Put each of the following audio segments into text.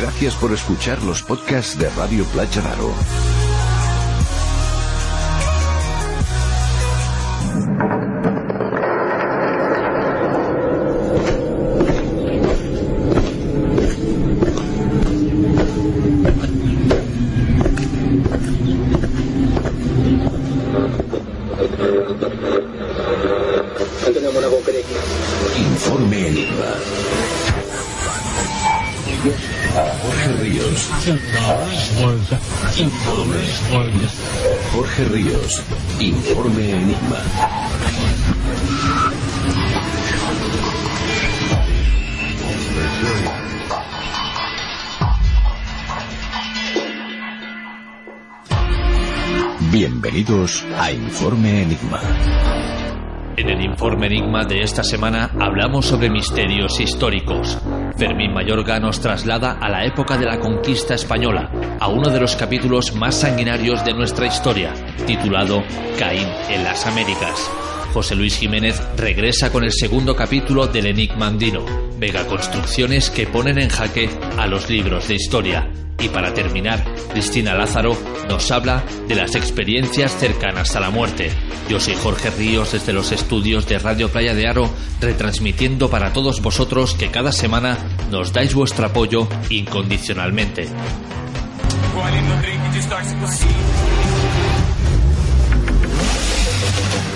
Gracias por escuchar los podcasts de Radio Playa Daro. Ríos. Informe Enigma. Bienvenidos a Informe Enigma. En el informe Enigma de esta semana hablamos sobre misterios históricos. Fermín Mayorga nos traslada a la época de la conquista española, a uno de los capítulos más sanguinarios de nuestra historia, titulado Caín en las Américas. José Luis Jiménez regresa con el segundo capítulo del Enigma andino, Vega Construcciones que ponen en jaque a los libros de historia. Y para terminar, Cristina Lázaro nos habla de las experiencias cercanas a la muerte. Yo soy Jorge Ríos desde los estudios de Radio Playa de Aro, retransmitiendo para todos vosotros que cada semana nos dais vuestro apoyo incondicionalmente.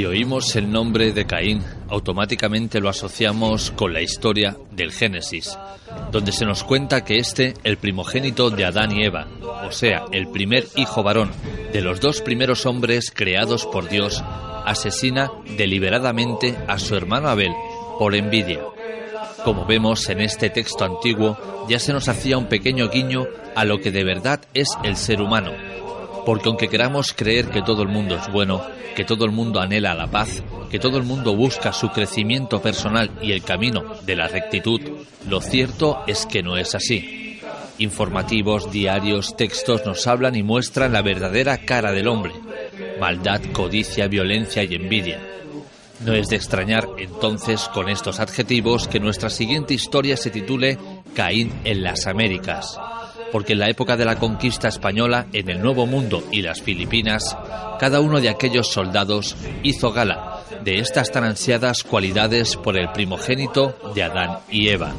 Si oímos el nombre de Caín, automáticamente lo asociamos con la historia del Génesis, donde se nos cuenta que este, el primogénito de Adán y Eva, o sea, el primer hijo varón de los dos primeros hombres creados por Dios, asesina deliberadamente a su hermano Abel por envidia. Como vemos en este texto antiguo, ya se nos hacía un pequeño guiño a lo que de verdad es el ser humano, porque aunque queramos creer que todo el mundo es bueno, que todo el mundo anhela la paz, que todo el mundo busca su crecimiento personal y el camino de la rectitud, lo cierto es que no es así. Informativos, diarios, textos nos hablan y muestran la verdadera cara del hombre. Maldad, codicia, violencia y envidia. No es de extrañar entonces con estos adjetivos que nuestra siguiente historia se titule Caín en las Américas porque en la época de la conquista española, en el Nuevo Mundo y las Filipinas, cada uno de aquellos soldados hizo gala de estas tan ansiadas cualidades por el primogénito de Adán y Eva.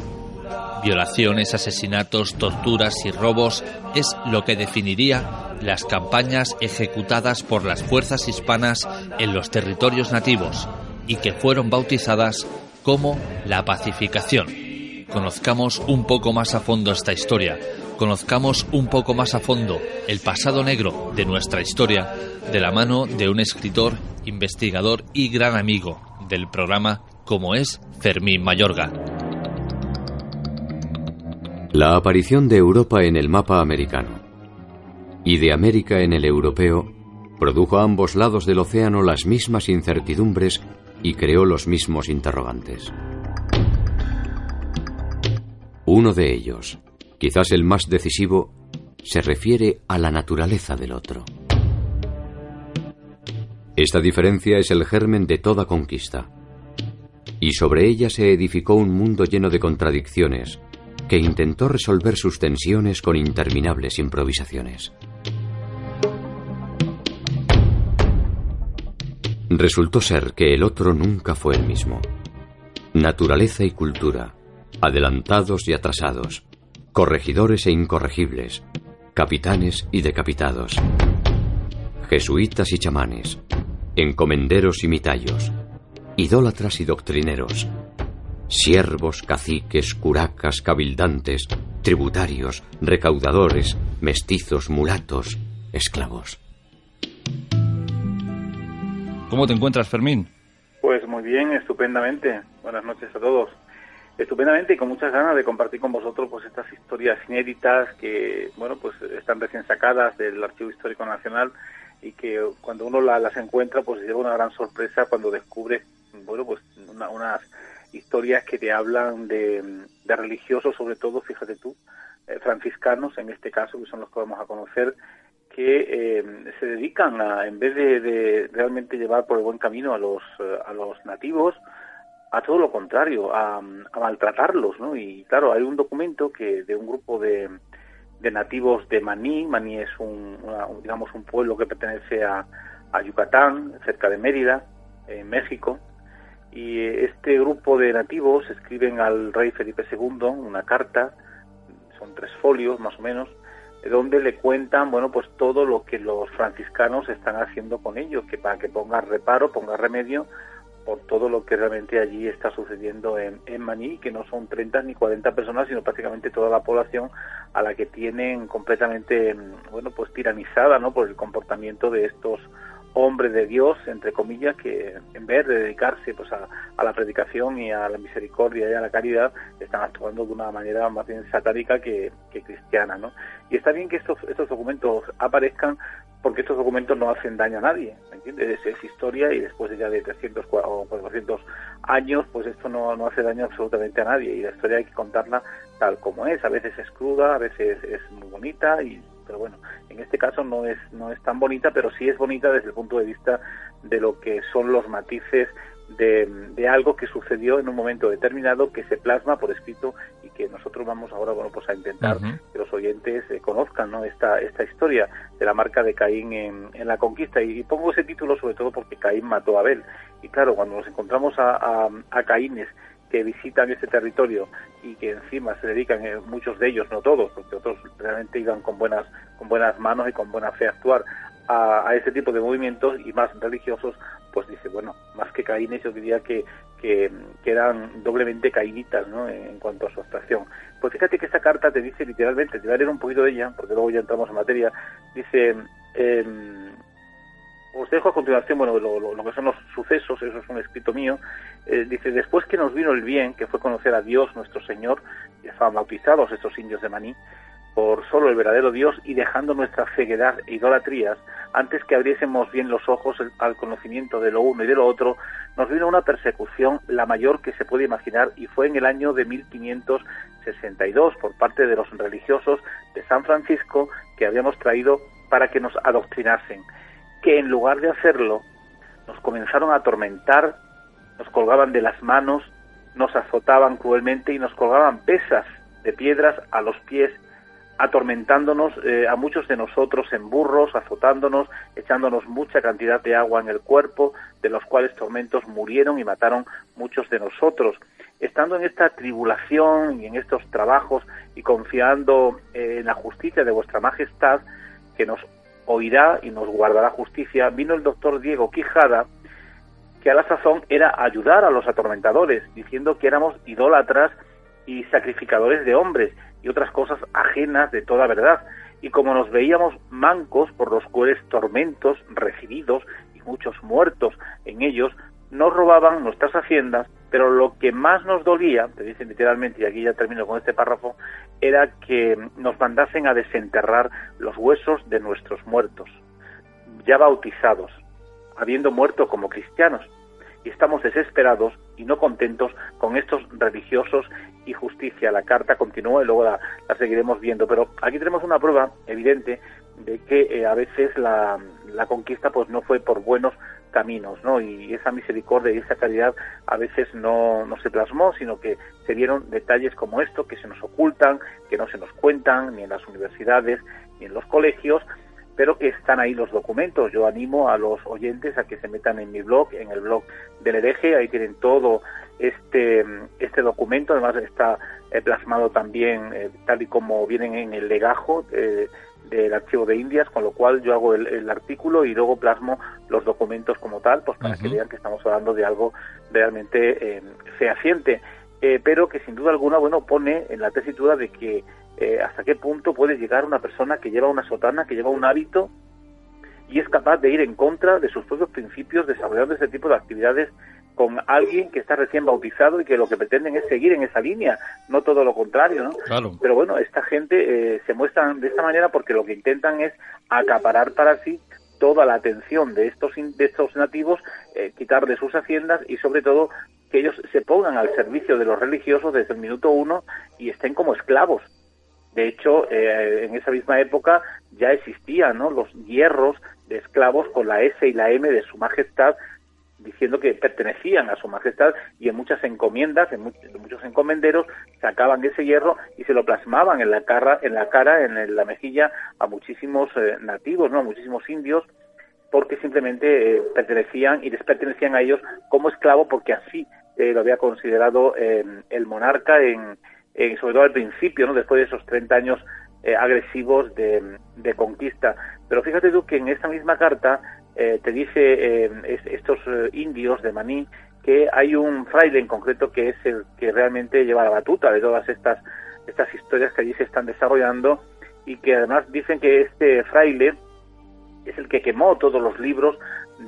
Violaciones, asesinatos, torturas y robos es lo que definiría las campañas ejecutadas por las fuerzas hispanas en los territorios nativos y que fueron bautizadas como la pacificación. Conozcamos un poco más a fondo esta historia, conozcamos un poco más a fondo el pasado negro de nuestra historia de la mano de un escritor, investigador y gran amigo del programa como es Fermín Mayorga. La aparición de Europa en el mapa americano y de América en el europeo produjo a ambos lados del océano las mismas incertidumbres y creó los mismos interrogantes. Uno de ellos, quizás el más decisivo, se refiere a la naturaleza del otro. Esta diferencia es el germen de toda conquista, y sobre ella se edificó un mundo lleno de contradicciones, que intentó resolver sus tensiones con interminables improvisaciones. Resultó ser que el otro nunca fue el mismo. Naturaleza y cultura, adelantados y atrasados, corregidores e incorregibles, capitanes y decapitados, jesuitas y chamanes, encomenderos y mitallos, idólatras y doctrineros, siervos, caciques, curacas, cabildantes, tributarios, recaudadores, mestizos, mulatos, esclavos. ¿Cómo te encuentras, Fermín? Pues muy bien, estupendamente. Buenas noches a todos. Estupendamente y con muchas ganas de compartir con vosotros pues estas historias inéditas que, bueno, pues están recién sacadas del Archivo Histórico Nacional y que cuando uno las encuentra pues lleva una gran sorpresa cuando descubre, bueno, pues unas historias que te hablan de, religiosos, sobre todo, fíjate tú, eh, franciscanos en este caso, que son los que vamos a conocer, que eh, se dedican a, en vez de, realmente llevar por el buen camino a los, eh, a los nativos, a todo lo contrario, a, maltratarlos, ¿no? Y claro, hay un documento que de un grupo de, de nativos de Maní, Maní es un, digamos, un pueblo que pertenece a, a Yucatán, cerca de Mérida, en México, y este grupo de nativos escriben al rey Felipe II una carta, son tres folios más o menos, donde le cuentan, bueno, pues todo lo que los franciscanos están haciendo con ellos, que para que ponga reparo, ponga remedio por todo lo que realmente allí está sucediendo en, en Maní, que no son 30 ni 40 personas, sino prácticamente toda la población a la que tienen completamente, bueno, pues tiranizada, ¿no? Por el comportamiento de estos hombre de Dios, entre comillas, que en vez de dedicarse pues a, la predicación y a la misericordia y a la caridad, están actuando de una manera más bien satánica que, cristiana, ¿no? Y está bien que estos, estos documentos aparezcan porque estos documentos no hacen daño a nadie, ¿me entiendes? Es, historia y después de ya de 300 o 400 años, pues esto no, no hace daño absolutamente a nadie y la historia hay que contarla tal como es, a veces es cruda, a veces es muy bonita y pero bueno, en este caso no es, no es tan bonita, pero sí es bonita desde el punto de vista de lo que son los matices de, de, algo que sucedió en un momento determinado que se plasma por escrito y que nosotros vamos ahora bueno pues a intentar que los oyentes eh, conozcan ¿no? esta esta historia de la marca de Caín en, en la conquista. Y, pongo ese título sobre todo porque Caín mató a Abel. Y claro cuando nos encontramos a, a, a Caínes que visitan ese territorio y que encima se dedican, eh, muchos de ellos, no todos, porque otros realmente iban con buenas, con buenas manos y con buena fe a actuar a, ese tipo de movimientos y más religiosos, pues dice, bueno, más que caínes, yo diría que, que, eran doblemente caínitas ¿no? en, cuanto a su actuación. Pues fíjate que esta carta te dice literalmente, te voy a leer un poquito de ella, porque luego ya entramos en materia, dice... Eh, os dejo a continuación, bueno, lo, que son los sucesos, eso es un escrito mío. Eh, dice, después que nos vino el bien, que fue conocer a Dios nuestro Señor, ya estaban bautizados estos indios de Maní, por solo el verdadero Dios y dejando nuestra ceguedad e idolatrías, antes que abriésemos bien los ojos al conocimiento de lo uno y de lo otro, nos vino una persecución la mayor que se puede imaginar y fue en el año de 1562 por parte de los religiosos de San Francisco que habíamos traído para que nos adoctrinasen que en lugar de hacerlo nos comenzaron a atormentar, nos colgaban de las manos, nos azotaban cruelmente y nos colgaban pesas de piedras a los pies, atormentándonos eh, a muchos de nosotros en burros, azotándonos, echándonos mucha cantidad de agua en el cuerpo, de los cuales tormentos murieron y mataron muchos de nosotros. Estando en esta tribulación y en estos trabajos y confiando eh, en la justicia de vuestra majestad, que nos oirá y nos guardará justicia, vino el doctor Diego Quijada, que a la sazón era ayudar a los atormentadores, diciendo que éramos idólatras y sacrificadores de hombres y otras cosas ajenas de toda verdad. Y como nos veíamos mancos por los cuales tormentos recibidos y muchos muertos en ellos, nos robaban nuestras haciendas, pero lo que más nos dolía, te dicen literalmente, y aquí ya termino con este párrafo, era que nos mandasen a desenterrar los huesos de nuestros muertos, ya bautizados, habiendo muerto como cristianos, y estamos desesperados y no contentos con estos religiosos y justicia. La carta continúa y luego la, seguiremos viendo, pero aquí tenemos una prueba evidente de que eh, a veces la, la, conquista pues no fue por buenos caminos, ¿no? Y esa misericordia y esa caridad a veces no, no se plasmó, sino que se dieron detalles como esto que se nos ocultan, que no se nos cuentan ni en las universidades ni en los colegios pero que están ahí los documentos. Yo animo a los oyentes a que se metan en mi blog, en el blog del hereje, ahí tienen todo este, este documento, además está eh, plasmado también eh, tal y como vienen en el legajo eh, del archivo de Indias, con lo cual yo hago el, artículo y luego plasmo los documentos como tal, pues para que vean que estamos hablando de algo realmente fehaciente. pero que sin duda alguna, bueno, pone en la tesitura de que eh, hasta qué punto puede llegar una persona que lleva una sotana, que lleva un hábito y es capaz de ir en contra de sus propios principios desarrollando este tipo de actividades con alguien que está recién bautizado y que lo que pretenden es seguir en esa línea, no todo lo contrario, ¿no? Pero bueno, esta gente eh, se muestra de esta manera porque lo que intentan es acaparar para sí toda la atención de estos de estos nativos, eh, quitarle sus haciendas y sobre todo que ellos se pongan al servicio de los religiosos desde el minuto uno y estén como esclavos de hecho, eh, en esa misma época ya existían ¿no? los hierros de esclavos con la S y la M de Su Majestad, diciendo que pertenecían a Su Majestad y en muchas encomiendas, en muchos, encomenderos, sacaban ese hierro y se lo plasmaban en la cara, en la, cara, en la mejilla a muchísimos eh, nativos, ¿no? a muchísimos indios, porque simplemente eh, pertenecían y les pertenecían a ellos como esclavo, porque así lo había considerado el monarca en eh, sobre todo al principio, ¿no? después de esos 30 años eh, agresivos de, conquista. Pero fíjate tú que en esta misma carta eh, te dice estos indios de Maní que hay un fraile en concreto que es el que realmente lleva la batuta de todas estas, estas historias que allí se están desarrollando y que además dicen que este fraile es el que quemó todos los libros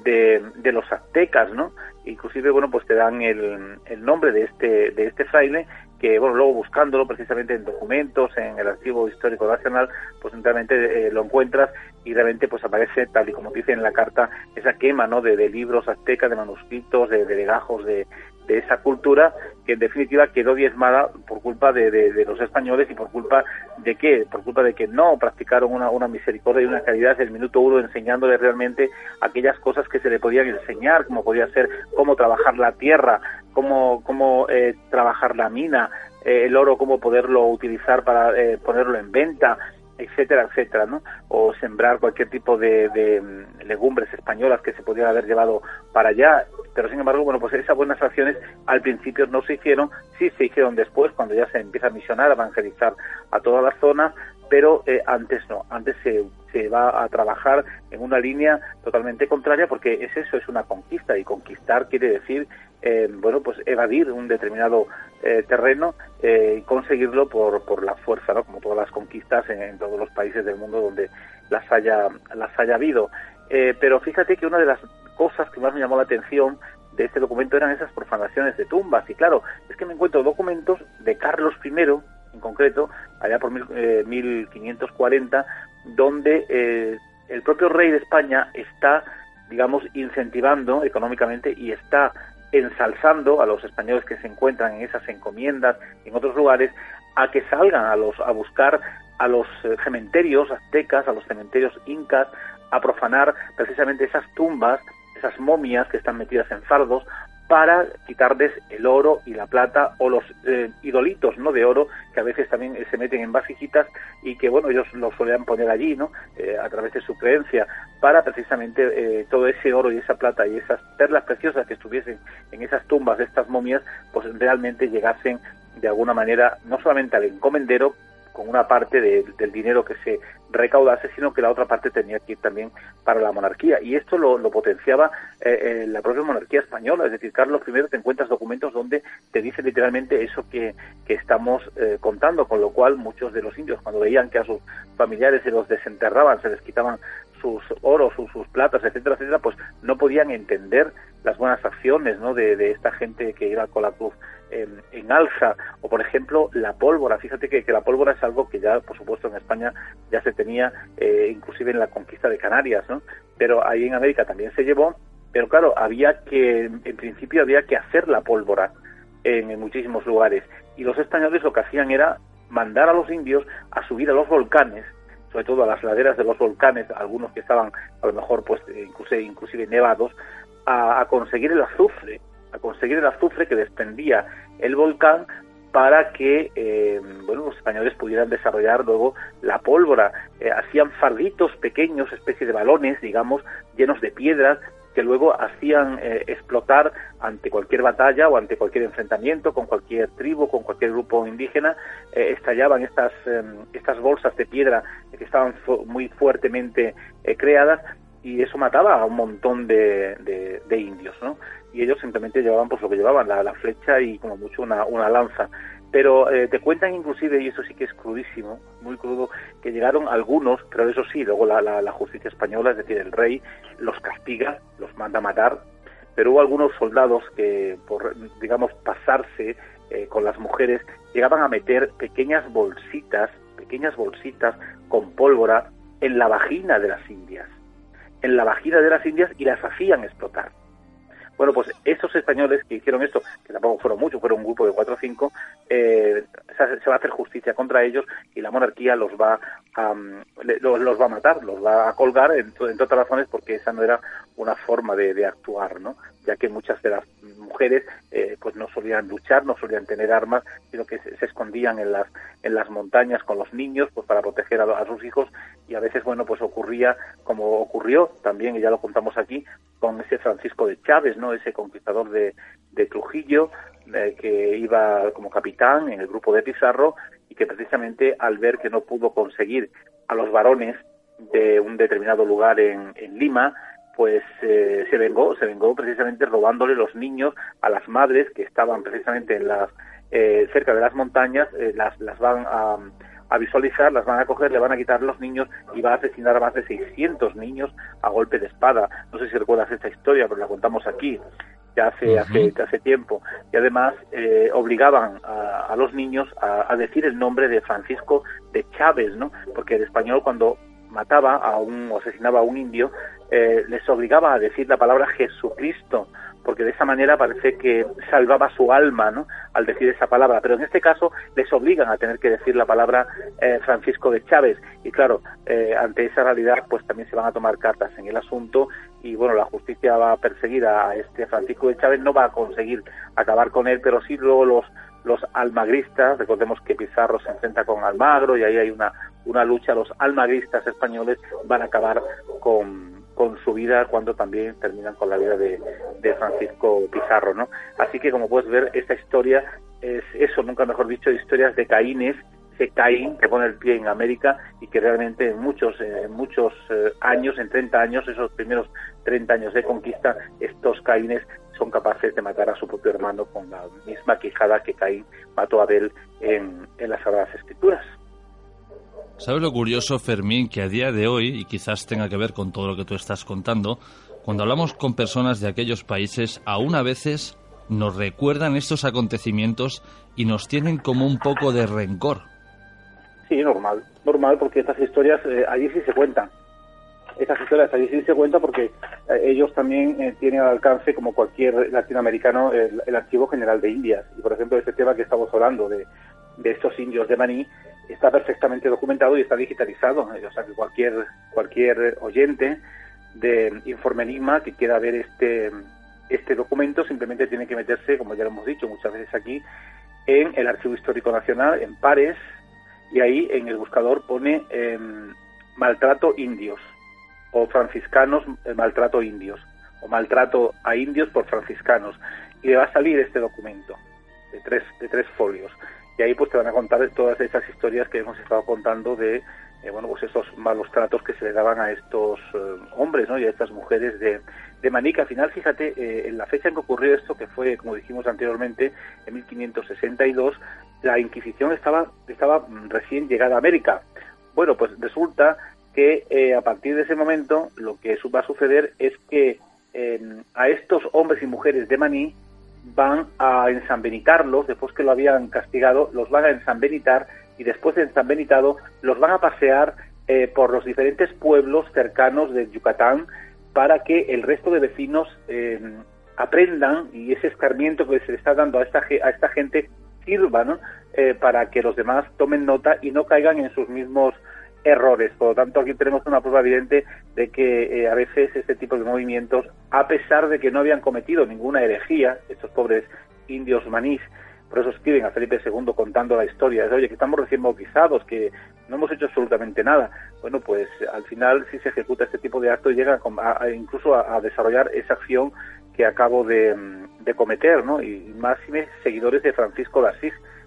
de, de los aztecas, ¿no? Inclusive, bueno, pues te dan el, el nombre de este, de este fraile que bueno luego buscándolo precisamente en documentos en el archivo histórico nacional pues realmente eh, lo encuentras y realmente pues aparece tal y como dice en la carta esa quema no de, libros aztecas de manuscritos de, de legajos de, de esa cultura que en definitiva quedó diezmada por culpa de, de, los españoles y por culpa de qué, por culpa de que no practicaron una, una misericordia y una caridad del minuto uno enseñándoles realmente aquellas cosas que se le podían enseñar, como podía ser cómo trabajar la tierra, cómo, cómo eh, trabajar la mina, eh, el oro, cómo poderlo utilizar para eh, ponerlo en venta, etcétera, etcétera, ¿no? O sembrar cualquier tipo de, de, mm, legumbres españolas que se podían haber llevado para allá. Pero sin embargo, bueno, pues esas buenas acciones al principio no se hicieron, sí se hicieron después, cuando ya se empieza a misionar, a evangelizar a toda la zona, pero eh, antes no, antes se, se va a trabajar en una línea totalmente contraria porque es eso, es una conquista y conquistar quiere decir, eh, bueno, pues evadir un determinado eh, terreno y conseguirlo por, por la fuerza, ¿no? Como todas las conquistas en, todos los países del mundo donde las haya, las haya habido. pero fíjate que una de las cosas que más me llamó la atención de este documento eran esas profanaciones de tumbas. Y claro, es que me encuentro documentos de Carlos I, en concreto, allá por 1540, eh, donde eh, el propio rey de España está, digamos, incentivando económicamente y está ensalzando a los españoles que se encuentran en esas encomiendas en otros lugares a que salgan a los a buscar a los eh, cementerios aztecas, a los cementerios incas, a profanar precisamente esas tumbas, esas momias que están metidas en fardos para quitarles el oro y la plata o los eh, idolitos no de oro que a veces también se meten en vasijitas y que bueno ellos lo solían poner allí no eh, a través de su creencia para precisamente eh, todo ese oro y esa plata y esas perlas preciosas que estuviesen en esas tumbas de estas momias pues realmente llegasen de alguna manera no solamente al encomendero con una parte del dinero que se recaudase, sino que la otra parte tenía que ir también para la monarquía. Y esto lo, potenciaba eh, la propia monarquía española. Es decir, Carlos I te encuentras documentos donde te dice literalmente eso que, que estamos eh, contando, con lo cual muchos de los indios, cuando veían que a sus familiares se los desenterraban, se les quitaban sus oros, sus, platas, etcétera, etcétera, pues no podían entender las buenas acciones ¿no? de, de esta gente que iba con la cruz en, alza, o por ejemplo la pólvora. Fíjate que, la pólvora es algo que ya, por supuesto, en España ya se tenía, eh, inclusive en la conquista de Canarias, ¿no? Pero ahí en América también se llevó, pero claro, había que, en principio había que hacer la pólvora en, muchísimos lugares. Y los españoles lo que hacían era mandar a los indios a subir a los volcanes, sobre todo a las laderas de los volcanes, algunos que estaban a lo mejor pues inclusive, inclusive nevados, a conseguir el azufre conseguir el azufre que desprendía el volcán para que eh, bueno, los españoles pudieran desarrollar luego la pólvora. Eh, hacían farditos pequeños, especie de balones, digamos, llenos de piedras, que luego hacían eh, explotar ante cualquier batalla o ante cualquier enfrentamiento con cualquier tribu, con cualquier grupo indígena, estallaban estas, em, estas bolsas de piedra que estaban muy fuertemente creadas y eso mataba a un montón de, de, indios, ¿no? Y ellos simplemente llevaban pues lo que llevaban, la, flecha y como mucho una, una lanza. Pero eh, te cuentan inclusive, y eso sí que es crudísimo, muy crudo, que llegaron algunos, pero eso sí, luego la, la, justicia española, es decir, el rey, los castiga, los manda a matar, pero hubo algunos soldados que, por, digamos, pasarse eh, con las mujeres, llegaban a meter pequeñas bolsitas, pequeñas bolsitas con pólvora en la vagina de las indias en la vagina de las Indias y las hacían explotar. Bueno, pues esos españoles que hicieron esto, que tampoco fueron muchos, fueron un grupo de cuatro o cinco, eh, se va a hacer justicia contra ellos y la monarquía los va a, los, va a matar, los va a colgar, en, entre otras razones, porque esa no era una forma de actuar, ¿no? Ya que muchas de las mujeres eh, pues no solían luchar, no solían tener armas, sino que se, escondían en las en las montañas con los niños pues para proteger a, sus hijos y a veces bueno pues ocurría como ocurrió también y ya lo contamos aquí con ese Francisco de Chávez, ¿no? Ese conquistador de, de Trujillo eh, que iba como capitán en el grupo de Pizarro y que precisamente al ver que no pudo conseguir a los varones de un determinado lugar en, en Lima, pues eh, se vengó, se vengó precisamente robándole los niños a las madres que estaban precisamente en las eh, cerca de las montañas, eh, las, las van a, a, visualizar, las van a coger, le van a quitar los niños y va a asesinar a más de 600 niños a golpe de espada. No sé si recuerdas esta historia, pero la contamos aquí ya hace, hace, hace tiempo. Y además obligaban a, a, los niños a, a decir el nombre de Francisco de Chávez, ¿no? Porque el español cuando mataba a un o asesinaba a un indio, eh, les obligaba a decir la palabra Jesucristo, porque de esa manera parece que salvaba su alma ¿no? al decir esa palabra. Pero en este caso les obligan a tener que decir la palabra eh, Francisco de Chávez. Y claro, eh, ante esa realidad, pues también se van a tomar cartas en el asunto. Y bueno, la justicia va a perseguir a este Francisco de Chávez, no va a conseguir acabar con él, pero sí luego los los almagristas, recordemos que Pizarro se enfrenta con Almagro y ahí hay una, una lucha, los almagristas españoles van a acabar con, con su vida cuando también terminan con la vida de, Francisco Pizarro, ¿no? Así que como puedes ver, esta historia es eso, nunca mejor dicho, historias de Caínes, ese Caín que pone el pie en América y que realmente en muchos, en muchos eh, años, en 30 años, esos primeros 30 años de conquista, estos Caínes son capaces de matar a su propio hermano con la misma quijada que Caín mató a Abel en, en las Sagradas Escrituras. ¿Sabes lo curioso, Fermín, que a día de hoy, y quizás tenga que ver con todo lo que tú estás contando, cuando hablamos con personas de aquellos países, aún a veces nos recuerdan estos acontecimientos y nos tienen como un poco de rencor? Sí, normal, normal, porque estas historias eh, allí sí se cuentan estas historias allí sí se cuenta porque eh, ellos también eh, tienen al alcance, como cualquier latinoamericano, el, Archivo General de Indias. Y, por ejemplo, este tema que estamos hablando de estos indios de Maní está perfectamente documentado y está digitalizado. O sea, que cualquier, cualquier oyente de Informe Enigma que quiera ver este, este documento simplemente tiene que meterse, como ya lo hemos dicho muchas veces aquí, en el Archivo Histórico Nacional, en Pares, y ahí en el buscador pone em, maltrato indios o franciscanos eh, maltrato indios o maltrato a indios por franciscanos y le va a salir este documento de tres de tres folios y ahí pues te van a contar todas esas historias que hemos estado contando de eh, bueno pues esos malos tratos que se le daban a estos eh, hombres ¿no? y a estas mujeres de, de Manica. Al final, fíjate, eh, en la fecha en que ocurrió esto, que fue, como dijimos anteriormente, en 1562, la Inquisición estaba, estaba recién llegada a América. Bueno, pues resulta que a partir de ese momento lo que va a suceder es que a estos hombres y mujeres de Maní van a ensambenitarlos, después que lo habían castigado, los van a ensambenitar y después de ensambenitado los van a pasear eh, por los diferentes pueblos cercanos de Yucatán para que el resto de vecinos eh, aprendan y ese escarmiento que se le está dando a esta, a esta gente sirva ¿no? Eh, para que los demás tomen nota y no caigan en sus mismos errores. Por lo tanto, aquí tenemos una prueba evidente de que a veces este tipo de movimientos, a pesar de que no habían cometido ninguna herejía, estos pobres indios manís, por eso escriben a Felipe II contando la historia, de, oye, que estamos recién bautizados, que no hemos hecho absolutamente nada. Bueno, pues al final si se ejecuta este tipo de actos llega a, incluso a, desarrollar esa acción que acabo de, cometer, ¿no? Y más seguidores de Francisco de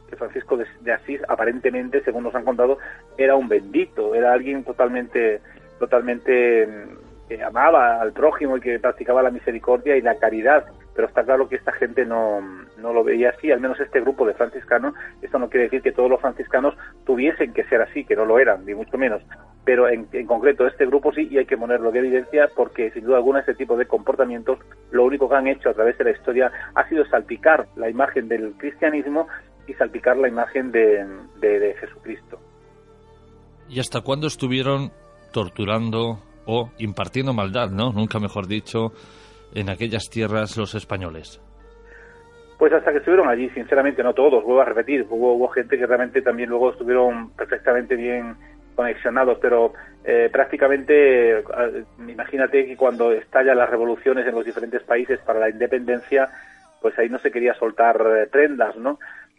que Francisco de, Asís aparentemente, según nos han contado, era un bendito, era alguien totalmente, totalmente mm, que amaba al prójimo y que practicaba la misericordia y la caridad. Pero está claro que esta gente no, no lo veía así, al menos este grupo de franciscanos, esto no quiere decir que todos los franciscanos tuviesen que ser así, que no lo eran, ni mucho menos, pero en, concreto este grupo sí y hay que ponerlo de evidencia porque sin duda alguna este tipo de comportamientos lo único que han hecho a través de la historia ha sido salpicar la imagen del cristianismo y salpicar la imagen de, de Jesucristo. ¿Y hasta cuándo estuvieron torturando o impartiendo maldad, no? Nunca mejor dicho, en aquellas tierras los españoles? Pues hasta que estuvieron allí, sinceramente no todos, vuelvo a repetir, hubo, gente que realmente también luego estuvieron perfectamente bien conexionados, pero eh, prácticamente, eh, imagínate que cuando estallan las revoluciones en los diferentes países para la independencia, pues ahí no se quería soltar eh, prendas, ¿no?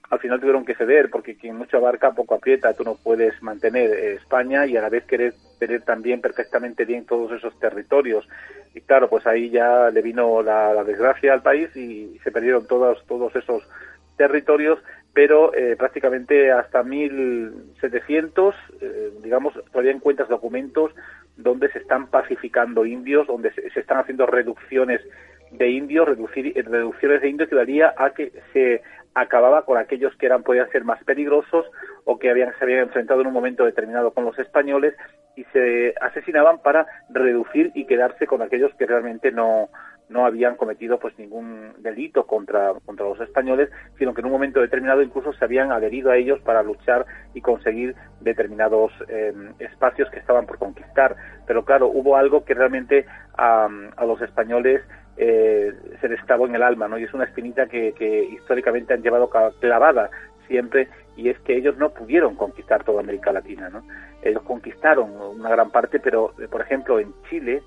Al final tuvieron que ceder, porque quien mucho abarca poco aprieta, tú no puedes mantener eh, España y a la vez querer tener también perfectamente bien todos esos territorios. Y claro, pues ahí ya le vino la, desgracia al país y, se perdieron todos, todos esos territorios, pero eh, prácticamente hasta 1700, eh, digamos, todavía encuentras documentos donde se están pacificando indios, donde se, se están haciendo reducciones de indios, reducir, reducciones de indios que daría a que se acababa con aquellos que eran podían ser más peligrosos o que habían se habían enfrentado en un momento determinado con los españoles y se asesinaban para reducir y quedarse con aquellos que realmente no no habían cometido pues ningún delito contra contra los españoles sino que en un momento determinado incluso se habían adherido a ellos para luchar y conseguir determinados em, espacios que estaban por conquistar. Pero claro hubo algo que realmente a los españoles eh, se les clavó en el alma, ¿no? Y es una espinita que, históricamente han llevado clavada siempre y es que ellos no pudieron conquistar toda América Latina, ¿no? Ellos conquistaron una gran parte, pero eh, por ejemplo en Chile,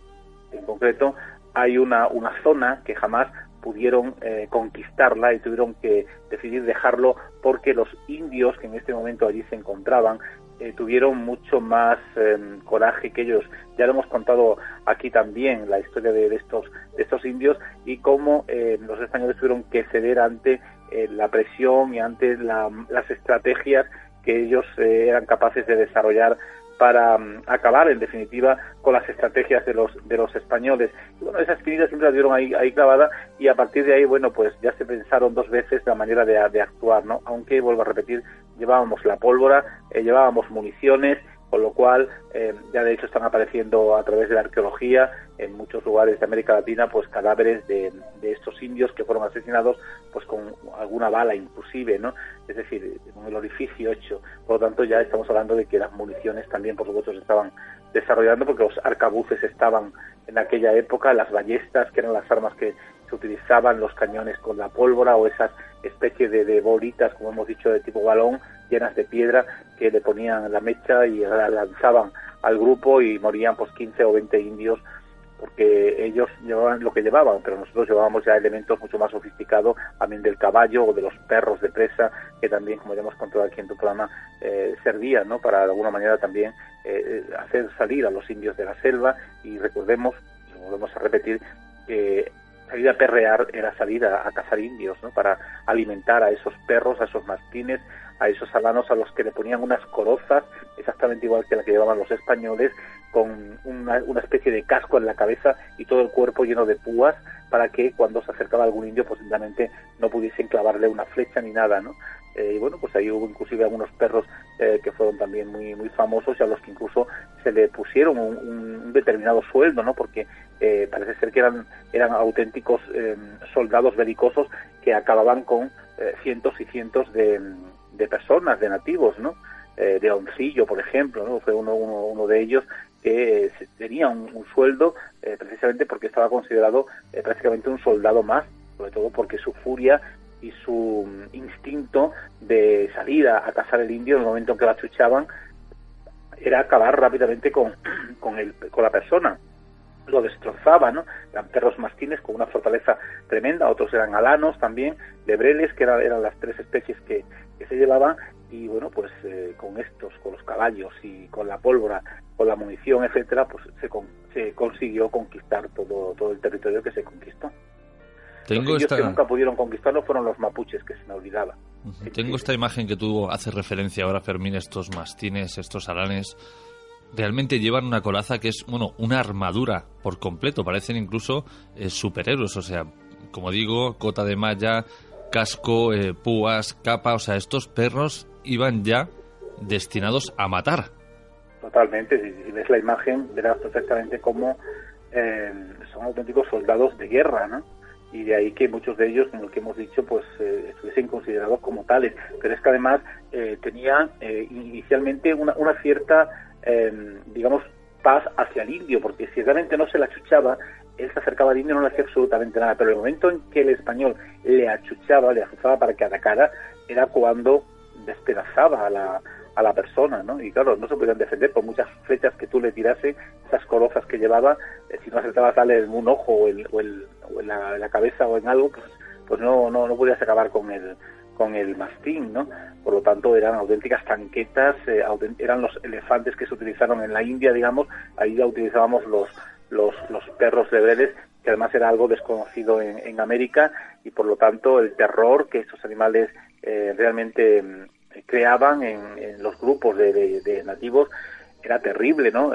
en concreto, hay una, una zona que jamás pudieron eh, conquistarla y tuvieron que decidir dejarlo porque los indios que en este momento allí se encontraban eh, tuvieron mucho más em, coraje que ellos. Ya lo hemos contado aquí también la historia de, estos de estos indios y cómo eh, los españoles tuvieron que ceder ante eh, la presión y ante las estrategias que ellos eran capaces de desarrollar para mm, acabar en definitiva con las estrategias de los de los españoles. Bueno, esas espinita siempre las dieron ahí, ahí clavada y a partir de ahí, bueno, pues ya se pensaron dos veces la manera de, de actuar, ¿no? Aunque, vuelvo a repetir, llevábamos la pólvora, eh, llevábamos municiones, con lo cual eh, ya de hecho están apareciendo a través de la arqueología en muchos lugares de América Latina pues cadáveres de, estos indios que fueron asesinados pues con alguna bala inclusive no es decir con el orificio hecho. Por lo tanto ya estamos hablando de que las municiones también por supuesto se estaban desarrollando porque los arcabuces estaban en aquella época las ballestas que eran las armas que se utilizaban los cañones con la pólvora o esas especies de, bolitas, como hemos dicho, de tipo balón, llenas de piedra, que le ponían la mecha y la lanzaban al grupo y morían pues 15 o 20 indios porque ellos llevaban lo que llevaban, pero nosotros llevábamos ya elementos mucho más sofisticados, también del caballo o de los perros de presa, que también, como ya hemos contado aquí en tu programa, eh, servían ¿no? para de alguna manera también eh, hacer salir a los indios de la selva y recordemos, volvemos a repetir, que salir a perrear era salir a, cazar indios, ¿no? Para alimentar a esos perros, a esos mastines, a esos alanos a los que le ponían unas corozas, exactamente igual que la que llevaban los españoles, con una, una especie de casco en la cabeza y todo el cuerpo lleno de púas para que cuando se acercaba algún indio, pues simplemente no pudiesen clavarle una flecha ni nada, ¿no? Eh, y bueno, pues ahí hubo inclusive algunos perros eh, que fueron también muy muy famosos y a los que incluso se le pusieron un, determinado sueldo, ¿no? Porque eh, parece ser que eran eran auténticos soldados belicosos que acababan con cientos y cientos de, de, personas, de nativos, ¿no? de Oncillo, por ejemplo. Fue uno, uno, uno de ellos que tenía un, sueldo precisamente porque estaba considerado prácticamente un soldado más, sobre todo porque su furia y su instinto de salir a, cazar el indio en el momento en que la chuchaban era acabar rápidamente con, con, el, con la persona. Lo destrozaba, ¿no? Eran perros mastines con una fortaleza tremenda, otros eran alanos también, lebreles, que eran, eran las tres especies que, que se llevaban, y bueno, pues eh, con estos, con los caballos y con la pólvora, con la munición, etcétera, pues se, se consiguió conquistar todo, todo el territorio que se conquistó. Tengo los esta... que nunca pudieron conquistarlo fueron los mapuches, que se me olvidaba. Tengo esta imagen que tú haces referencia ahora, Fermín, estos mastines, estos alanes, realmente llevan una colaza que es, bueno, una armadura por completo, parecen incluso eh, superhéroes, o sea, como digo, cota de malla, casco, eh, púas, capa, o sea, estos perros iban ya destinados a matar. Totalmente, si, ves la imagen verás perfectamente cómo eh, son auténticos soldados de guerra, ¿no? y de ahí que muchos de ellos, como lo que hemos dicho, pues eh, estuviesen considerados como tales. Pero es que además eh, tenían eh, inicialmente una, una cierta, em, digamos, paz hacia el indio, porque si realmente no se la achuchaba, él se acercaba al indio y no le hacía absolutamente nada. Pero el momento en que el español le achuchaba, le azuzaba para que atacara, era cuando despedazaba a la, a la persona, ¿no? Y claro, no se podían defender por muchas flechas que tú le tirase, esas corozas que llevaba, eh, si no acertabas darle en un ojo o, el, o, el, en, la, cabeza o en algo, pues, pues no, no, no podías acabar con el, con el mastín, ¿no? Por lo tanto, eran auténticas tanquetas, eh, eran los elefantes que se utilizaron en la India, digamos, ahí ya utilizábamos los, los, perros lebreles, que además era algo desconocido en, en América, y por lo tanto el terror que estos animales eh, realmente mm, creaban en, los grupos de, nativos era terrible, ¿no?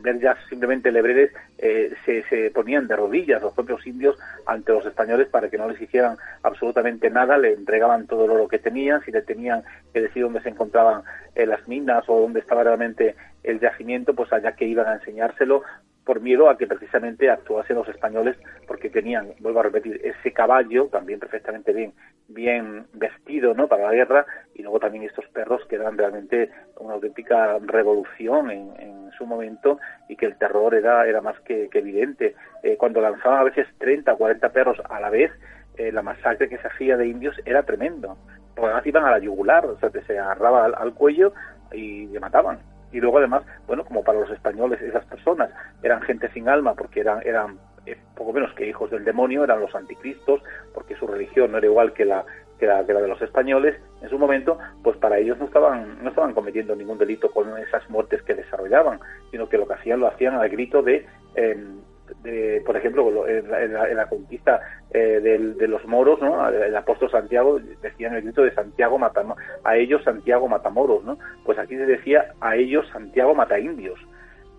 ver ya simplemente lebreles eh, se, se, ponían de rodillas los propios indios ante los españoles para que no les hicieran absolutamente nada, le entregaban todo oro que tenían, si le tenían que decir dónde se encontraban eh, las minas o dónde estaba realmente el yacimiento, pues allá que iban a enseñárselo por miedo a que precisamente actuasen los españoles porque tenían, vuelvo a repetir, ese caballo también perfectamente bien bien vestido ¿no? para la guerra y luego también estos perros que eran realmente una auténtica revolución en, su momento y que el terror era, era más que, evidente. Eh, cuando lanzaban a veces 30 o 40 perros a la vez, eh, la masacre que se hacía de indios era tremendo. Porque además iban a la yugular, o sea, que se agarraba al cuello y le mataban y luego además, bueno, como para los españoles esas personas eran gente sin alma porque eran, eran eh, poco menos que hijos del demonio, eran los anticristos, porque su religión no era igual que la, que la, de los españoles en su momento, pues para ellos no estaban, no estaban cometiendo ningún delito con esas muertes que desarrollaban, sino que lo que hacían lo hacían al grito de em, de, por ejemplo, en la, conquista eh, de los moros, ¿no? El apóstol Santiago decía en el grito de Santiago mata, a ellos Santiago mata moros, ¿no? Pues aquí se decía a ellos Santiago mata indios.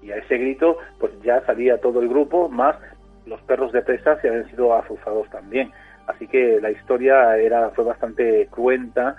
Y a ese grito, pues ya salía todo el grupo, más los perros de presa se habían sido azuzados también. Así que la historia era fue bastante cruenta,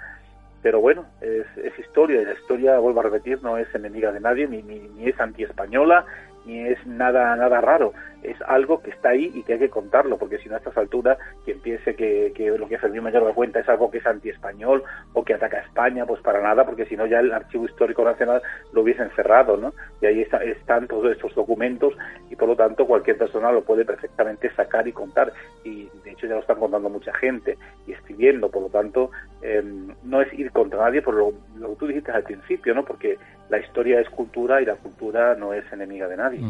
pero bueno, es, es historia, y la historia, vuelvo a repetir, no es enemiga de nadie, ni, ni, ni es antiespañola, ni es nada nada raro es algo que está ahí y que hay que contarlo, porque si no a estas alturas quien piense que, que lo que Fermín Mayor da cuenta es algo que es anti-español o que ataca a España, pues para nada, porque si no ya el Archivo Histórico Nacional lo hubiesen cerrado, ¿no? Y ahí están todos estos documentos y por lo tanto cualquier persona lo puede perfectamente sacar y contar y de hecho ya lo están contando mucha gente y escribiendo, por lo tanto em, no es ir contra nadie, por lo, lo, que tú dijiste al principio, ¿no? Porque la historia es cultura y la cultura no es enemiga de nadie.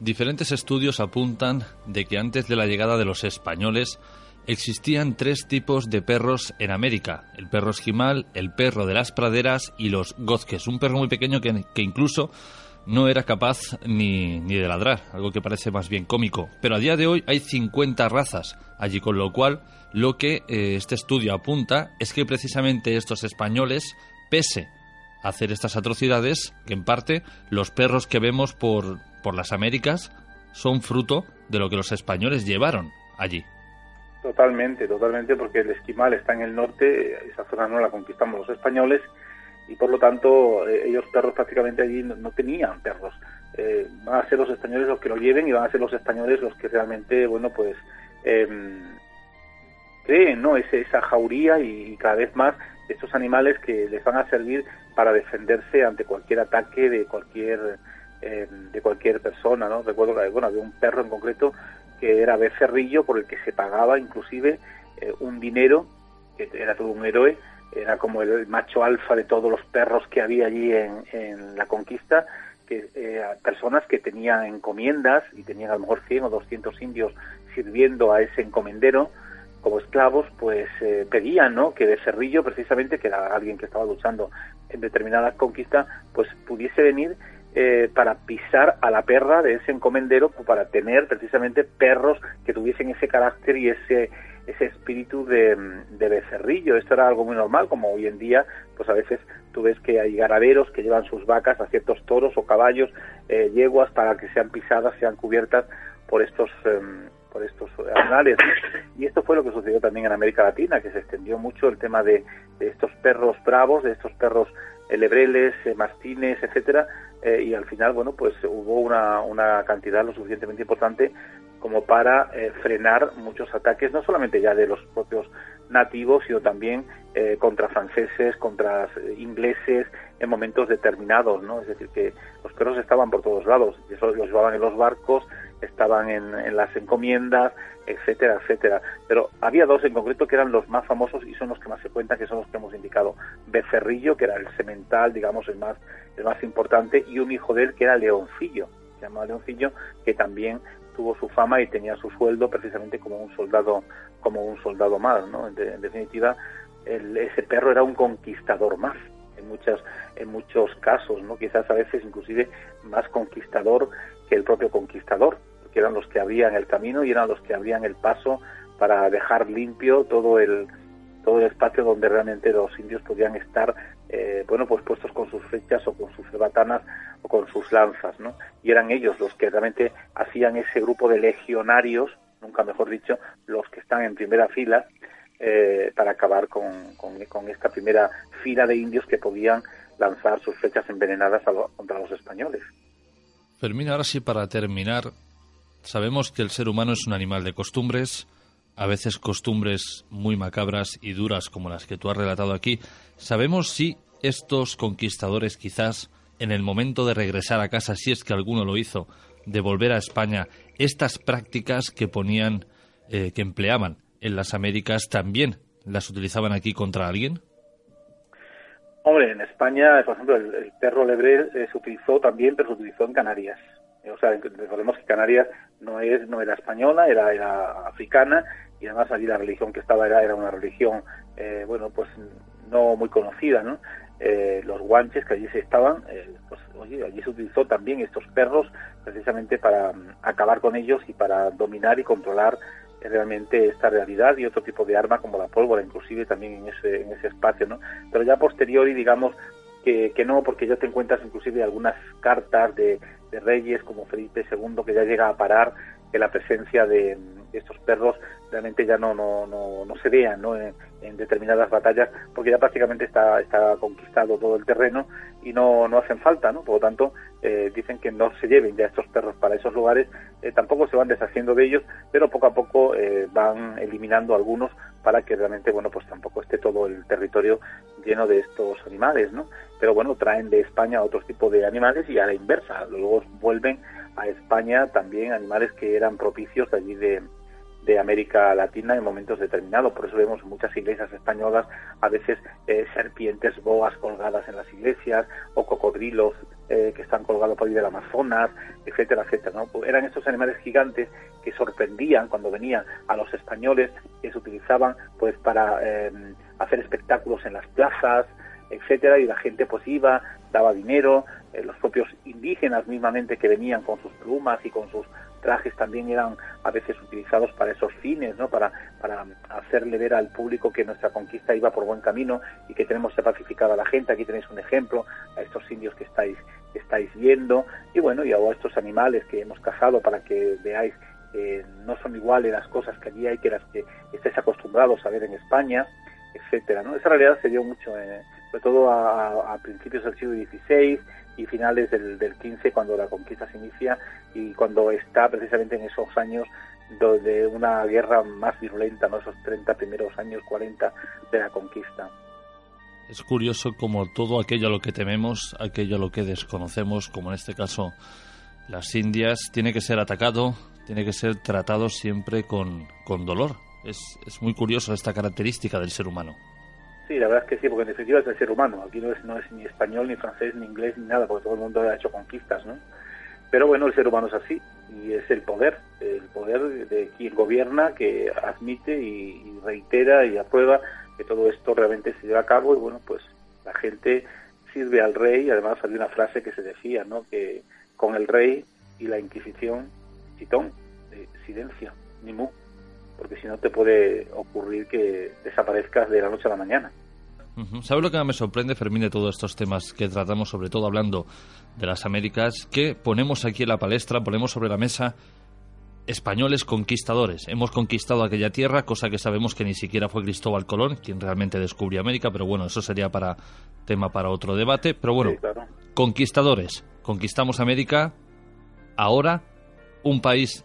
Diferentes estudios apuntan de que antes de la llegada de los españoles existían tres tipos de perros en América. El perro esquimal, el perro de las praderas y los gozques. Un perro muy pequeño que, incluso no era capaz ni, ni, de ladrar, algo que parece más bien cómico. Pero a día de hoy hay 50 razas allí, con lo cual lo que eh, este estudio apunta es que precisamente estos españoles, pese a hacer estas atrocidades, que en parte los perros que vemos por, por las Américas son fruto de lo que los españoles llevaron allí. Totalmente, totalmente, porque el esquimal está en el norte, esa zona no la conquistamos los españoles y por lo tanto eh, ellos perros prácticamente allí no, tenían perros. Eh, van a ser los españoles los que lo lleven y van a ser los españoles los que realmente, bueno, pues em, creen, ¿no? Ese, esa jauría y, cada vez más estos animales que les van a servir para defenderse ante cualquier ataque de cualquier em, de cualquier persona, ¿no? Recuerdo que bueno, había un perro en concreto que era becerrillo por el que se pagaba inclusive eh, un dinero, que era todo un héroe, era como el macho alfa de todos los perros que había allí en, la conquista, que eh, personas que tenían encomiendas y tenían a lo mejor 100 o 200 indios sirviendo a ese encomendero como esclavos, pues eh, pedían ¿no? que Becerrillo, precisamente, que era alguien que estaba luchando en determinadas conquistas, pues pudiese venir eh, para pisar a la perra de ese encomendero, para tener precisamente perros que tuviesen ese carácter y ese ese espíritu de, becerrillo. Esto era algo muy normal, como hoy en día, pues a veces tú ves que hay ganaderos que llevan sus vacas a ciertos toros o caballos, eh, yeguas, para que sean pisadas, sean cubiertas por estos em, por estos animales. Y esto fue lo que sucedió también en América Latina, que se extendió mucho el tema de, de estos perros bravos, de estos perros lebreles, eh, mastines, etcétera, eh, y al final, bueno, pues hubo una, una cantidad lo suficientemente importante como para eh, frenar muchos ataques, no solamente ya de los propios nativos, sino también contra franceses, contra ingleses en momentos determinados, ¿no? Es decir, que los perros estaban por todos lados, los llevaban en los barcos, estaban en, las encomiendas, etcétera, etcétera. Pero había dos en concreto que eran los más famosos y son los que más se cuentan, que son los que hemos indicado. Becerrillo, que era el semental, digamos, el más, el más importante, y un hijo de él que era Leoncillo, se llamaba Leoncillo, que también tuvo su fama y tenía su sueldo precisamente como un soldado, como un soldado más, ¿no? En, definitiva, ese perro era un conquistador más en muchas en muchos casos no quizás a veces inclusive más conquistador que el propio conquistador que eran los que abrían el camino y eran los que abrían el paso para dejar limpio todo el todo el espacio donde realmente los indios podían estar eh, bueno pues puestos con sus flechas o con sus batanas o con sus lanzas no y eran ellos los que realmente hacían ese grupo de legionarios nunca mejor dicho los que están en primera fila eh, para acabar con, con, esta primera fila de indios que podían lanzar sus flechas envenenadas contra los españoles. Fermín, ahora sí, para terminar, Sabemos que el ser humano es un animal de costumbres, a veces costumbres muy macabras y duras como las que tú has relatado aquí. Sabemos si estos conquistadores quizás en el momento de regresar a casa, si es que alguno lo hizo, de volver a España, estas prácticas que ponían, eh, que empleaban en las Américas, también las utilizaban aquí contra alguien? Hombre, en España, por ejemplo, el, perro lebre eh, se utilizó también, pero se utilizó en Canarias. O sea, recordemos que Canarias no es no era española, era, era africana y además allí la religión que estaba era, era una religión, eh, bueno, pues no muy conocida, ¿no? Eh, los guanches que allí se estaban, eh, pues oye, allí se utilizó también estos perros precisamente para mm, acabar con ellos y para dominar y controlar realmente esta realidad y otro tipo de arma como la pólvora, inclusive también en ese, en ese espacio, ¿no? Pero ya posteriori, digamos, que, que no, porque ya te encuentras inclusive algunas cartas de, de reyes como Felipe II que ya llega a parar que la presencia de estos perros realmente ya no, no, no, no se vean ¿no? En, determinadas batallas porque ya prácticamente está, está conquistado todo el terreno y no, no hacen falta, ¿no? Por lo tanto, eh, dicen que no se lleven ya estos perros para esos lugares, eh, tampoco se van deshaciendo de ellos, pero poco a poco eh, van eliminando algunos para que realmente, bueno, pues tampoco esté todo el territorio lleno de estos animales, ¿no? Pero bueno, traen de España otros tipos de animales y a la inversa, luego vuelven a España también animales que eran propicios allí de, de América Latina en momentos determinados. Por eso vemos en muchas iglesias españolas a veces eh, serpientes boas colgadas en las iglesias o cocodrilos eh, que están colgados por ahí del Amazonas, etcétera, etcétera. ¿no? Pues eran estos animales gigantes que sorprendían cuando venían a los españoles, que se utilizaban pues para em, hacer espectáculos en las plazas, etcétera, y la gente pues iba, daba dinero, eh, los propios indígenas mismamente que venían con sus plumas y con sus trajes también eran a veces utilizados para esos fines, ¿no? Para, para hacerle ver al público que nuestra conquista iba por buen camino y que tenemos que pacificar a la gente. Aquí tenéis un ejemplo, a estos indios que estáis, estáis viendo, y bueno, y a estos animales que hemos cazado para que veáis que no son iguales las cosas que allí hay que las que estáis acostumbrados a ver en España, etcétera, ¿no? Esa realidad se dio mucho, eh, sobre todo a, a principios del siglo XVI, y finales del, del 15 cuando la conquista se inicia y cuando está precisamente en esos años de una guerra más virulenta, ¿no? esos 30 primeros años, 40 de la conquista. Es curioso como todo aquello a lo que tememos, aquello a lo que desconocemos, como en este caso las Indias, tiene que ser atacado, tiene que ser tratado siempre con, con dolor. Es, es muy curioso esta característica del ser humano. Sí, la verdad es que sí, porque en definitiva es el ser humano. Aquí no es, no es ni español, ni francés, ni inglés, ni nada, porque todo el mundo ha hecho conquistas, ¿no? Pero bueno, el ser humano es así, y es el poder, el poder de quien gobierna, que admite y, reitera y aprueba que todo esto realmente se lleva a cabo, y bueno, pues la gente sirve al rey, además había una frase que se decía, ¿no? Que con el rey y la Inquisición, chitón, eh, silencio, ni mu porque si no te puede ocurrir que desaparezcas de la noche a la mañana. ¿Sabes lo que me sorprende, Fermín, de todos estos temas que tratamos, sobre todo hablando de las Américas, que ponemos aquí en la palestra, ponemos sobre la mesa españoles conquistadores. Hemos conquistado aquella tierra, cosa que sabemos que ni siquiera fue Cristóbal Colón quien realmente descubrió América, pero bueno, eso sería para tema para otro debate. Pero bueno, conquistadores. Conquistamos América. Ahora, un país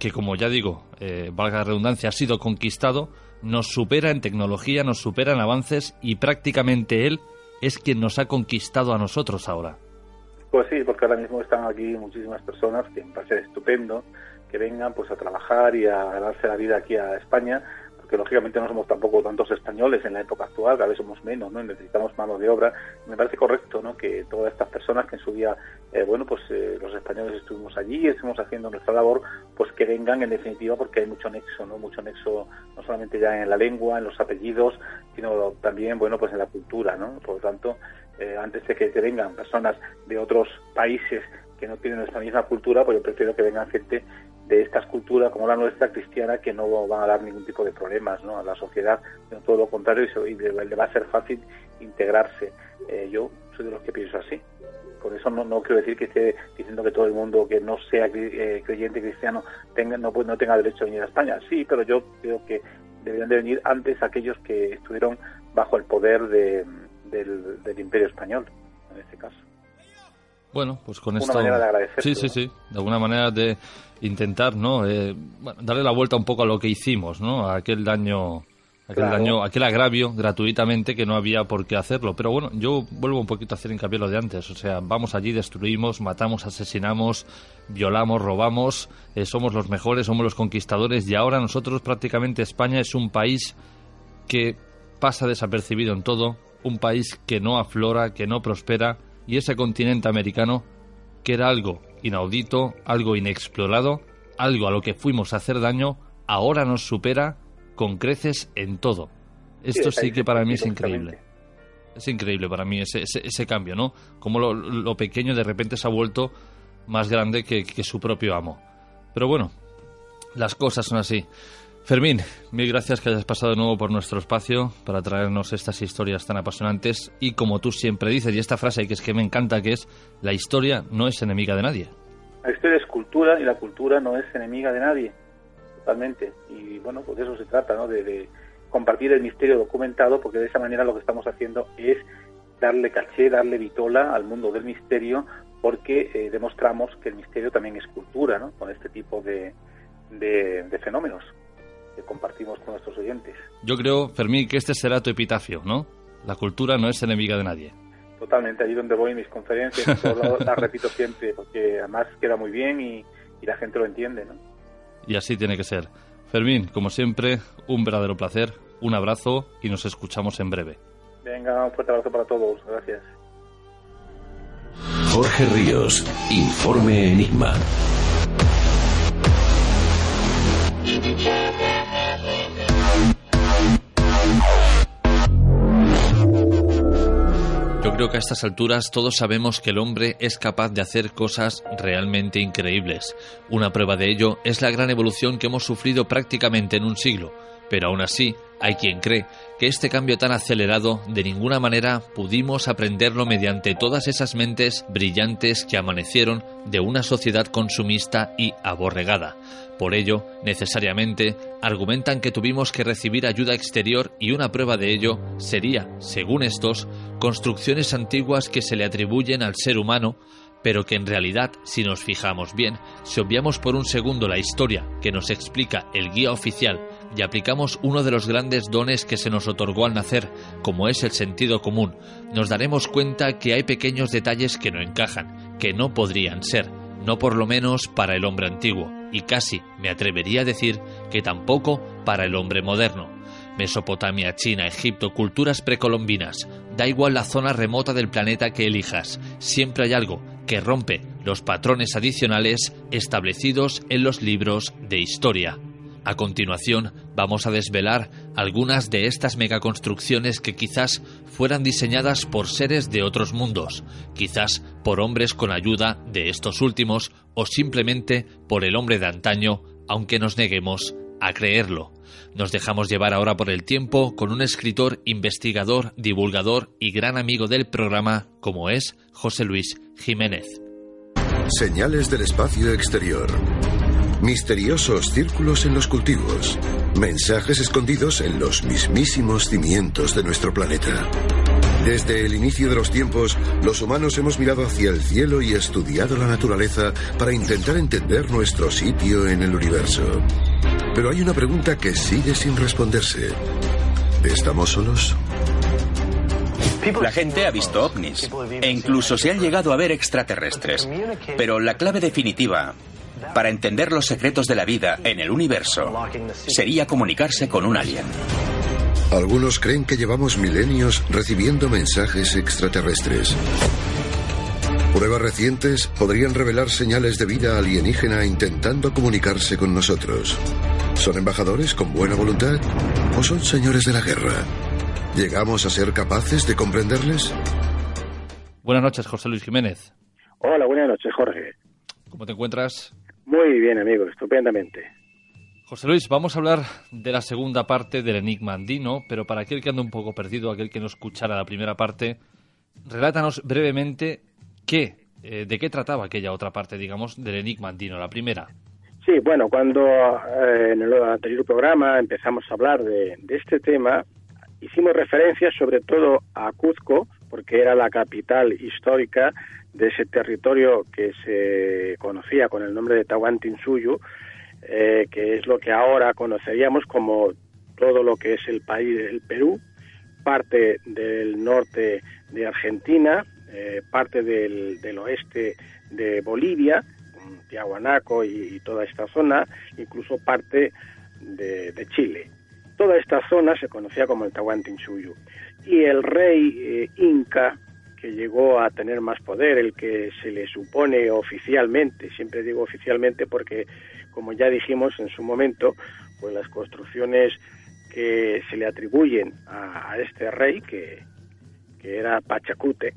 que como ya digo, eh, valga la redundancia, ha sido conquistado, nos supera en tecnología, nos supera en avances y prácticamente él es quien nos ha conquistado a nosotros ahora. Pues sí, porque ahora mismo están aquí muchísimas personas que me parece estupendo que vengan pues a trabajar y a ganarse la vida aquí a España que lógicamente no somos tampoco tantos españoles en la época actual, cada vez somos menos, ¿no? necesitamos mano de obra. Me parece correcto, ¿no? Que todas estas personas que en su día, eh, bueno, pues eh, los españoles estuvimos allí y estuvimos haciendo nuestra labor, pues que vengan en definitiva porque hay mucho nexo, ¿no? Mucho nexo no solamente ya en la lengua, en los apellidos, sino también, bueno, pues en la cultura, ¿no? Por lo tanto, eh, antes de que vengan personas de otros países que no tienen nuestra misma cultura, pues yo prefiero que vengan gente de estas culturas como la nuestra cristiana que no van a dar ningún tipo de problemas ¿no? a la sociedad, sino todo lo contrario y, le, va a ser fácil integrarse. Eh, yo soy de los que pienso así. Por eso no, no quiero decir que esté diciendo que todo el mundo que no sea eh, creyente cristiano tenga, no, no tenga derecho a venir a España. Sí, pero yo creo que deberían de venir antes aquellos que estuvieron bajo el poder de, del, del imperio español, en este caso. Bueno, pues con esto... Manera de agradecer. Sí, sí, sí. De alguna manera de intentar, ¿no? Eh, darle la vuelta un poco a lo que hicimos, ¿no? A aquel daño... Aquel daño, aquel agravio gratuitamente que no había por qué hacerlo. Pero bueno, yo vuelvo un poquito a hacer hincapié lo de antes. O sea, vamos allí, destruimos, matamos, asesinamos, violamos, robamos, eh, somos los mejores, somos los conquistadores y ahora nosotros prácticamente España es un país que pasa desapercibido en todo, un país que no aflora, que no prospera y ese continente americano, que era algo inaudito, algo inexplorado, algo a lo que fuimos a hacer daño, ahora nos supera con creces en todo. Esto sí, que para mí es increíble. Es increíble para mí ese, ese, cambio, ¿no? Como lo, pequeño de repente se ha vuelto más grande que su propio amo. Pero bueno, las cosas son así. Fermín, mil gracias que hayas pasado de nuevo por nuestro espacio para traernos estas historias tan apasionantes y como tú siempre dices, y esta frase que es que me encanta, que es, la historia no es enemiga de nadie. La historia es cultura y la cultura no es enemiga de nadie, totalmente. Y bueno, pues de eso se trata, ¿no? De, compartir el misterio documentado, porque de esa manera lo que estamos haciendo es darle caché, darle vitola al mundo del misterio, porque eh, demostramos que el misterio también es cultura, ¿no? Con este tipo de, de fenómenos que compartimos con nuestros oyentes. Yo creo, Fermín, que este será tu epitafio, ¿no? La cultura no es enemiga de nadie. Totalmente, allí donde voy en mis conferencias, la repito siempre, porque además queda muy bien y, y la gente lo entiende, ¿no? Y así tiene que ser. Fermín, como siempre, un verdadero placer, un abrazo y nos escuchamos en breve. Venga, un fuerte abrazo para todos, gracias. Jorge Ríos, Informe Enigma. Creo que a estas alturas todos sabemos que el hombre es capaz de hacer cosas realmente increíbles. Una prueba de ello es la gran evolución que hemos sufrido prácticamente en un siglo, pero aún así hay quien cree que este cambio tan acelerado de ninguna manera pudimos aprenderlo mediante todas esas mentes brillantes que amanecieron de una sociedad consumista y aborregada. Por ello, necesariamente, argumentan que tuvimos que recibir ayuda exterior y una prueba de ello sería, según estos, construcciones antiguas que se le atribuyen al ser humano pero que en realidad, si nos fijamos bien, si obviamos por un segundo la historia que nos explica el guía oficial y aplicamos uno de los grandes dones que se nos otorgó al nacer, como es el sentido común, nos daremos cuenta que hay pequeños detalles que no encajan, que no podrían ser, no por lo menos para el hombre antiguo, y casi me atrevería a decir que tampoco para el hombre moderno. Mesopotamia, China, Egipto, culturas precolombinas, da igual la zona remota del planeta que elijas, siempre hay algo que rompe los patrones adicionales establecidos en los libros de historia. A continuación, vamos a desvelar algunas de estas megaconstrucciones que quizás fueran diseñadas por seres de otros mundos, quizás por hombres con ayuda de estos últimos o simplemente por el hombre de antaño, aunque nos neguemos a creerlo. Nos dejamos llevar ahora por el tiempo con un escritor, investigador, divulgador y gran amigo del programa como es José Luis Jiménez. Señales del espacio exterior. Misteriosos círculos en los cultivos. Mensajes escondidos en los mismísimos cimientos de nuestro planeta. Desde el inicio de los tiempos, los humanos hemos mirado hacia el cielo y estudiado la naturaleza para intentar entender nuestro sitio en el universo. Pero hay una pregunta que sigue sin responderse. ¿Estamos solos? La gente ha visto ovnis e incluso se han llegado a ver extraterrestres. Pero la clave definitiva para entender los secretos de la vida en el universo sería comunicarse con un alien. Algunos creen que llevamos milenios recibiendo mensajes extraterrestres. Pruebas recientes podrían revelar señales de vida alienígena intentando comunicarse con nosotros. ¿Son embajadores con buena voluntad o son señores de la guerra? ¿Llegamos a ser capaces de comprenderles? Buenas noches, José Luis Jiménez. Hola, buenas noches, Jorge. ¿Cómo te encuentras? Muy bien, amigo, estupendamente. José Luis, vamos a hablar de la segunda parte del Enigma andino, pero para aquel que anda un poco perdido, aquel que no escuchara la primera parte, relátanos brevemente qué, eh, de qué trataba aquella otra parte, digamos, del Enigma andino, la primera. Sí, bueno, cuando eh, en el anterior programa empezamos a hablar de, de este tema, hicimos referencia sobre todo a Cuzco, porque era la capital histórica de ese territorio que se conocía con el nombre de Tahuantinsuyo, eh, que es lo que ahora conoceríamos como todo lo que es el país del Perú, parte del norte de Argentina, eh, parte del, del, oeste de Bolivia, Tiahuanaco y, toda esta zona, incluso parte de, Chile. Toda esta zona se conocía como el Tahuantinsuyo. Y el rey eh, inca que llegó a tener más poder, el que se le supone oficialmente, siempre digo oficialmente porque, como ya dijimos en su momento, pues las construcciones que se le atribuyen a, a este rey, que, que era Pachacútec,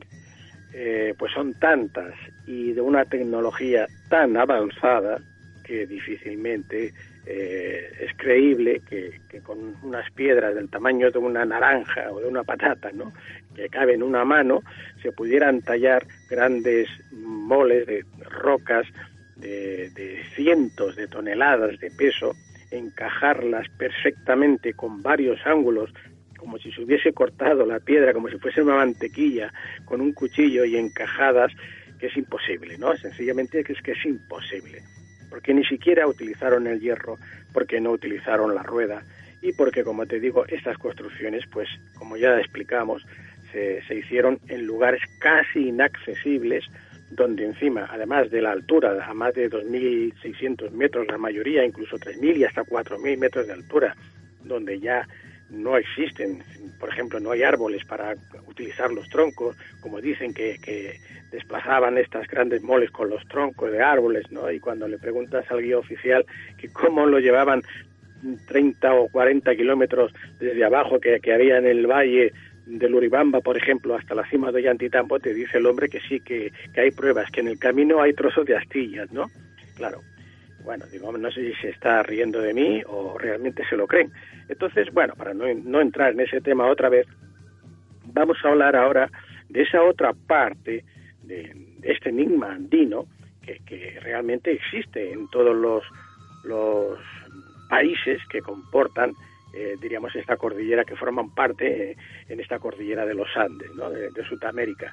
eh, pues son tantas y de una tecnología tan avanzada que difícilmente eh, es creíble que, con unas piedras del tamaño de una naranja o de una patata, ¿no? que cabe en una mano, se pudieran tallar grandes moles de rocas de, de cientos de toneladas de peso, encajarlas perfectamente con varios ángulos como si se hubiese cortado la piedra, como si fuese una mantequilla, con un cuchillo y encajadas, que es imposible, ¿no? Sencillamente es que es imposible porque ni siquiera utilizaron el hierro, porque no utilizaron la rueda y porque, como te digo, estas construcciones, pues, como ya explicamos, se, se hicieron en lugares casi inaccesibles, donde encima, además de la altura, a más de 2.600 metros, la mayoría, incluso 3.000 y hasta 4.000 metros de altura, donde ya no existen, por ejemplo, no hay árboles para utilizar los troncos, como dicen que, que, desplazaban estas grandes moles con los troncos de árboles, ¿no? Y cuando le preguntas al guía oficial que cómo lo llevaban 30 o 40 kilómetros desde abajo que, que había en el valle del Uribamba, por ejemplo, hasta la cima de Yantitambo, te dice el hombre que sí, que, que hay pruebas, que en el camino hay trozos de astillas, ¿no? Claro. Bueno, digo, no sé si se está riendo de mí o realmente se lo creen. Entonces, bueno, para no, no entrar en ese tema otra vez, vamos a hablar ahora de esa otra parte de este enigma andino que, que realmente existe en todos los, los países que comportan eh, diríamos, esta cordillera que forman parte eh, en esta cordillera de los Andes, ¿no? de, Sudamérica.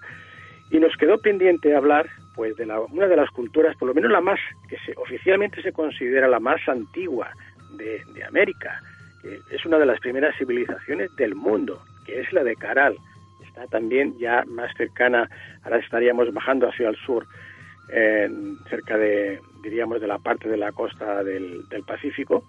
Y nos quedó pendiente hablar, pues, de una de las culturas, por lo menos la más, que oficialmente se considera la más antigua de, América, que es una de las primeras civilizaciones del mundo, que es la de Caral. Está también ya más cercana, ahora estaríamos bajando hacia el sur, cerca de, diríamos, de la parte de la costa del, del Pacífico,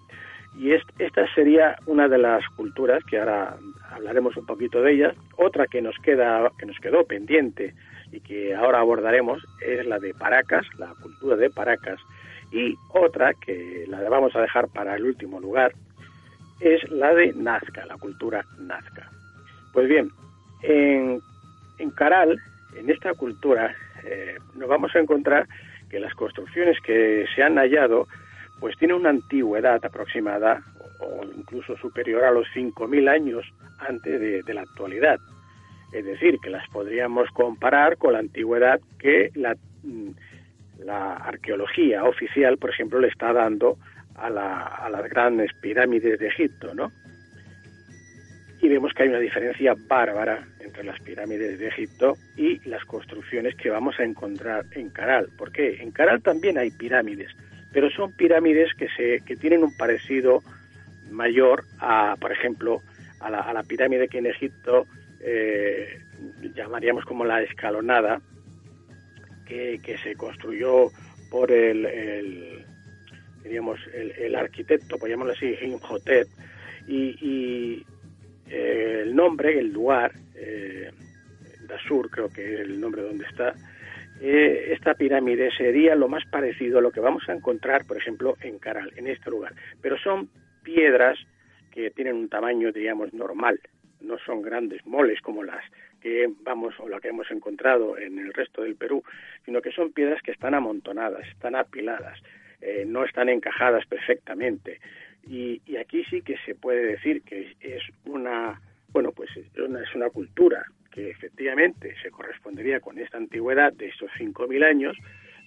y esta sería una de las culturas que ahora hablaremos un poquito de ellas. Otra que nos queda, que nos quedó pendiente y que ahora abordaremos es la de Paracas, la cultura de Paracas. Y otra que la vamos a dejar para el último lugar es la de Nazca, la cultura Nazca. Pues bien, en, en Caral, en esta cultura, eh, nos vamos a encontrar que las construcciones que se han hallado pues tiene una antigüedad aproximada o incluso superior a los 5.000 años antes de, la actualidad. Es decir, que las podríamos comparar con la antigüedad que la, mm, la arqueología oficial, por ejemplo, le está dando a, a, las grandes pirámides de Egipto, ¿no? Y vemos que hay una diferencia bárbara entre las pirámides de Egipto y las construcciones que vamos a encontrar en Caral. ¿Por qué? En Caral también hay pirámides, pero son pirámides que, se, que tienen un parecido mayor a, por ejemplo, a la, a la pirámide que en Egipto eh, llamaríamos como la escalonada, que, que se construyó por el, el diríamos, el, arquitecto, por llamarlo así, Imhotep, y, y eh, el nombre, el lugar, eh, Dasur creo que es el nombre donde está, eh, esta pirámide sería lo más parecido a lo que vamos a encontrar, por ejemplo, en Caral, en este lugar. Pero son piedras que tienen un tamaño, diríamos, normal. No son grandes moles como las que vamos o las que hemos encontrado en el resto del Perú, sino que son piedras que están amontonadas, están apiladas, eh, no están encajadas perfectamente. Y, aquí sí que se puede decir que es una, bueno, pues es una, es una cultura que efectivamente se correspondería con esta antigüedad de estos 5.000 años,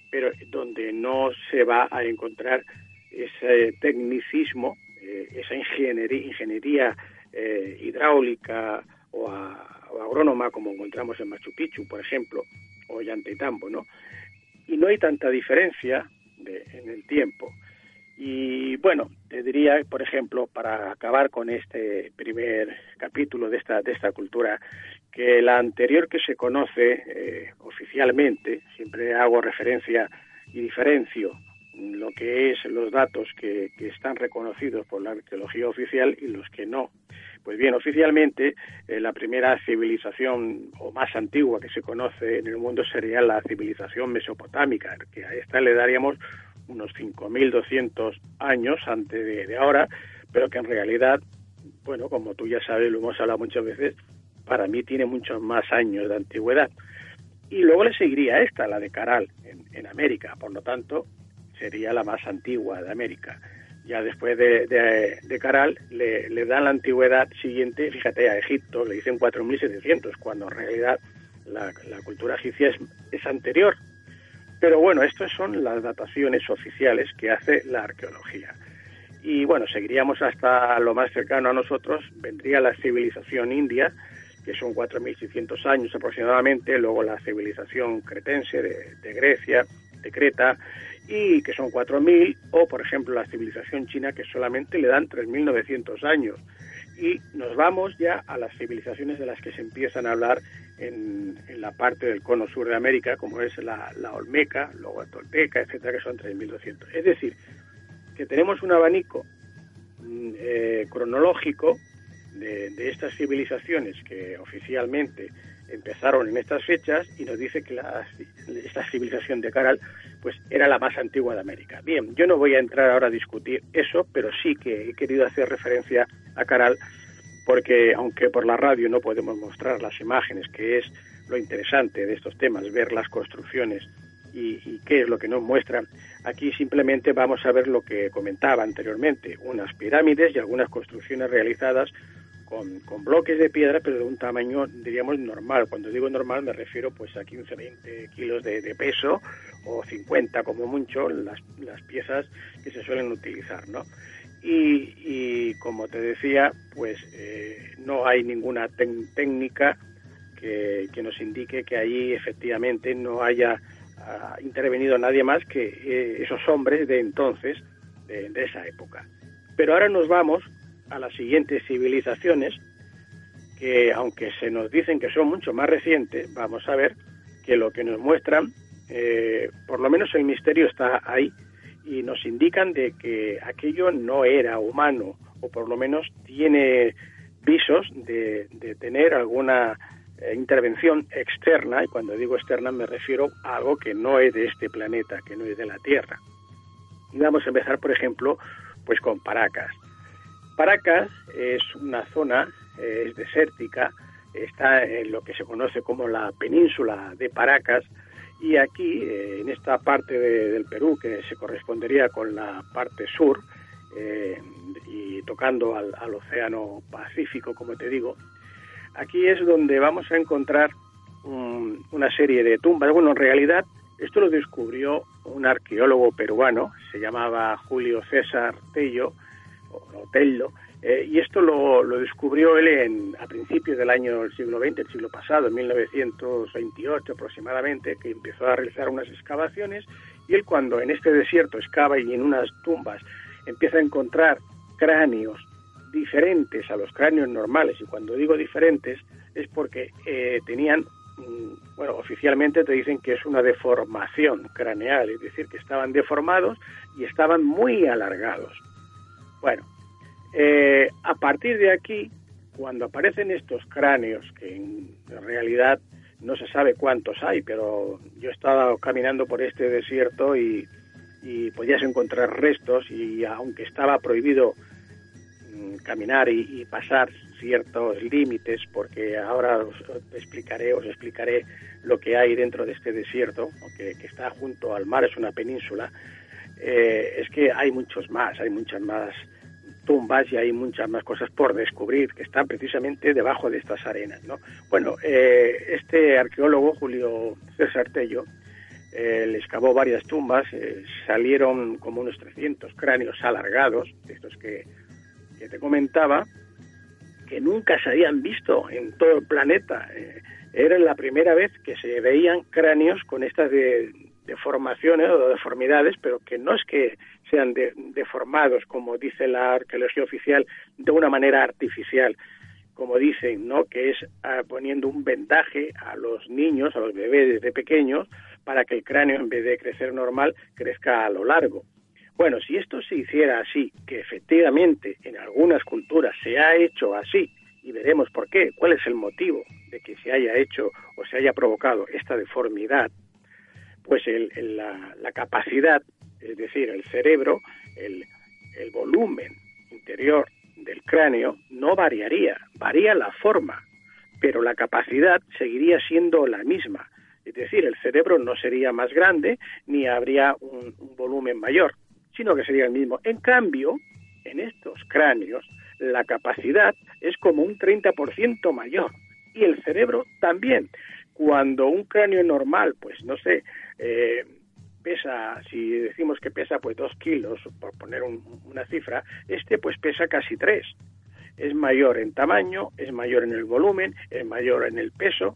pero donde no se va a encontrar ese tecnicismo, eh, esa ingeniería eh, hidráulica o, agrónoma como encontramos en Machu Picchu, por ejemplo, o Yantetambo, ¿no? Y no hay tanta diferencia en el tiempo. Y bueno, te diría, por ejemplo, para acabar con este primer capítulo de esta, de esta cultura, que la anterior que se conoce eh, oficialmente, siempre hago referencia y diferencio lo que es los datos que, que, están reconocidos por la arqueología oficial y los que no. Pues bien, oficialmente eh, la primera civilización o más antigua que se conoce en el mundo sería la civilización mesopotámica, que a esta le daríamos unos 5.200 años antes de, de ahora, pero que en realidad, bueno, como tú ya sabes, lo hemos hablado muchas veces, para mí tiene muchos más años de antigüedad. Y luego le seguiría esta, la de Caral, en, América, por lo tanto, sería la más antigua de América. Ya después de, de, Caral le, le, dan la antigüedad siguiente, fíjate, a Egipto, le dicen 4.700, cuando en realidad la, la cultura egipcia es, es anterior. Pero bueno, estas son las dataciones oficiales que hace la arqueología. Y bueno, seguiríamos hasta lo más cercano a nosotros, vendría la civilización india, que son 4.600 años aproximadamente, luego la civilización cretense de, Grecia, de Creta, y que son 4.000, o por ejemplo la civilización china que solamente le dan 3.900 años. Y nos vamos ya a las civilizaciones de las que se empiezan a hablar en, la parte del cono sur de América, como es la, Olmeca, luego la etcétera, que son 3.200. Es decir, que tenemos un abanico mm, eh, cronológico de, estas civilizaciones que oficialmente empezaron en estas fechas y nos dice que esta civilización de Caral pues era la más antigua de América. Bien, yo no voy a entrar ahora a discutir eso, pero sí que he querido hacer referencia a Caral porque aunque por la radio no podemos mostrar las imágenes, que es lo interesante de estos temas, ver las construcciones y, y, qué es lo que nos muestran, aquí simplemente vamos a ver lo que comentaba anteriormente, unas pirámides y algunas construcciones realizadas con, con, bloques de piedra, pero de un tamaño, diríamos, normal. Cuando digo normal me refiero pues a 15, 20 kilos de, peso o 50 como mucho las, las, piezas que se suelen utilizar, ¿no? Y, y como te decía, pues eh, no hay ninguna técnica que, que, nos indique que allí efectivamente no haya uh, intervenido nadie más que eh, esos hombres de entonces, de esa época. Pero ahora nos vamos a las siguientes civilizaciones, que aunque se nos dicen que son mucho más recientes, vamos a ver que lo que nos muestran, eh, por lo menos el misterio está ahí, y nos indican de que aquello no era humano, o por lo menos tiene visos de, de tener alguna eh, intervención externa, y cuando digo externa me refiero a algo que no es de este planeta, que no es de la Tierra. Y vamos a empezar, por ejemplo, pues con Paracas. Paracas es una zona, eh, es desértica, está en lo que se conoce como la península de Paracas y aquí, eh, en esta parte de, del Perú, que se correspondería con la parte sur eh, y tocando al, Océano Pacífico, como te digo, aquí es donde vamos a encontrar um, una serie de tumbas. Bueno, en realidad esto lo descubrió un arqueólogo peruano, se llamaba Julio César Tello, Otello, eh, y esto lo, descubrió él en, a principios del año del siglo XX, el siglo pasado, en 1928 aproximadamente, que empezó a realizar unas excavaciones, y él cuando en este desierto excava y en unas tumbas empieza a encontrar cráneos diferentes a los cráneos normales, y cuando digo diferentes es porque eh, tenían, mm, bueno, oficialmente te dicen que es una deformación craneal, es decir, que estaban deformados y estaban muy alargados. Bueno, eh, a partir de aquí, cuando aparecen estos cráneos, que en realidad no se sabe cuántos hay, pero yo he estado caminando por este desierto y, y podías encontrar restos y aunque estaba prohibido mm, caminar y, pasar ciertos límites, porque ahora os explicaré, os explicaré lo que hay dentro de este desierto, que, que está junto al mar, es una península, eh, es que hay muchos más, hay muchas más tumbas y hay muchas más cosas por descubrir que están precisamente debajo de estas arenas. ¿no? Bueno, eh, este arqueólogo, Julio César Tello, eh, le excavó varias tumbas, eh, salieron como unos 300 cráneos alargados, estos que, que, te comentaba, que nunca se habían visto en todo el planeta. Eh, era la primera vez que se veían cráneos con estas de, deformaciones o deformidades, pero que no es que sean de, deformados, como dice la arqueología oficial, de una manera artificial, como dicen, ¿no? que es ah, poniendo un vendaje a los niños, a los bebés desde pequeños, para que el cráneo, en vez de crecer normal, crezca a lo largo. Bueno, si esto se hiciera así, que efectivamente en algunas culturas se ha hecho así, y veremos por qué, cuál es el motivo de que se haya hecho o se haya provocado esta deformidad, pues el, el, la, la, capacidad, es decir, el cerebro, el, el volumen interior del cráneo no variaría, varía la forma, pero la capacidad seguiría siendo la misma. Es decir, el cerebro no sería más grande ni habría un, volumen mayor, sino que sería el mismo. En cambio, en estos cráneos, la capacidad es como un 30% mayor y el cerebro también. Cuando un cráneo normal, pues no sé, eh, pesa, si decimos que pesa pues dos kilos, por poner un, una cifra, este pues pesa casi tres. Es mayor en tamaño, es mayor en el volumen, es mayor en el peso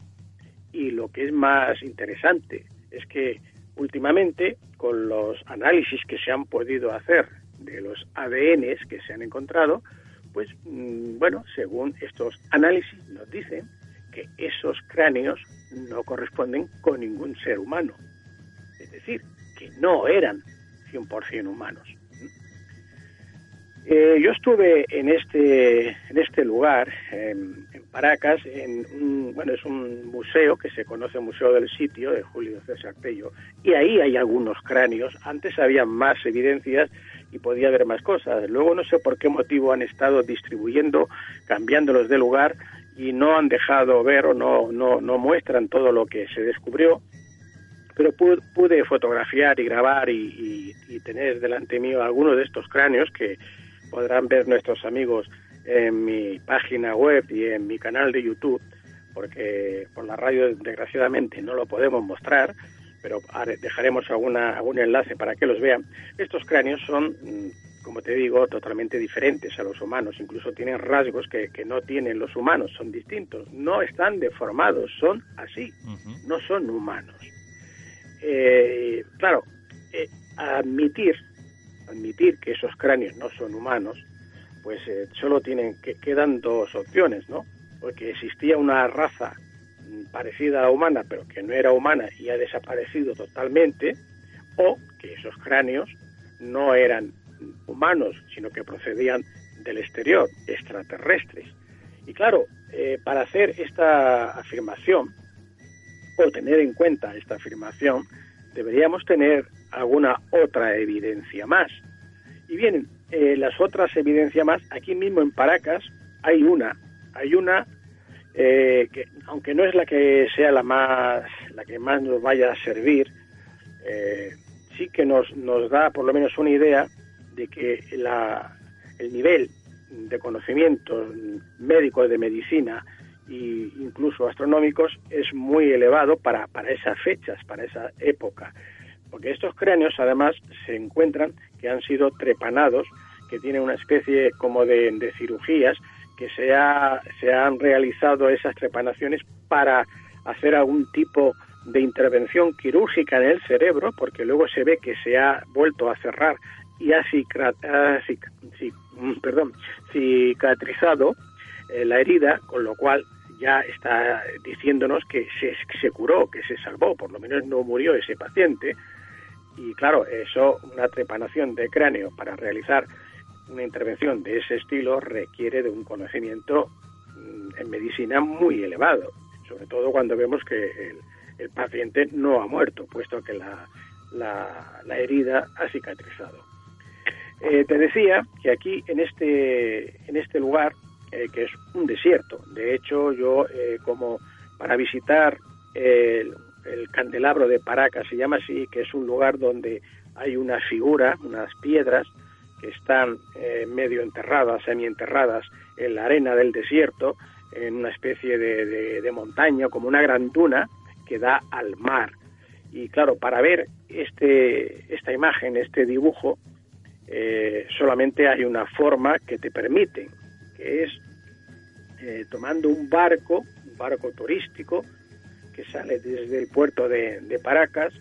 y lo que es más interesante es que últimamente con los análisis que se han podido hacer de los ADNs que se han encontrado, pues mmm, bueno, según estos análisis nos dicen que esos cráneos no corresponden con ningún ser humano es decir, que no eran 100% humanos. Eh, yo estuve en este, en este lugar, en, Paracas, en un, bueno, es un museo que se conoce Museo del Sitio de Julio César Pello, y ahí hay algunos cráneos. Antes había más evidencias y podía haber más cosas. Luego no sé por qué motivo han estado distribuyendo, cambiándolos de lugar y no han dejado ver o no, no, no muestran todo lo que se descubrió. Pero pude, fotografiar y grabar y, y tener delante mío algunos de estos cráneos que podrán ver nuestros amigos en mi página web y en mi canal de YouTube, porque por la radio desgraciadamente no lo podemos mostrar, pero dejaremos alguna, algún enlace para que los vean. Estos cráneos son, mm, como te digo, totalmente diferentes a los humanos, incluso tienen rasgos que, que no tienen los humanos, son distintos, no están deformados, son así, no son humanos. Eh, claro, eh, admitir, admitir que esos cráneos no son humanos pues eh, solo tienen que quedan dos opciones, ¿no? Porque existía una raza parecida a la humana, pero que no era humana y ha desaparecido totalmente, o que esos cráneos no eran humanos, sino que procedían del exterior, extraterrestres. Y claro, eh, para hacer esta afirmación, o tener en cuenta esta afirmación, deberíamos tener alguna otra evidencia más. Y bien, eh, las otras evidencias más, aquí mismo en Paracas hay una, hay una eh, que aunque no es la que sea la más, la que más nos vaya a servir, eh, sí que nos, nos da por lo menos una idea de que la, el nivel de conocimientos médicos de medicina e incluso astronómicos es muy elevado para, para esas fechas, para esa época. Porque estos cráneos además se encuentran que han sido trepanados, que tienen una especie como de, cirugías, que se, se han realizado esas trepanaciones para hacer algún tipo de intervención quirúrgica en el cerebro, porque luego se ve que se ha vuelto a cerrar y ha cicatrizado eh, la herida, con lo cual ya está diciéndonos que se, se curó, que se salvó, por lo menos no murió ese paciente, y claro, eso, una trepanación de cráneo para realizar una intervención de ese estilo requiere de un conocimiento mm, en medicina muy elevado, sobre todo cuando vemos que el, paciente no ha muerto, puesto que la, la, herida ha cicatrizado. Eh, te decía que aquí, en este, en este lugar, eh, que es un desierto, de hecho yo, eh, como para visitar el el candelabro de Paracas, se llama así, que es un lugar donde hay una figura, unas piedras que están eh, medio enterradas, semienterradas en la arena del desierto, en una especie de, montaña, como una gran duna que da al mar. Y claro, para ver este, esta imagen, este dibujo, eh, solamente hay una forma que te permite, que es eh, tomando un barco, un barco turístico, que sale desde el puerto de, Paracas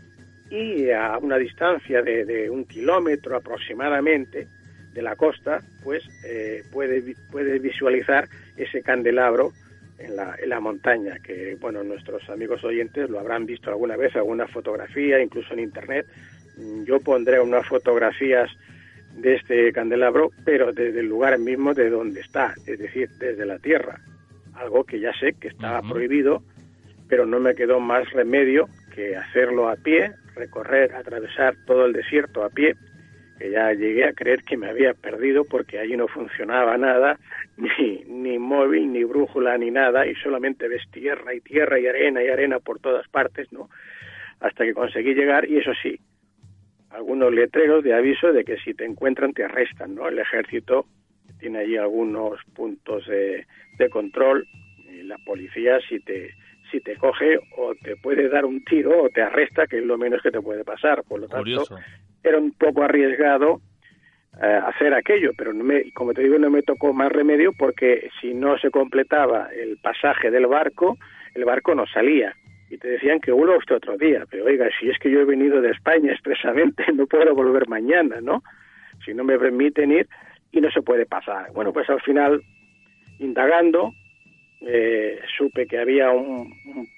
y a una distancia de, un kilómetro aproximadamente de la costa, pues eh, puede, puede visualizar ese candelabro en la, en la montaña, que bueno, nuestros amigos oyentes lo habrán visto alguna vez, alguna fotografía, incluso en internet. Yo pondré unas fotografías de este candelabro, pero desde el lugar mismo de donde está, es decir, desde la tierra, algo que ya sé que estaba prohibido pero no me quedó más remedio que hacerlo a pie, recorrer, atravesar todo el desierto a pie, que ya llegué a creer que me había perdido porque allí no funcionaba nada, ni, ni móvil, ni brújula, ni nada, y solamente ves tierra y tierra y arena y arena por todas partes, ¿no? Hasta que conseguí llegar, y eso sí, algunos letreros de aviso de que si te encuentran te arrestan, ¿no? El ejército tiene allí algunos puntos de, de control, y la policía si te si te coge o te puede dar un tiro o te arresta, que es lo menos que te puede pasar. Por lo tanto, era un poco arriesgado eh, hacer aquello, pero no me, como te digo, no me tocó más remedio porque si no se completaba el pasaje del barco, el barco no salía. Y te decían que uno usted otro día, pero oiga, si es que yo he venido de España expresamente, no puedo volver mañana, ¿no? Si no me permiten ir y no se puede pasar. Bueno, pues al final, indagando, eh, supe que había un,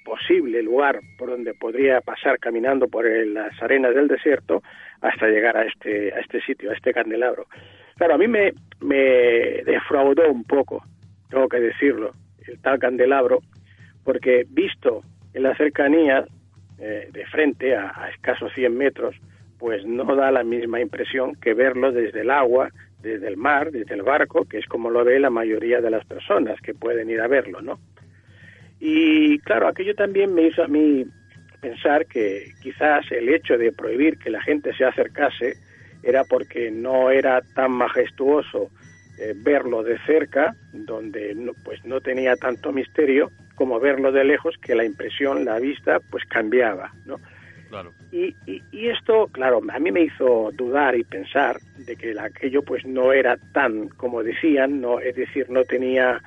posible lugar por donde podría pasar caminando por las arenas del desierto hasta llegar a este, a este sitio, a este candelabro. Claro, a mí me, me defraudó un poco, tengo que decirlo, el tal candelabro, porque visto en la cercanía, eh, de frente, a, a escasos 100 metros, pues no da la misma impresión que verlo desde el agua, desde el mar, desde el barco, que es como lo ve la mayoría de las personas que pueden ir a verlo, ¿no? Y claro, aquello también me hizo a mí pensar que quizás el hecho de prohibir que la gente se acercase era porque no era tan majestuoso eh, verlo de cerca, donde no, pues no tenía tanto misterio, como verlo de lejos, que la impresión, la vista, pues cambiaba, ¿no? Claro. Y, y, y, esto, claro, a mí me hizo dudar y pensar de que aquello pues no era tan como decían, no, es decir, no tenía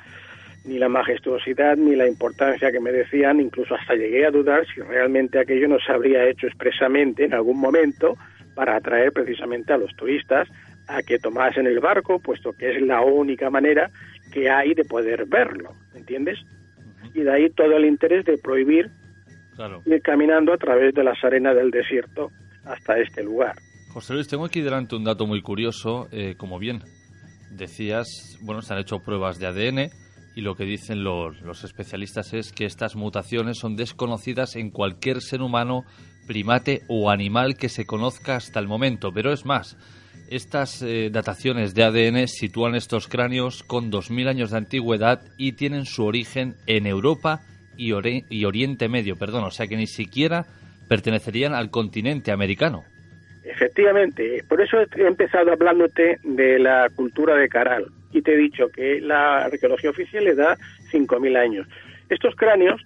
ni la majestuosidad ni la importancia que me decían, incluso hasta llegué a dudar si realmente aquello no se habría hecho expresamente en algún momento para atraer precisamente a los turistas a que tomasen el barco, puesto que es la única manera que hay de poder verlo, ¿entiendes? Y de ahí todo el interés de prohibir claro. ir caminando a través de las arenas del desierto hasta este lugar. José Luis, tengo aquí delante un dato muy curioso, eh, como bien decías, bueno, se han hecho pruebas de ADN y lo que dicen los, los especialistas es que estas mutaciones son desconocidas en cualquier ser humano, primate o animal que se conozca hasta el momento, pero es más, estas eh, dataciones de ADN sitúan estos cráneos con 2.000 años de antigüedad y tienen su origen en Europa y, Ori y, Oriente Medio, perdón, o sea que ni siquiera pertenecerían al continente americano. Efectivamente, por eso he empezado hablándote de la cultura de Caral y te he dicho que la arqueología oficial le da 5.000 años. Estos cráneos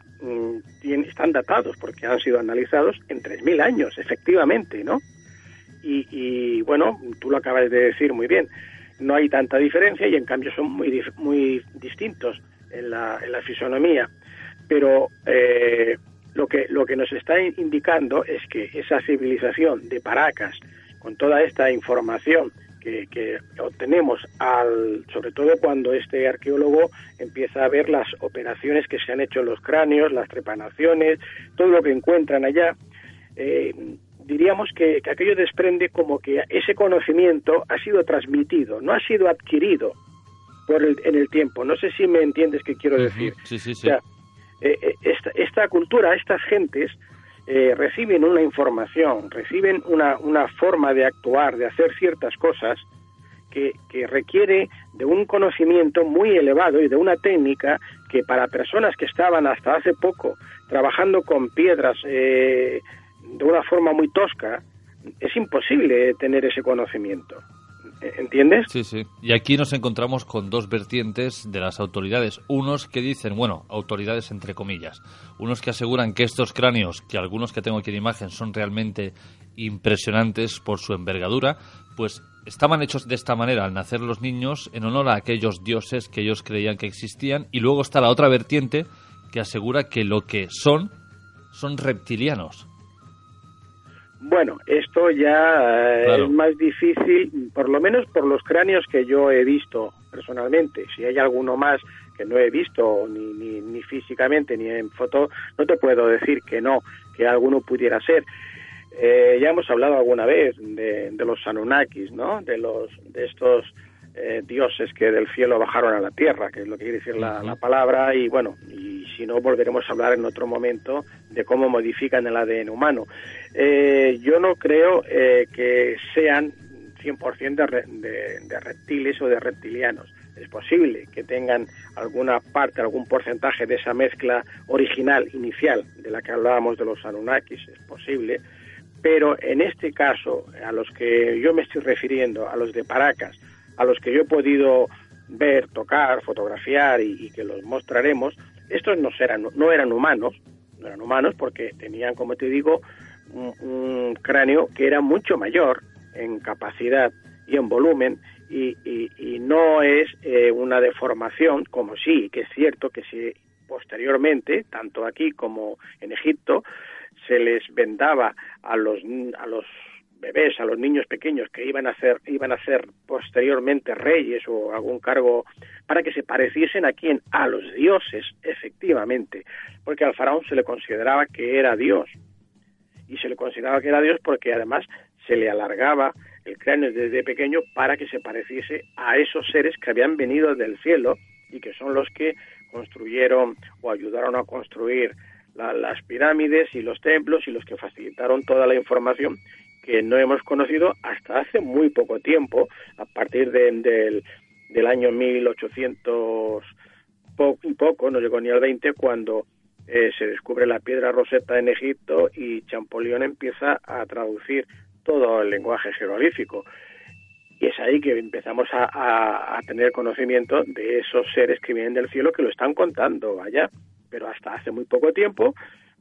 tienen, están datados porque han sido analizados en 3.000 años, efectivamente, ¿no? Y, y, bueno, tú lo acabas de decir muy bien, no hay tanta diferencia y en cambio son muy, muy distintos en la, en la fisonomía. Pero eh, lo, que, lo que nos está indicando es que esa civilización de Paracas, con toda esta información que, obtenemos, al, sobre todo cuando este arqueólogo empieza a ver las operaciones que se han hecho en los cráneos, las trepanaciones, todo lo que encuentran allá, eh, diríamos que, que, aquello desprende como que ese conocimiento ha sido transmitido, no ha sido adquirido por el, en el tiempo. No sé si me entiendes qué quiero decir. Sí, sí, sí. O sea, eh, esta, esta, cultura, estas gentes eh, reciben una información, reciben una, una, forma de actuar, de hacer ciertas cosas que, que, requiere de un conocimiento muy elevado y de una técnica que para personas que estaban hasta hace poco trabajando con piedras eh, de una forma muy tosca, es imposible tener ese conocimiento. ¿Entiendes? Sí, sí. Y aquí nos encontramos con dos vertientes de las autoridades. Unos que dicen, bueno, autoridades entre comillas, unos que aseguran que estos cráneos, que algunos que tengo aquí en imagen son realmente impresionantes por su envergadura, pues estaban hechos de esta manera al nacer los niños en honor a aquellos dioses que ellos creían que existían. Y luego está la otra vertiente que asegura que lo que son son reptilianos. Bueno, esto ya eh, claro. es más difícil, por lo menos por los cráneos que yo he visto personalmente. Si hay alguno más que no he visto, ni, ni, ni físicamente, ni en foto, no te puedo decir que no, que alguno pudiera ser. Eh, ya hemos hablado alguna vez de, de, los Anunnakis, ¿no? De, los, de estos eh, dioses que del cielo bajaron a la tierra, que es lo que quiere decir la, la, palabra, y bueno, y si no volveremos a hablar en otro momento de cómo modifican el ADN humano. Eh, yo no creo eh, que sean 100% de, de reptiles o de reptilianos. Es posible que tengan alguna parte, algún porcentaje de esa mezcla original, inicial, de la que hablábamos de los Anunnakis, es posible, pero en este caso, a los que yo me estoy refiriendo, a los de Paracas, a los que yo he podido ver, tocar, fotografiar y, y que los mostraremos, estos no eran, no eran humanos, no eran humanos porque tenían, como te digo, un, cráneo que era mucho mayor en capacidad y en volumen y, y, y no es eh, una deformación, como sí, que es cierto que si posteriormente, tanto aquí como en Egipto, se les vendaba a los, a los bebés, a los niños pequeños que iban a ser iban a ser posteriormente reyes o algún cargo para que se pareciesen a quién a los dioses efectivamente, porque al faraón se le consideraba que era dios y se le consideraba que era dios porque además se le alargaba el cráneo desde pequeño para que se pareciese a esos seres que habían venido del cielo y que son los que construyeron o ayudaron a construir las pirámides y los templos y los que facilitaron toda la información que no hemos conocido hasta hace muy poco tiempo, a partir del, del año 1800 y poco, no llegó ni al 20, cuando eh, se descubre la piedra roseta en Egipto y Champollion empieza a traducir todo el lenguaje jeroglífico. Y es ahí que empezamos a, a, tener conocimiento de esos seres que vienen del cielo que lo están contando allá. Pero hasta hace muy poco tiempo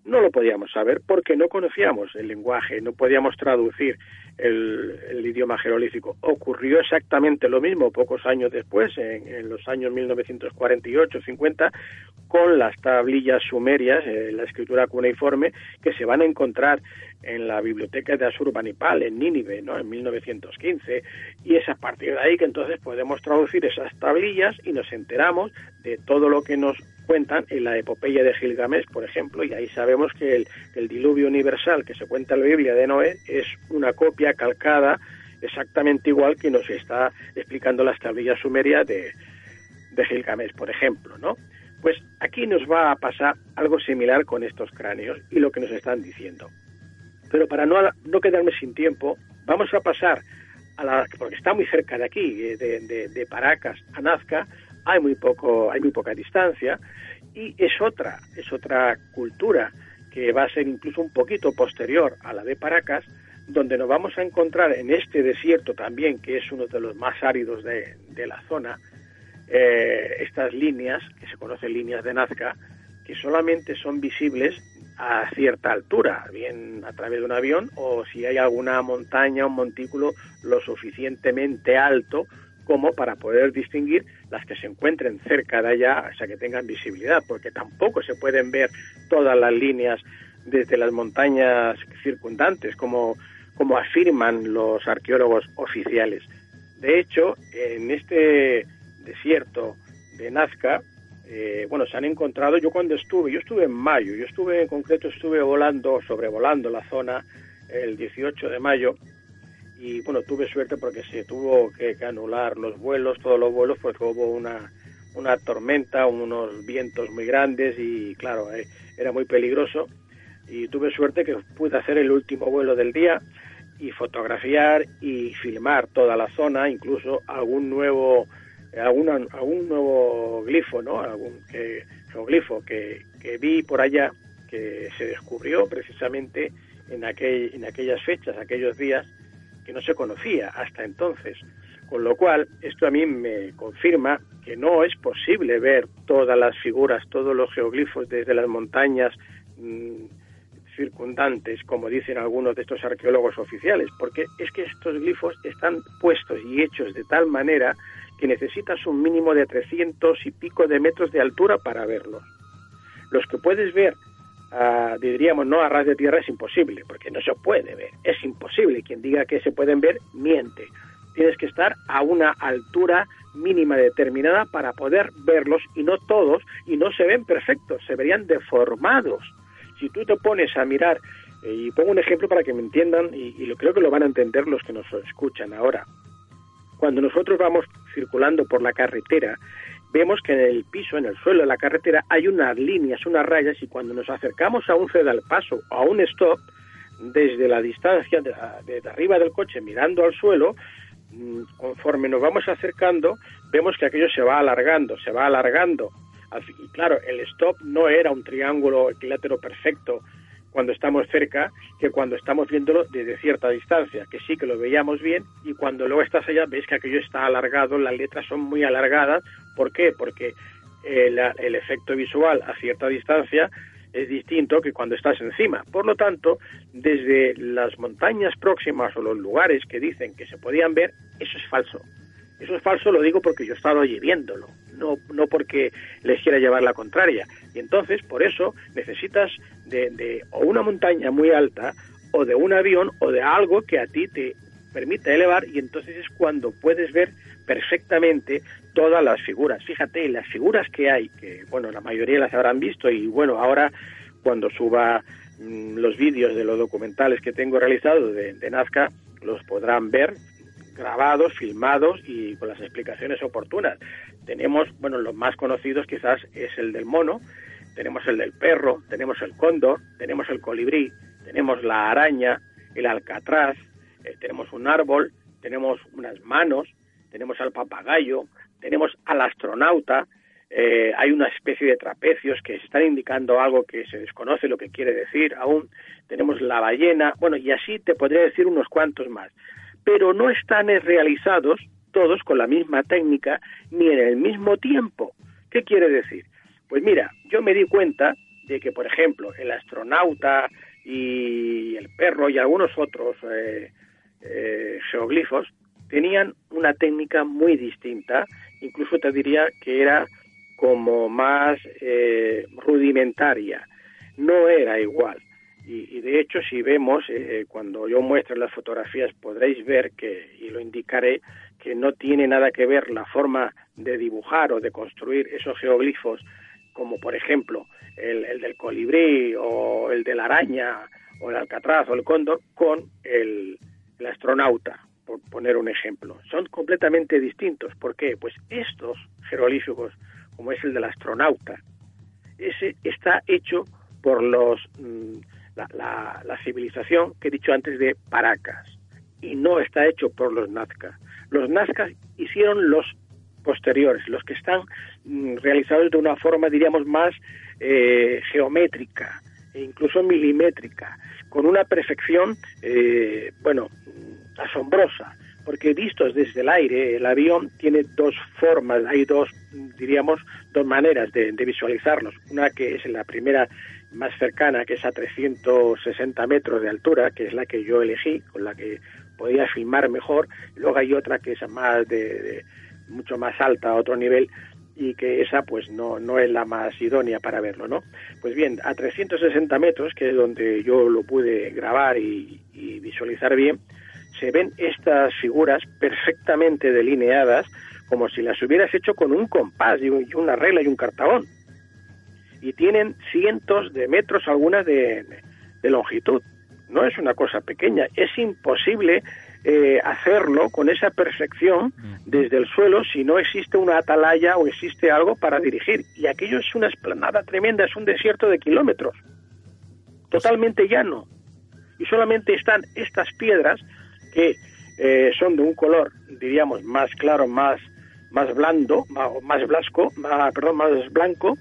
no lo podíamos saber porque no conocíamos el lenguaje, no podíamos traducir el, idioma jerolífico. Ocurrió exactamente lo mismo pocos años después, en, los años 1948-50, con las tablillas sumerias, eh, la escritura cuneiforme, que se van a encontrar en la biblioteca de Asurbanipal, en Nínive, ¿no? en 1915, y es a partir de ahí que entonces podemos traducir esas tablillas y nos enteramos de todo lo que nos cuentan en la epopeya de Gilgamesh, por ejemplo, y ahí sabemos que el, diluvio universal que se cuenta en la Biblia de Noé es una copia calcada exactamente igual que nos está explicando las tablillas sumerias de, de Gilgamesh, por ejemplo, ¿no? Pues aquí nos va a pasar algo similar con estos cráneos y lo que nos están diciendo. Pero para no, no quedarme sin tiempo, vamos a pasar a la, porque está muy cerca de aquí, eh, de, de, de Paracas a Nazca, hay muy poco, hay muy poca distancia. Y es otra, es otra cultura que va a ser incluso un poquito posterior a la de Paracas, donde nos vamos a encontrar en este desierto también, que es uno de los más áridos de, la zona, eh, estas líneas, que se conocen líneas de Nazca, que solamente son visibles a cierta altura, bien a través de un avión o si hay alguna montaña, un montículo lo suficientemente alto como para poder distinguir las que se encuentren cerca de allá, o sea, que tengan visibilidad, porque tampoco se pueden ver todas las líneas desde las montañas circundantes, como, como afirman los arqueólogos oficiales. De hecho, en este desierto de Nazca, eh, bueno, se han encontrado, yo cuando estuve, yo estuve en mayo, yo estuve en concreto, estuve volando, sobrevolando la zona el 18 de mayo, y bueno, tuve suerte porque se tuvo que, anular los vuelos, todos los vuelos, porque hubo una, una tormenta, unos vientos muy grandes y claro, eh, era muy peligroso y tuve suerte que pude hacer el último vuelo del día y fotografiar y filmar toda la zona, incluso algún nuevo algún, algún nuevo glifo, ¿no? Algún que, geoglifo que, que vi por allá que se descubrió precisamente en, aquel, en aquellas fechas, aquellos días que no se conocía hasta entonces. Con lo cual, esto a mí me confirma que no es posible ver todas las figuras, todos los geoglifos desde las montañas mm, circundantes, como dicen algunos de estos arqueólogos oficiales, porque es que estos glifos están puestos y hechos de tal manera que necesitas un mínimo de 300 y pico de metros de altura para verlos. Los que puedes ver diríamos, no a ras de tierra es imposible, porque no se puede ver, es imposible. Quien diga que se pueden ver, miente. Tienes que estar a una altura mínima determinada para poder verlos y no todos, y no se ven perfectos, se verían deformados. Si tú te pones a mirar, eh, y pongo un ejemplo para que me entiendan, y, y creo que lo van a entender los que nos escuchan ahora. Cuando nosotros vamos circulando por la carretera vemos que en el piso, en el suelo de la carretera, hay unas líneas, unas rayas, y cuando nos acercamos a un al paso o a un stop, desde la distancia de, arriba del coche mirando al suelo, mm, conforme nos vamos acercando, vemos que aquello se va alargando, se va alargando. Y claro, el stop no era un triángulo equilátero perfecto cuando estamos cerca que cuando estamos viéndolo desde cierta distancia, que sí que lo veíamos bien y cuando luego estás allá ves que aquello está alargado, las letras son muy alargadas. ¿Por qué? Porque el, el efecto visual a cierta distancia es distinto que cuando estás encima. Por lo tanto, desde las montañas próximas o los lugares que dicen que se podían ver, eso es falso. Eso es falso, lo digo porque yo he estado allí viéndolo, no, no porque les quiera llevar la contraria. Y entonces, por eso, necesitas de, de o una montaña muy alta, o de un avión, o de algo que a ti te permita elevar, y entonces es cuando puedes ver perfectamente todas las figuras. Fíjate, las figuras que hay, que bueno, la mayoría las habrán visto, y bueno, ahora cuando suba mm, los vídeos de los documentales que tengo realizados de, de Nazca, los podrán ver grabados, filmados y con las explicaciones oportunas. tenemos, bueno, los más conocidos quizás es el del mono, tenemos el del perro, tenemos el cóndor, tenemos el colibrí, tenemos la araña, el alcatraz, eh, tenemos un árbol, tenemos unas manos, tenemos al papagayo, tenemos al astronauta, eh, hay una especie de trapecios que están indicando algo que se desconoce lo que quiere decir aún, tenemos la ballena, bueno, y así te podría decir unos cuantos más, pero no están realizados todos con la misma técnica ni en el mismo tiempo. ¿Qué quiere decir? Pues mira, yo me di cuenta de que, por ejemplo, el astronauta y el perro y algunos otros eh, eh, geoglifos tenían una técnica muy distinta, incluso te diría que era como más eh, rudimentaria, no era igual. Y, de hecho, si vemos, eh, cuando yo muestre las fotografías, podréis ver que, y lo indicaré, que no tiene nada que ver la forma de dibujar o de construir esos geoglifos, como por ejemplo el, el del colibrí o el de la araña o el alcatraz o el cóndor, con el, el astronauta, por poner un ejemplo. Son completamente distintos. ¿Por qué? Pues estos jeroglíficos, como es el del astronauta, ese está hecho por los mm, la, la, civilización que he dicho antes de Paracas y no está hecho por los Nazca. Los Nazca hicieron los posteriores, los que están mm, realizados de una forma, diríamos, más eh, geométrica e incluso milimétrica, con una perfección, eh, bueno, asombrosa, porque vistos desde el aire, el avión tiene dos formas, hay dos, diríamos, dos maneras de, de visualizarlos. Una que es la primera más cercana, que es a 360 metros de altura, que es la que yo elegí, con la que podía filmar mejor. Luego hay otra que es más de, mucho más alta, a otro nivel, y que esa pues no, no es la más idónea para verlo, ¿no? Pues bien, a 360 metros, que es donde yo lo pude grabar y, y visualizar bien, se ven estas figuras perfectamente delineadas, como si las hubieras hecho con un compás y una regla y un cartabón y tienen cientos de metros algunas de, longitud. No es una cosa pequeña, es imposible eh, hacerlo con esa perfección desde el suelo si no existe una atalaya o existe algo para dirigir. Y aquello es una esplanada tremenda, es un desierto de kilómetros, totalmente llano. Y solamente están estas piedras que eh, son de un color, diríamos, más claro, más, más blando, más, más blasco, más, perdón, más blanco,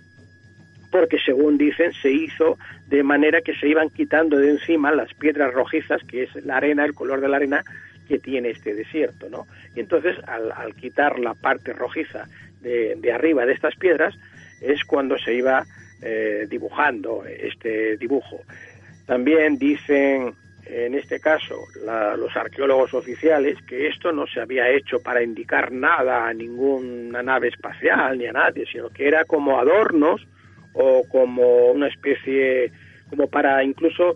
porque según dicen se hizo de manera que se iban quitando de encima las piedras rojizas, que es la arena, el color de la arena que tiene este desierto, ¿no? Y entonces al, quitar la parte rojiza de, arriba de estas piedras es cuando se iba eh, dibujando este dibujo. También dicen en este caso los arqueólogos oficiales que esto no se había hecho para indicar nada a ninguna nave espacial ni a nadie, sino que era como adornos o como una especie, como para incluso,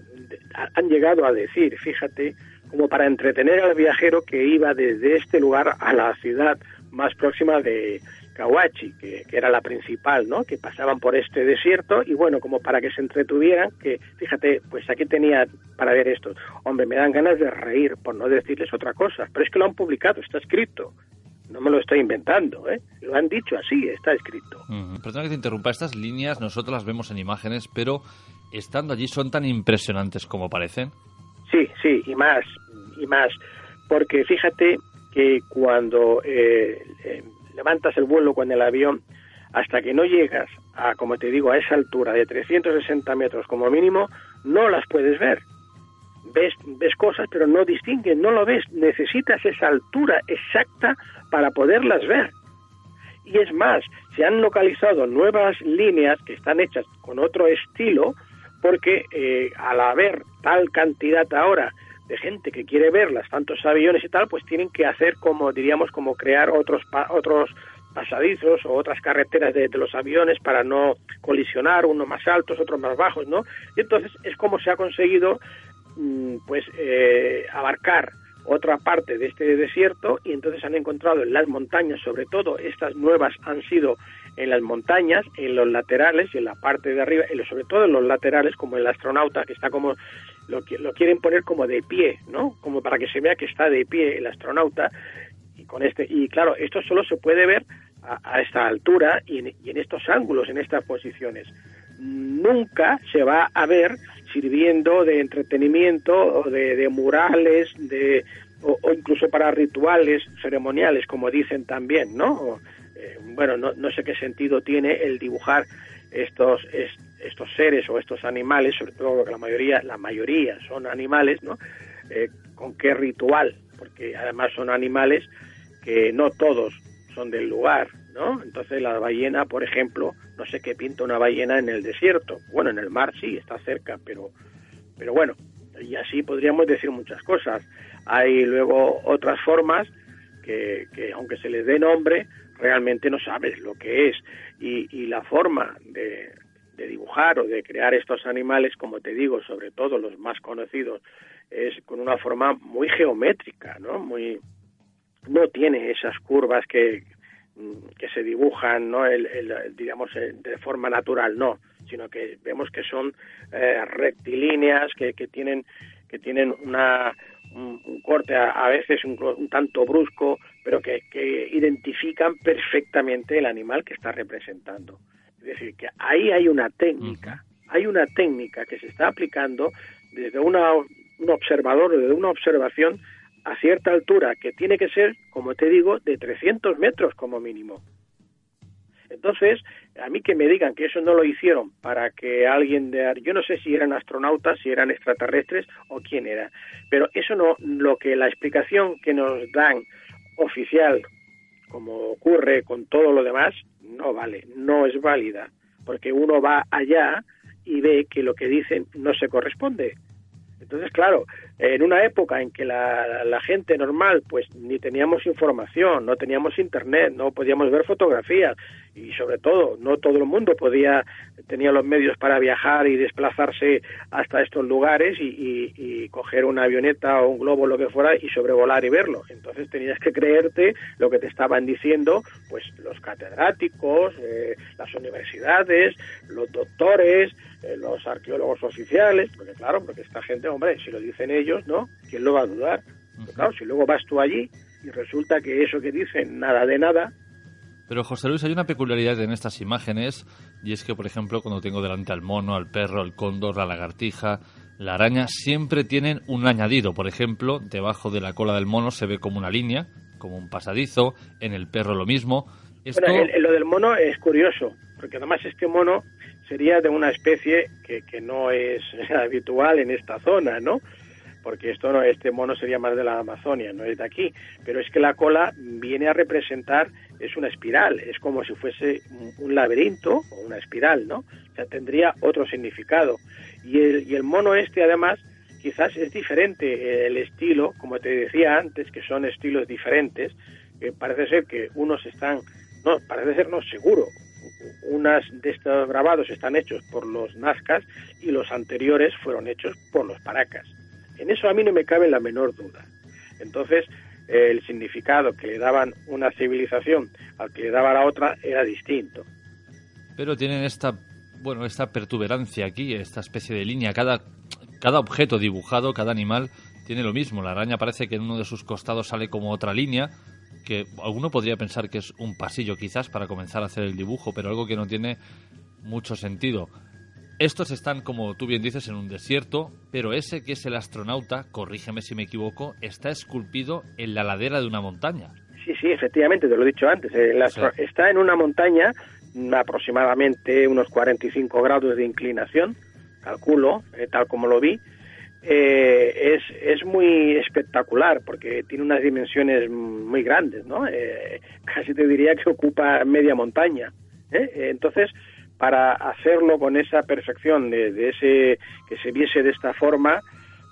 han llegado a decir, fíjate, como para entretener al viajero que iba desde este lugar a la ciudad más próxima de Kawachi, que, era la principal, ¿no? Que pasaban por este desierto y bueno, como para que se entretuvieran, que fíjate, pues aquí tenía para ver esto. Hombre, me dan ganas de reír por no decirles otra cosa, pero es que lo han publicado, está escrito no me lo estoy inventando, ¿eh? lo han dicho así, está escrito. Perdona que te interrumpa, estas líneas nosotros las vemos en imágenes, pero estando allí son tan impresionantes como parecen. Sí, sí, y más, y más, porque fíjate que cuando eh, eh, levantas el vuelo con el avión, hasta que no llegas a, como te digo, a esa altura de 360 metros como mínimo, no las puedes ver ves, ves cosas, pero no distingues, no lo ves. Necesitas esa altura exacta para poderlas ver. Y es más, se han localizado nuevas líneas que están hechas con otro estilo, porque eh, al haber tal cantidad ahora de gente que quiere verlas, tantos aviones y tal, pues tienen que hacer como, diríamos, como crear otros, otros pasadizos o otras carreteras de, de, los aviones para no colisionar, unos más altos, otros más bajos, ¿no? Y entonces es como se ha conseguido pues eh, abarcar otra parte de este desierto y entonces han encontrado en las montañas, sobre todo estas nuevas han sido en las montañas, en los laterales, en la parte de arriba, y sobre todo en los laterales, como el astronauta que está como lo, lo quieren poner como de pie, ¿no? Como para que se vea que está de pie el astronauta y con este y claro, esto solo se puede ver a, esta altura y en, estos ángulos, en estas posiciones. Nunca se va a ver sirviendo de entretenimiento o de, murales, de, o, incluso para rituales ceremoniales, como dicen también, ¿no? Eh, bueno, no, no, sé qué sentido tiene el dibujar estos, estos seres o estos animales, sobre todo porque la mayoría, la mayoría son animales, ¿no? Eh, ¿Con qué ritual? Porque además son animales que no todos son del lugar, ¿no? Entonces la ballena, por ejemplo, no sé qué pinta una ballena en el desierto. Bueno, en el mar sí, está cerca, pero, pero bueno, y así podríamos decir muchas cosas. Hay luego otras formas que, que aunque se les dé nombre, realmente no sabes lo que es. Y, y la forma de, de dibujar o de crear estos animales, como te digo, sobre todo los más conocidos, es con una forma muy geométrica, ¿no? Muy no tiene esas curvas que que se dibujan, ¿no? El, digamos eh, de forma natural, no, sino que vemos que son eh, rectilíneas que, que tienen que tienen una un, corte a, veces un, un, tanto brusco, pero que, que identifican perfectamente el animal que está representando. Es decir, que ahí hay una técnica, hay una técnica que se está aplicando desde una, un observador, desde una observación a cierta altura, que tiene que ser, como te digo, de 300 metros como mínimo. Entonces, a mí que me digan que eso no lo hicieron para que alguien de... Yo no sé si eran astronautas, si eran extraterrestres o quién era, pero eso no, lo que la explicación que nos dan oficial, como ocurre con todo lo demás, no vale, no es válida, porque uno va allá y ve que lo que dicen no se corresponde. Entonces, claro, en una época en que la, gente normal pues ni teníamos información, no teníamos internet, no podíamos ver fotografías y sobre todo no todo el mundo podía tenía los medios para viajar y desplazarse hasta estos lugares y, y, coger una avioneta o un globo lo que fuera y sobrevolar y verlo. Entonces tenías que creerte lo que te estaban diciendo pues los catedráticos, eh, las universidades, los doctores, eh, los arqueólogos oficiales, porque claro, porque esta gente, hombre, si lo dicen ellos ¿no? ¿Quién lo va a dudar? claro, si luego vas tú allí y resulta que eso que dicen, nada de nada. Pero José Luis, hay una peculiaridad en estas imágenes, y es que, por ejemplo, cuando tengo delante al mono, al perro, al cóndor, la lagartija, la araña, siempre tienen un añadido. Por ejemplo, debajo de la cola del mono se ve como una línea, como un pasadizo, en el perro lo mismo. Bueno, lo del mono es curioso, porque además este mono sería de una especie que, que no es habitual en esta zona, ¿no? Porque esto no, este mono sería más de la Amazonia, no es de aquí, pero es que la cola viene a representar, es una espiral, es como si fuese un laberinto o una espiral, ¿no? O sea, tendría otro significado. Y el, y el mono este, además, quizás es diferente el estilo, como te decía antes, que son estilos diferentes, parece ser que unos están, no, parece ser no seguro, unas de estos grabados están hechos por los nazcas y los anteriores fueron hechos por los paracas. En eso a mí no me cabe la menor duda. Entonces, el significado que le daban una civilización al que le daba la otra era distinto. Pero tienen esta, bueno, esta pertuberancia aquí, esta especie de línea. Cada, cada objeto dibujado, cada animal, tiene lo mismo. La araña parece que en uno de sus costados sale como otra línea, que alguno podría pensar que es un pasillo quizás para comenzar a hacer el dibujo, pero algo que no tiene mucho sentido. Estos están, como tú bien dices, en un desierto, pero ese que es el astronauta, corrígeme si me equivoco, está esculpido en la ladera de una montaña. Sí, sí, efectivamente, te lo he dicho antes. Está en una montaña, aproximadamente unos 45 grados de inclinación, calculo, eh, tal como lo vi. Eh, es, es muy espectacular porque tiene unas dimensiones muy grandes, ¿no? Eh, casi te diría que ocupa media montaña. Entonces, para hacerlo con esa perfección de, ese que se viese de esta forma,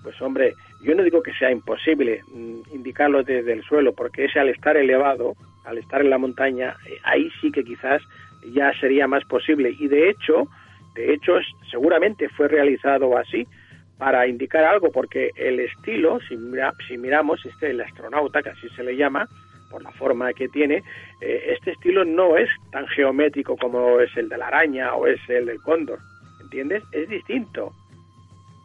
pues hombre, yo no digo que sea imposible mm, indicarlo desde el suelo, porque ese al estar elevado, al estar en la montaña, eh, ahí sí que quizás ya sería más posible. Y de hecho, de hecho, seguramente fue realizado así para indicar algo, porque el estilo, si, si miramos, este el astronauta, que así se le llama, por la forma que tiene, eh, este estilo no es tan geométrico como es el de la araña o es el del cóndor, ¿entiendes? Es distinto.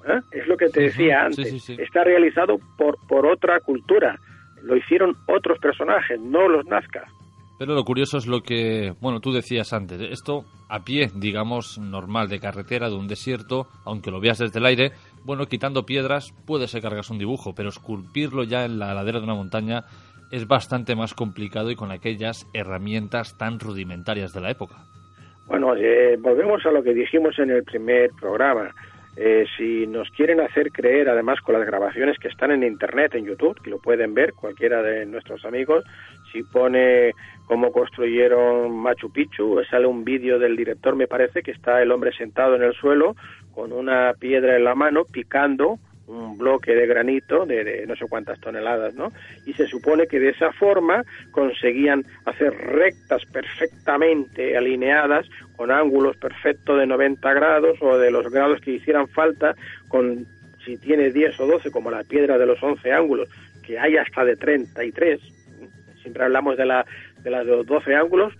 ¿eh? Es lo que te decía antes. Está realizado por, por otra cultura. Lo hicieron otros personajes, no los Nazca. Pero lo curioso es lo que, bueno, tú decías antes, esto a pie, digamos, normal, de carretera, de un desierto, aunque lo veas desde el aire, bueno, quitando piedras puede ser cargas un dibujo, pero esculpirlo ya en la ladera de una montaña es bastante más complicado y con aquellas herramientas tan rudimentarias de la época. Bueno, eh, volvemos a lo que dijimos en el primer programa. Eh, si nos quieren hacer creer, además con las grabaciones que están en Internet, en YouTube, que lo pueden ver cualquiera de nuestros amigos, si pone cómo construyeron Machu Picchu, sale un vídeo del director, me parece, que está el hombre sentado en el suelo con una piedra en la mano, picando un bloque de granito de, no sé cuántas toneladas, ¿no? Y se supone que de esa forma conseguían hacer rectas perfectamente alineadas con ángulos perfectos de 90 grados o de los grados que hicieran falta con si tiene 10 o 12 como la piedra de los 11 ángulos, que hay hasta de 33. Siempre hablamos de la de de los 12 ángulos,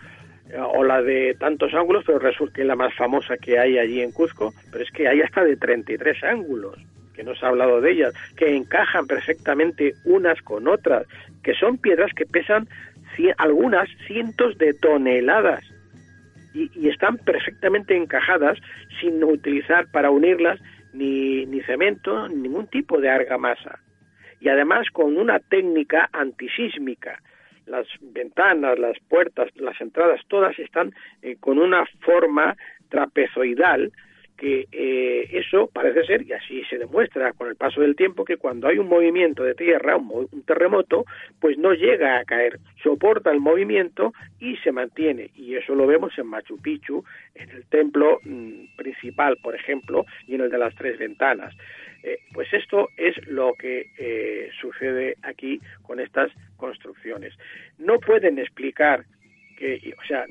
eh, o la de tantos ángulos, pero resulta que es la más famosa que hay allí en Cuzco, pero es que hay hasta de 33 ángulos que no se ha hablado de ellas, que encajan perfectamente unas con otras, que son piedras que pesan algunas cientos de toneladas y, están perfectamente encajadas sin utilizar para unirlas ni, ni cemento, ni ningún tipo de argamasa. Y además con una técnica antisísmica. Las ventanas, las puertas, las entradas, todas están eh, con una forma trapezoidal que eh, eso parece ser, y así se demuestra con el paso del tiempo, que cuando hay un movimiento de tierra, un, terremoto, pues no llega a caer, soporta el movimiento y se mantiene. Y eso lo vemos en Machu Picchu, en el templo mm, principal, por ejemplo, y en el de las tres ventanas. Eh, pues esto es lo que eh, sucede aquí con estas construcciones. No pueden explicar o sea,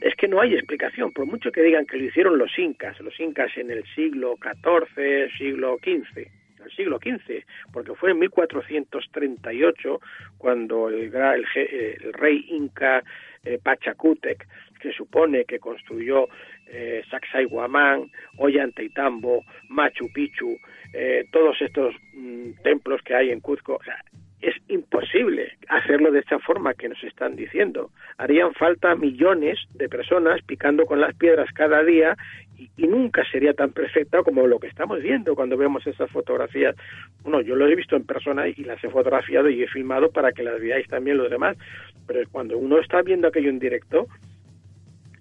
es que no hay explicación, por mucho que digan que lo hicieron los incas, los incas en el siglo XIV, siglo XV, el siglo XV, porque fue en 1438 cuando el, el, rey inca eh, Pachacútec, que supone que construyó eh, Sacsayhuamán, Ollantaytambo, Machu Picchu, eh, todos estos mm, templos que hay en Cuzco, es imposible hacerlo de esta forma que nos están diciendo. Harían falta millones de personas picando con las piedras cada día y, nunca sería tan perfecta como lo que estamos viendo cuando vemos esas fotografías. Bueno, yo lo he visto en persona y las he fotografiado y he filmado para que las veáis también los demás, pero cuando uno está viendo aquello en directo,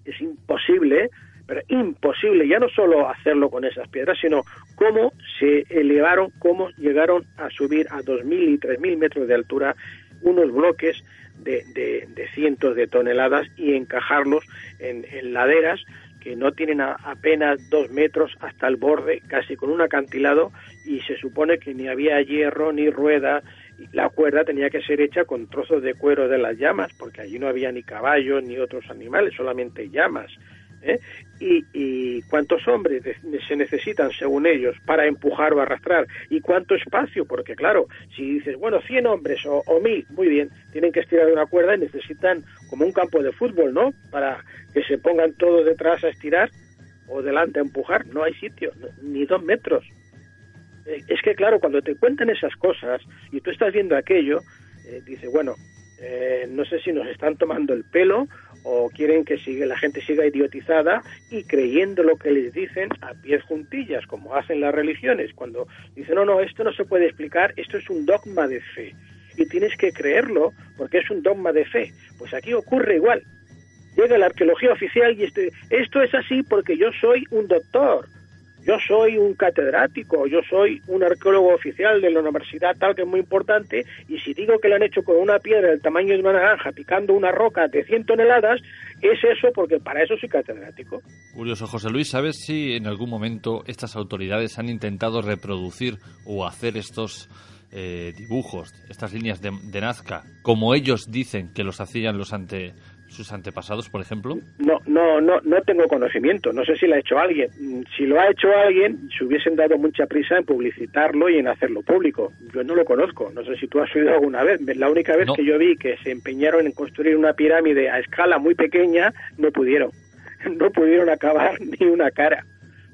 es imposible pero imposible ya no solo hacerlo con esas piedras, sino cómo se elevaron, cómo llegaron a subir a 2.000 y 3.000 metros de altura unos bloques de, de, cientos de toneladas y encajarlos en, laderas que no tienen apenas dos metros hasta el borde, casi con un acantilado, y se supone que ni había hierro ni rueda, la cuerda tenía que ser hecha con trozos de cuero de las llamas, porque allí no había ni caballos ni otros animales, solamente llamas. ¿Eh? Y, cuántos hombres se necesitan, según ellos, para empujar o arrastrar, y cuánto espacio, porque claro, si dices, bueno, 100 hombres o, o 1000, muy bien, tienen que estirar una cuerda y necesitan como un campo de fútbol, ¿no? Para que se pongan todos detrás a estirar o delante a empujar, no hay sitio, ni dos metros. Eh, es que claro, cuando te cuentan esas cosas y tú estás viendo aquello, eh, dice, bueno, eh, no sé si nos están tomando el pelo o quieren que sigue, la gente siga idiotizada y creyendo lo que les dicen a pies juntillas, como hacen las religiones, cuando dicen, no, no, esto no se puede explicar, esto es un dogma de fe y tienes que creerlo porque es un dogma de fe. Pues aquí ocurre igual. Llega la arqueología oficial y este, esto es así porque yo soy un doctor, yo soy un catedrático, yo soy un arqueólogo oficial de la universidad tal que es muy importante y si digo que lo han hecho con una piedra del tamaño de una naranja picando una roca de 100 toneladas, es eso porque para eso soy catedrático. Curioso, José Luis, ¿sabes si en algún momento estas autoridades han intentado reproducir o hacer estos eh, dibujos, estas líneas de, de Nazca, como ellos dicen que los hacían los ante sus antepasados, por ejemplo? No, no, no, no tengo conocimiento. No sé si lo ha hecho alguien. Si lo ha hecho alguien, se hubiesen dado mucha prisa en publicitarlo y en hacerlo público. Yo no lo conozco. No sé si tú has oído alguna vez. La única vez que yo vi que se empeñaron en construir una pirámide a escala muy pequeña, no pudieron. No pudieron acabar ni una cara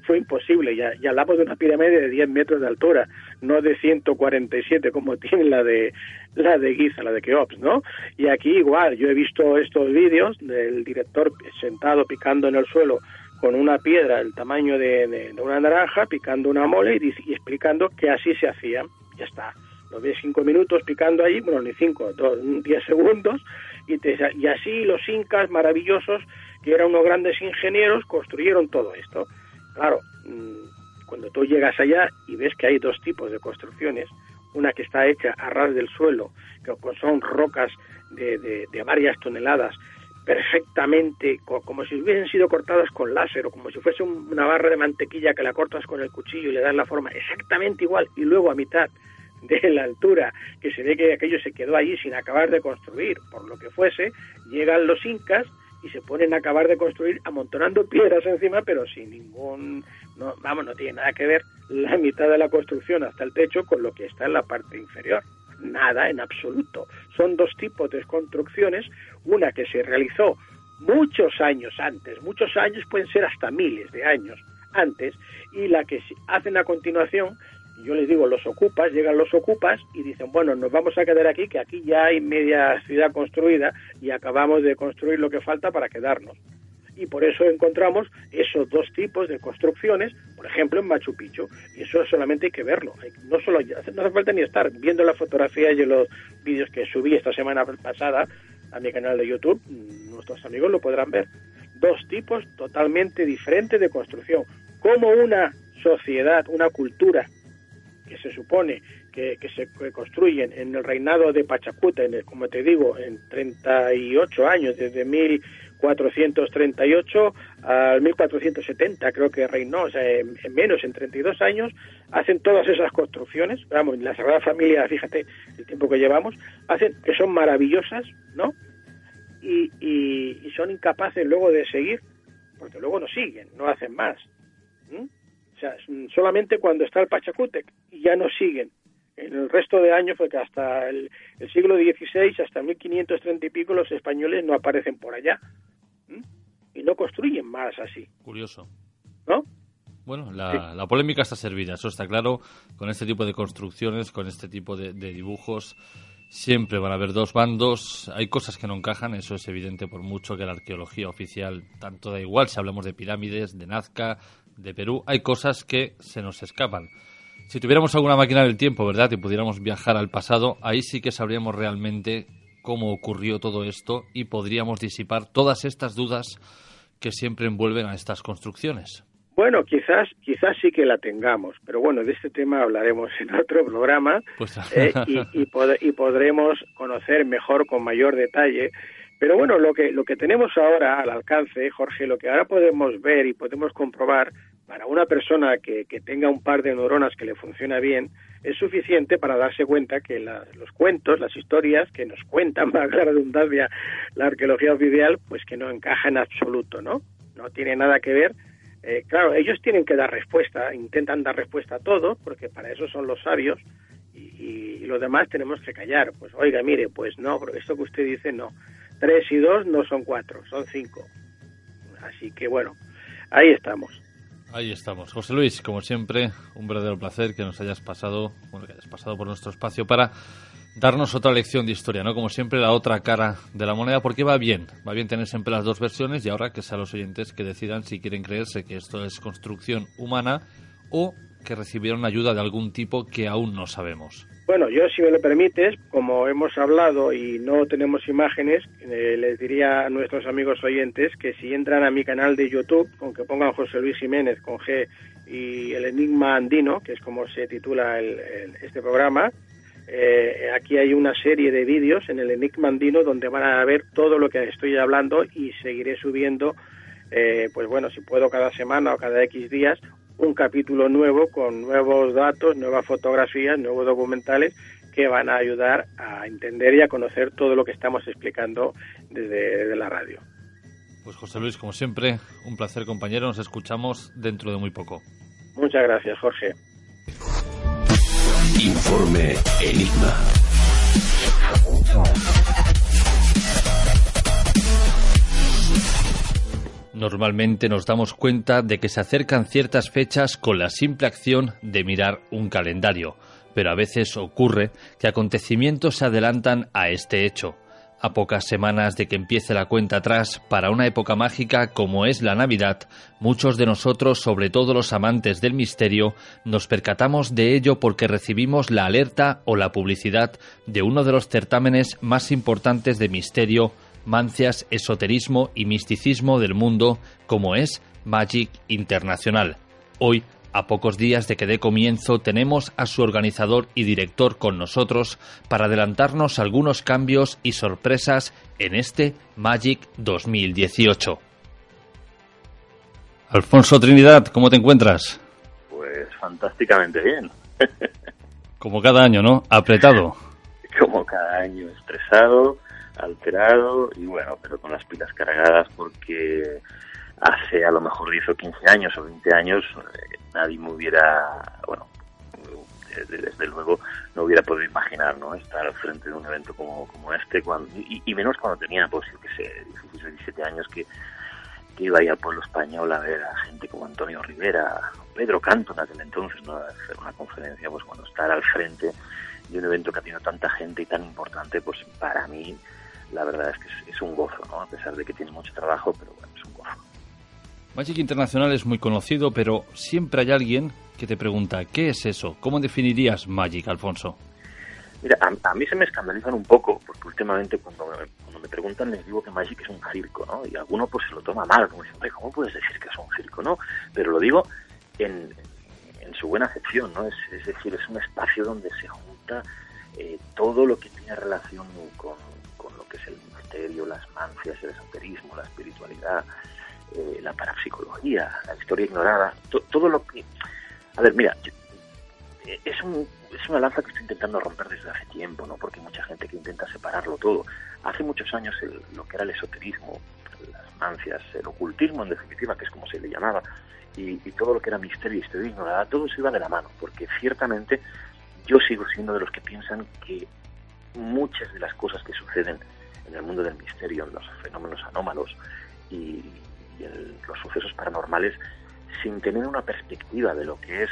fue imposible. Ya, ya hablamos de una pirámide de 10 metros de altura, no de 147 como tiene la de la de Giza, la de Keops, ¿no? Y aquí igual, yo he visto estos vídeos del director sentado picando en el suelo con una piedra del tamaño de, una naranja, picando una mole y, explicando que así se hacía. Ya está. Lo ves cinco minutos picando ahí, bueno, ni cinco, dos, diez segundos, y, te, y así los incas maravillosos, que eran unos grandes ingenieros, construyeron todo esto. Claro, mm, cuando tú llegas allá y ves que hay dos tipos de construcciones, una que está hecha a ras del suelo, que son rocas de, de, varias toneladas, perfectamente, como si hubiesen sido cortadas con láser o como si fuese una barra de mantequilla que la cortas con el cuchillo y le das la forma exactamente igual y luego a mitad de la altura, que se ve que aquello se quedó allí sin acabar de construir, por lo que fuese, llegan los incas y se ponen a acabar de construir amontonando piedras encima, pero sin ningún, no, vamos, no tiene nada que ver la mitad de la construcción hasta el techo con lo que está en la parte inferior. Nada en absoluto. Son dos tipos de construcciones, una que se realizó muchos años antes, muchos años pueden ser hasta miles de años antes, y la que hacen a continuación yo les digo, los ocupas, llegan los ocupas y dicen, bueno, nos vamos a quedar aquí, que aquí ya hay media ciudad construida y acabamos de construir lo que falta para quedarnos. Y por eso encontramos esos dos tipos de construcciones, por ejemplo, en Machu Picchu. Y eso solamente hay que verlo. No solo no hace falta ni estar viendo la fotografía y los vídeos que subí esta semana pasada a mi canal de YouTube, nuestros amigos lo podrán ver. Dos tipos totalmente diferentes de construcción. Como una sociedad, una cultura que se supone que, se construyen en el reinado de Pachacuta, en como te digo, en 38 años, desde 1438 al 1470 creo que reinó, o sea, en, menos, en 32 años, hacen todas esas construcciones, vamos, en la Sagrada Familia, fíjate el tiempo que llevamos, hacen que son maravillosas, ¿no? Y, y, son incapaces luego de seguir, porque luego no siguen, no hacen más solamente cuando está el Pachacútec y ya no siguen. En el resto de años, porque hasta el, siglo XVI, hasta 1530 y pico, los españoles no aparecen por allá. Y no construyen más así. Curioso. ¿No? Bueno, la, polémica está servida, eso está claro. Con este tipo de construcciones, con este tipo de, de, dibujos, siempre van a haber dos bandos. Hay cosas que no encajan, eso es evidente, por mucho que la arqueología oficial tanto da igual si hablamos de pirámides, de Nazca, de Perú, hay cosas que se nos escapan. Si tuviéramos alguna máquina del tiempo, ¿verdad? Y pudiéramos viajar al pasado, ahí sí que sabríamos realmente cómo ocurrió todo esto y podríamos disipar todas estas dudas que siempre envuelven a estas construcciones. Bueno, quizás, quizás sí que la tengamos, pero bueno, de este tema hablaremos en otro programa pues eh, y, y podremos conocer mejor, con mayor detalle, pero bueno, lo que, lo que tenemos ahora al alcance, Jorge, lo que ahora podemos ver y podemos comprobar para una persona que, que tenga un par de neuronas que le funciona bien, es suficiente para darse cuenta que los cuentos, las historias que nos cuentan, para la redundancia, la arqueología oficial, pues que no encaja en absoluto, ¿no? No tiene nada que ver. Eh, claro, ellos tienen que dar respuesta, intentan dar respuesta a todo, porque para eso son los sabios, y, y los demás tenemos que callar. Pues oiga, mire, pues no, porque esto que usted dice no. Tres y dos no son cuatro, son cinco. Así que bueno, ahí estamos. Ahí estamos. José Luis, como siempre, un verdadero placer que nos hayas pasado, bueno, que hayas pasado por nuestro espacio para darnos otra lección de historia, ¿no? Como siempre, la otra cara de la moneda, porque va bien, va bien tener siempre las dos versiones y ahora que sean los oyentes que decidan si quieren creerse que esto es construcción humana o que recibieron ayuda de algún tipo que aún no sabemos. Bueno, yo si me lo permites, como hemos hablado y no tenemos imágenes, eh, les diría a nuestros amigos oyentes que si entran a mi canal de YouTube, con que pongan José Luis Jiménez con G y el Enigma Andino, que es como se titula este programa, eh, aquí hay una serie de vídeos en el Enigma Andino donde van a ver todo lo que estoy hablando y seguiré subiendo, eh, pues bueno, si puedo cada semana o cada X días, un capítulo nuevo con nuevos datos, nuevas fotografías, nuevos documentales que van a ayudar a entender y a conocer todo lo que estamos explicando desde, la radio. Pues José Luis, como siempre, un placer compañero, nos escuchamos dentro de muy poco. Muchas gracias, Jorge. Informe Enigma. Normalmente nos damos cuenta de que se acercan ciertas fechas con la simple acción de mirar un calendario. pero a veces ocurre que acontecimientos se adelantan a este hecho. A pocas semanas de que empiece la cuenta atrás para una época mágica como es la Navidad, muchos de nosotros, sobre todo los amantes del misterio, nos percatamos de ello porque recibimos la alerta o la publicidad de uno de los certámenes más importantes de misterio, mancias, esoterismo y misticismo del mundo, como es Magic Internacional. Hoy a pocos días de que dé comienzo, tenemos a su organizador y director con nosotros para adelantarnos algunos cambios y sorpresas en este Magic 2018. Alfonso Trinidad, ¿cómo te encuentras? Pues fantásticamente bien. Como cada año, ¿no? Apretado. Como cada año, estresado, alterado y bueno, pero con las pilas cargadas porque hace a lo mejor 10 o 15 años o 20 años eh, nadie me hubiera, bueno, desde, luego no hubiera podido imaginar no estar al frente de un evento como, como este cuando, y, menos cuando tenía pues yo que sé 16 17 años que, que iba a ir al pueblo español a ver a gente como Antonio Rivera Pedro Canto en aquel entonces no hacer una conferencia pues cuando estar al frente de un evento que ha tenido tanta gente y tan importante pues para mí la verdad es que es, es un gozo no a pesar de que tiene mucho trabajo pero bueno es un gozo Magic Internacional es muy conocido, pero siempre hay alguien que te pregunta, ¿qué es eso? ¿Cómo definirías Magic, Alfonso? Mira, a, mí se me escandalizan un poco, porque últimamente cuando me, cuando me preguntan les digo que Magic es un circo, ¿no? Y alguno pues se lo toma mal, como dicen, ¿cómo puedes decir que es un circo, no? Pero lo digo en, en su buena acepción, ¿no? Es, es, decir, es un espacio donde se junta eh, todo lo que tiene relación con, que es el misterio, las mancias, el esoterismo, la espiritualidad, eh, la parapsicología, la historia ignorada, todo lo que... A ver, mira, eh, es, un, es una lanza que estoy intentando romper desde hace tiempo, ¿no? Porque hay mucha gente que intenta separarlo todo. Hace muchos años lo que era el esoterismo, las mancias, el ocultismo en definitiva, que es como se le llamaba, y, todo lo que era misterio y historia ignorada, todo se iba de la mano, porque ciertamente yo sigo siendo de los que piensan que muchas de las cosas que suceden en el mundo del misterio, en los fenómenos anómalos y, y los sucesos paranormales sin tener una perspectiva de lo que es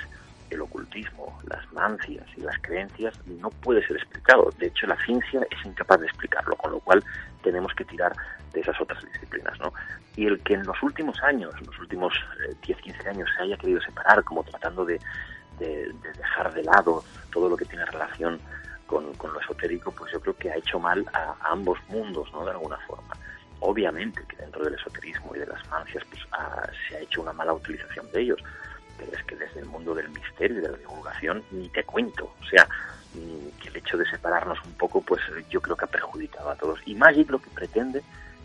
el ocultismo, las mancias y las creencias, no puede ser explicado. De hecho, la ciencia es incapaz de explicarlo, con lo cual tenemos que tirar de esas otras disciplinas. ¿no? Y el que en los últimos años, en los últimos 10, eh, 15 años, se haya querido separar, como tratando de, dejar de lado todo lo que tiene relación con, lo esotérico, pues yo creo que ha hecho mal a, a ambos mundos, ¿no? de alguna forma. Obviamente que dentro del esoterismo y de las mancias pues, se ha hecho una mala utilización de ellos, pero es que desde el mundo del misterio y de la divulgación ni te cuento. O sea, mm, que el hecho de separarnos un poco, pues yo creo que ha perjudicado a todos. Y Magic lo que pretende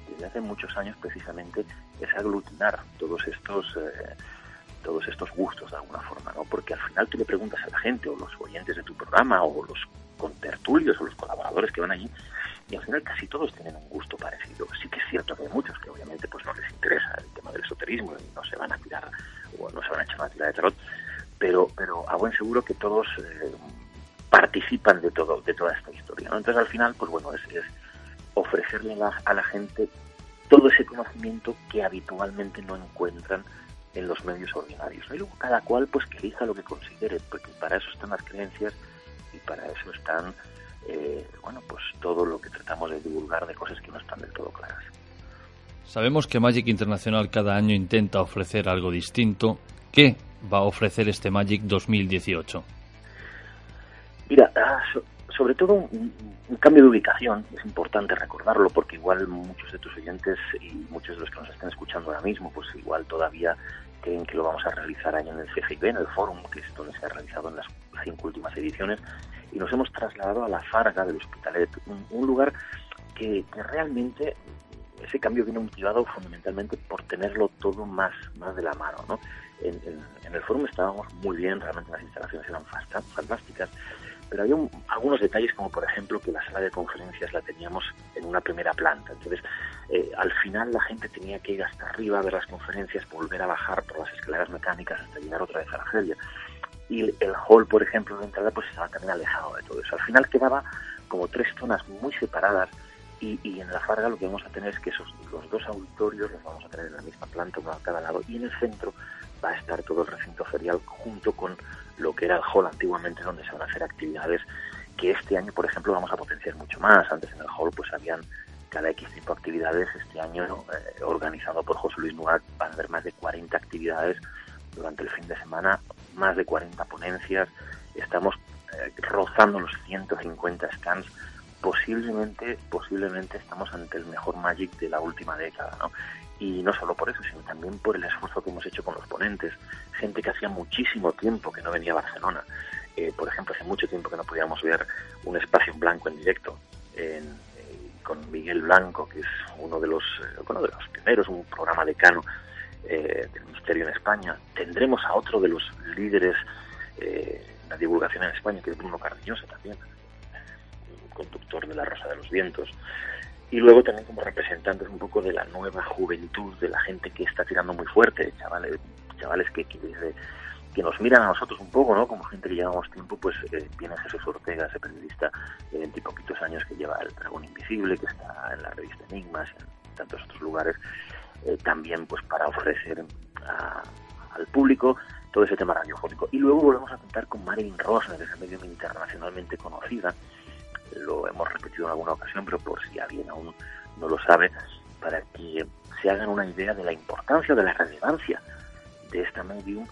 desde hace muchos años precisamente es aglutinar todos estos eh, todos estos gustos de alguna forma, ¿no? Porque al final tú le preguntas a la gente o los oyentes de tu programa o los contertulios o los colaboradores que van allí y al final casi todos tienen un gusto parecido. Sí que es cierto que hay muchos que obviamente pues no les interesa el tema del esoterismo y no se van a tirar o no se van a echar una tira de tarot, pero, pero a buen seguro que todos eh, participan de todo de toda esta historia. Entonces al final, pues bueno, es, ofrecerle a la, gente todo ese conocimiento que habitualmente no encuentran en los medios ordinarios. Y luego cada cual pues que elija lo que considere, porque para eso están las creencias y para eso están eh, bueno, pues todo lo que tratamos de divulgar de cosas que no están del todo claras. Sabemos que Magic Internacional cada año intenta ofrecer algo distinto. ¿Qué va a ofrecer este Magic 2018? Mira, ah, sobre todo un, cambio de ubicación, es importante recordarlo porque igual muchos de tus oyentes y muchos de los que nos están escuchando ahora mismo, pues igual todavía creen que lo vamos a realizar ahí en el CFIB, en el fórum, que es donde se ha realizado en las cinco últimas ediciones, y nos hemos trasladado a la Farga del Hospitalet, un, lugar que, realmente ese cambio viene motivado fundamentalmente por tenerlo todo más, más de la mano. ¿no? En, el foro estábamos muy bien, realmente las instalaciones eran fantásticas, pero había algunos detalles como por ejemplo que la sala de conferencias la teníamos en una primera planta. Entonces, eh, al final la gente tenía que ir hasta arriba a ver las conferencias, volver a bajar por las escaleras mecánicas hasta llegar otra vez a la feria y el hall, por ejemplo, de entrada, pues estaba también alejado de todo eso. Al final quedaba como tres zonas muy separadas Y, y, en la Farga lo que vamos a tener es que esos los dos auditorios los vamos a tener en la misma planta, uno a cada lado, y en el centro va a estar todo el recinto ferial junto con lo que era el hall antiguamente donde se van a hacer actividades que este año, por ejemplo, vamos a potenciar mucho más. Antes en el hall pues habían cada X tipo de actividades. Este año, eh, organizado por José Luis Nugat, van a haber más de 40 actividades durante el fin de semana, más de 40 ponencias. Estamos eh, rozando los 150 stands. Posiblemente, posiblemente estamos ante el mejor Magic de la última década, ¿no? Y no solo por eso, sino también por el esfuerzo que hemos hecho con los ponentes. Gente que hacía muchísimo tiempo que no venía a Barcelona. Eh, por ejemplo, hace mucho tiempo que no podíamos ver un espacio en blanco en directo. En, con Miguel Blanco, que es uno de los, eh, de los primeros, un programa decano eh, del Misterio en España. Tendremos a otro de los líderes eh, en la divulgación en España, que es Bruno Cardiñosa también, conductor de La Rosa de los Vientos. Y luego también como representantes un poco de la nueva juventud, de la gente que está tirando muy fuerte, chavales, chavales que, que que nos miran a nosotros un poco, ¿no? Como gente que llevamos tiempo, pues eh, viene Jesús Ortega, ese periodista de 20 y poquitos años que lleva El Dragón Invisible, que está en la revista Enigmas, en tantos otros lugares, eh, también pues para ofrecer al público todo ese tema radiofónico. Y luego volvemos a contar con Marilyn Rosa, que es medio internacionalmente conocida, lo hemos repetido en alguna ocasión, pero por si alguien aún no lo sabe, para que se hagan una idea de la importancia, de la relevancia de esta medium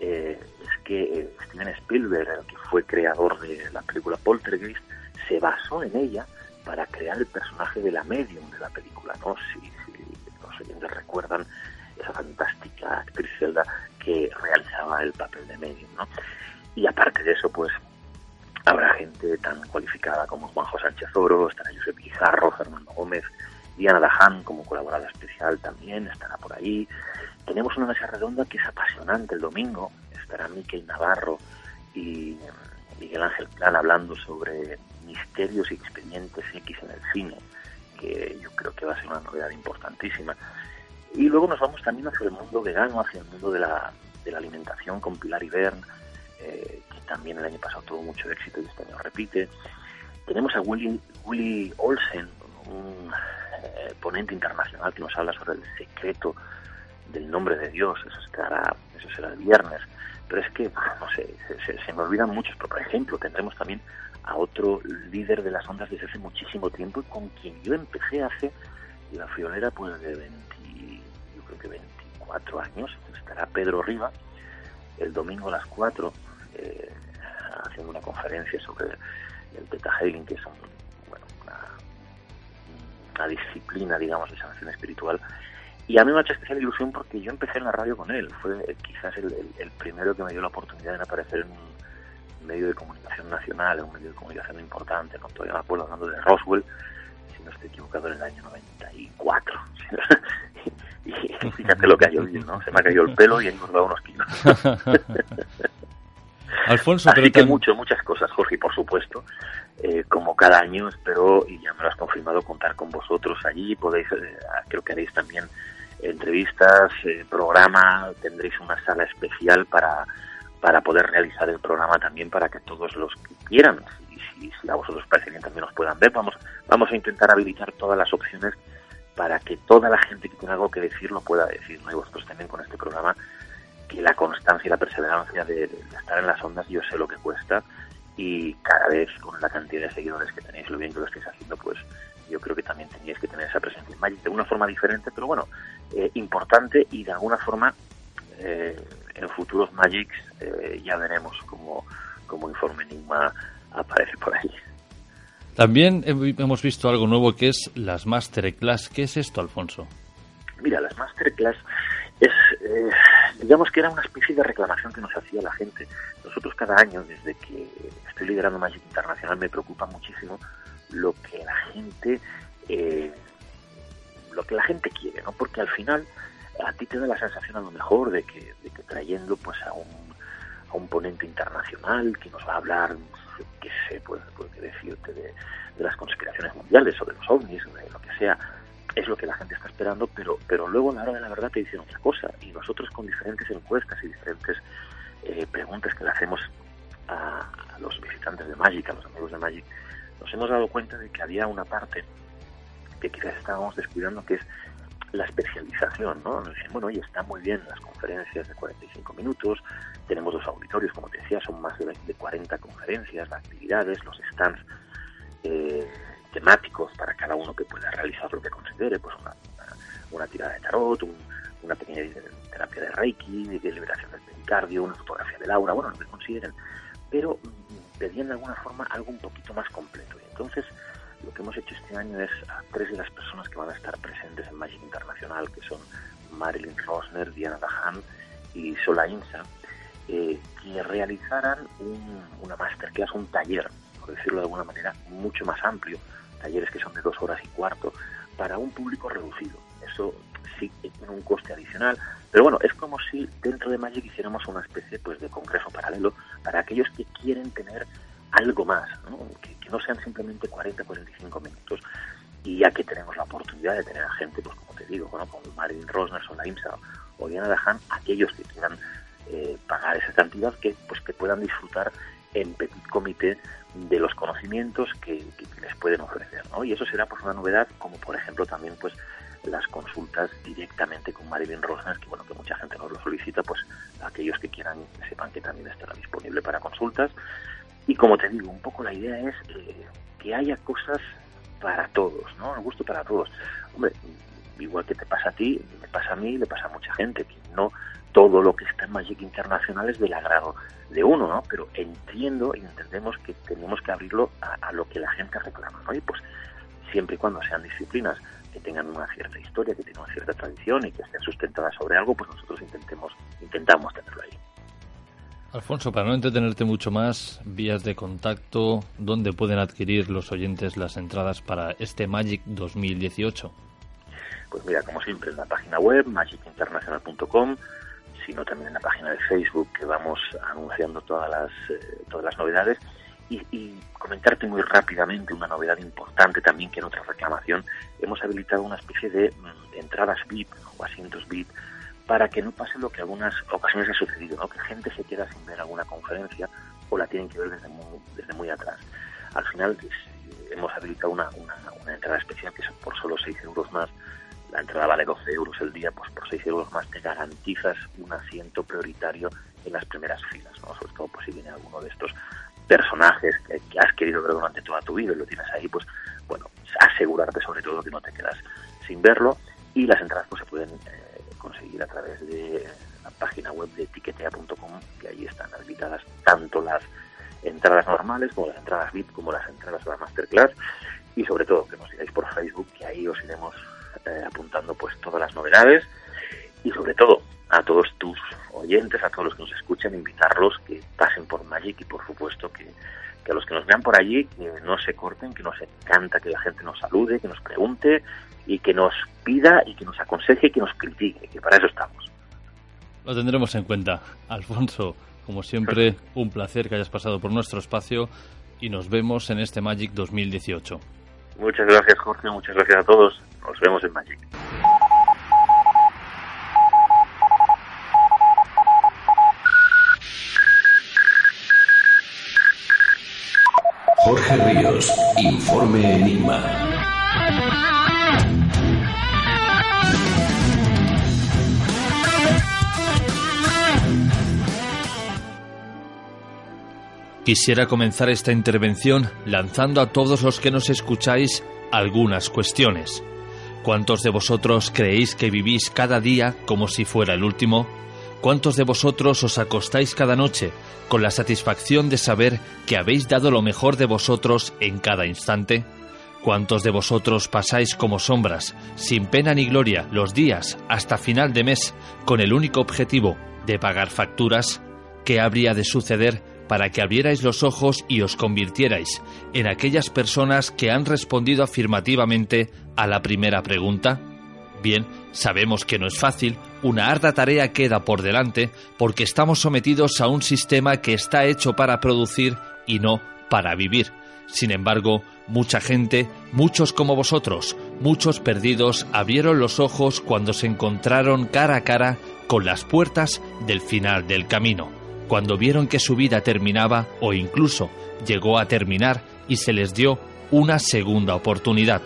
eh, es que eh, Steven Spielberg, el que fue creador de la película Poltergeist, se basó en ella para crear el personaje de la medium de la película, ¿no? Si, si los oyentes recuerdan esa fantástica actriz Zelda que realizaba el papel de medium, ¿no? Y aparte de eso, pues habrá gente tan cualificada como Juanjo Sánchez Oro, estará Josep Pizarro, Fernando Gómez, Diana Daján como colaboradora especial también estará por ahí. Tenemos una mesa redonda que es apasionante el domingo. Estará Miquel Navarro y Miguel Ángel Plan hablando sobre misterios y expedientes X en el cine, que yo creo que va a ser una novedad importantísima. Y luego nos vamos también hacia el mundo vegano, hacia el mundo de la, de la alimentación con Pilar Ibern, eh, también el año pasado tuvo mucho éxito y este año repite. Tenemos a Willy, Willy Olsen, un eh, ponente internacional que nos habla sobre el secreto del nombre de Dios, eso será, eso será el viernes, pero es que, no sé, se, me olvidan muchos, pero por ejemplo tendremos también a otro líder de las ondas desde hace muchísimo tiempo y con quien yo empecé hace la friolera pues de 20, yo creo que 24 años, estará Pedro Riva, el domingo a las 4, eh, haciendo una conferencia sobre el Teta Healing, que es bueno, una, disciplina, digamos, de sanación espiritual y a mí me ha hecho especial ilusión porque yo empecé en la radio con él. Fue quizás el, primero que me dio la oportunidad de aparecer en un medio de comunicación nacional, en un medio de comunicación importante. ¿no? Todavía me acuerdo hablando de Roswell, si no estoy equivocado, en el año 94. y, fíjate lo que hay hoy, ¿no? Se me ha caído el pelo y he engordado unos kilos. Alfonso, Así que mucho, muchas cosas, Jorge, por supuesto. Eh, como cada año espero, y ya me lo has confirmado, contar con vosotros allí. Podéis, eh, creo que haréis también entrevistas, eh, programa, tendréis una sala especial para, para poder realizar el programa también para que todos los que quieran, y si, si a vosotros parece bien también nos puedan ver, vamos, vamos a intentar habilitar todas las opciones para que toda la gente que tenga algo que decir lo pueda decir, ¿no? y vosotros también con este programa, que la constancia y la perseverancia de, estar en las ondas, yo sé lo que cuesta, y cada vez con la cantidad de seguidores que tenéis, lo bien que lo estáis haciendo, pues yo creo que también teníais que tener esa presencia en Magic de una forma diferente, pero bueno, eh, importante y de alguna forma eh, en futuros Magics eh, ya veremos cómo, cómo Informe Enigma aparece por ahí. También hemos visto algo nuevo que es las Masterclass. ¿Qué es esto, Alfonso? Mira, las Masterclass es, digamos que era una especie de reclamación que nos hacía la gente. Nosotros cada año, desde que estoy liderando Magic Internacional, me preocupa muchísimo lo que la gente eh, lo que la gente quiere, ¿no? Porque al final a ti te da la sensación a lo mejor de que, de que trayendo pues a un, a un ponente internacional que nos va a hablar, que sé, puede, puede decirte de, de, las conspiraciones mundiales o de los ovnis de lo que sea, es lo que la gente está esperando, pero, pero luego a la hora de la verdad te dicen otra cosa. Y nosotros con diferentes encuestas y diferentes eh, preguntas que le hacemos a, los visitantes de Magic, a los amigos de Magic, nos hemos dado cuenta de que había una parte que quizás estábamos descuidando, que es la especialización, ¿no? Nos dicen, bueno, oye, están muy bien las conferencias de 45 minutos, tenemos dos auditorios, como te decía, son más de, 40 conferencias, las actividades, los stands eh, temáticos para cada uno que pueda realizar lo que considere, pues una, tirada de tarot, una pequeña terapia de Reiki, de liberación del pericardio, una fotografía de Laura, bueno, lo que consideren, pero mm, pedían de alguna forma algo un poquito más completo. Y entonces, lo que hemos hecho este año es a tres de las personas que van a estar presentes en Magic Internacional, que son Marilyn Rosner, Diana Dahan y Sola Insa, eh, que realizaran un, una masterclass, un taller, por decirlo de alguna manera, mucho más amplio, talleres que son de dos horas y cuarto, para un público reducido. Eso sí tiene un coste adicional, pero bueno, es como si dentro de Magic hiciéramos una especie pues de congreso paralelo para aquellos que quieren tener algo más, Que, no sean simplemente 40, 45 minutos. Y ya que tenemos la oportunidad de tener a gente, pues como te digo, bueno, como Marilyn Rosner, la IMSA o Diana Dahan, aquellos que quieran eh, pagar esa cantidad, que pues que puedan disfrutar en petit comité de los conocimientos que, les pueden ofrecer, ¿no? Y eso será pues una novedad, como por ejemplo también pues las consultas directamente con Marilyn Rosner, que bueno, que mucha gente nos lo solicita, pues aquellos que quieran sepan que también estará disponible para consultas. Y como te digo, un poco la idea es eh, que haya cosas para todos, ¿no? El gusto para todos. Hombre, igual que te pasa a ti, me pasa a mí, le pasa a mucha gente, que no todo lo que está en Magic Internacional es del agrado de uno, ¿no? Pero entiendo y entendemos que tenemos que abrirlo a, lo que la gente reclama, ¿no? Y pues siempre y cuando sean disciplinas que tengan una cierta historia, que tengan una cierta tradición y que estén sustentadas sobre algo, pues nosotros intentemos, intentamos tenerlo ahí. Alfonso, para no entretenerte mucho más, vías de contacto, ¿dónde pueden adquirir los oyentes las entradas para este Magic 2018? Pues mira, como siempre, en la página web, magicinternacional.com, sino también en la página de Facebook, que vamos anunciando todas las, eh, todas las novedades. Y, y, comentarte muy rápidamente una novedad importante también, que en otra reclamación hemos habilitado una especie de mm, entradas VIP o asientos VIP para que no pase lo que algunas ocasiones ha sucedido, ¿no? que gente se queda sin ver alguna conferencia o la tienen que ver desde muy, desde muy atrás. Al final pues, hemos habilitado una, una, entrada especial que es por solo 6 euros más. La entrada vale 12 euros el día, pues por 6 euros más te garantizas un asiento prioritario en las primeras filas, ¿no? sobre todo pues, si viene alguno de estos personajes que, has querido ver durante toda tu vida y lo tienes ahí, pues bueno, asegurarte sobre todo que no te quedas sin verlo y las entradas pues se pueden eh, conseguir a través de la página web de etiquetea.com, que ahí están habilitadas tanto las entradas normales como las entradas VIP, como las entradas a la masterclass, y sobre todo que nos sigáis por Facebook, que ahí os iremos eh, apuntando pues todas las novedades, y sobre todo a todos tus oyentes, a todos los que nos escuchen, invitarlos que pasen por Magic y por supuesto que, que a los que nos vean por allí, que no se corten, que nos encanta que la gente nos salude, que nos pregunte y que nos pida y que nos aconseje y que nos critique, que para eso estamos. Lo tendremos en cuenta. Alfonso, como siempre, un placer que hayas pasado por nuestro espacio y nos vemos en este Magic 2018. Muchas gracias, Jorge. Muchas gracias a todos. Nos vemos en Magic. Jorge Ríos, Informe Enigma. Quisiera comenzar esta intervención lanzando a todos los que nos escucháis algunas cuestiones. ¿Cuántos de vosotros creéis que vivís cada día como si fuera el último? ¿Cuántos de vosotros os acostáis cada noche con la satisfacción de saber que habéis dado lo mejor de vosotros en cada instante? ¿Cuántos de vosotros pasáis como sombras, sin pena ni gloria, los días hasta final de mes, con el único objetivo de pagar facturas? ¿Qué habría de suceder para que abrierais los ojos y os convirtierais en aquellas personas que han respondido afirmativamente a la primera pregunta? Bien, sabemos que no es fácil, una arda tarea queda por delante porque estamos sometidos a un sistema que está hecho para producir y no para vivir. Sin embargo, mucha gente, muchos como vosotros, muchos perdidos, abrieron los ojos cuando se encontraron cara a cara con las puertas del final del camino cuando vieron que su vida terminaba o incluso llegó a terminar y se les dio una segunda oportunidad.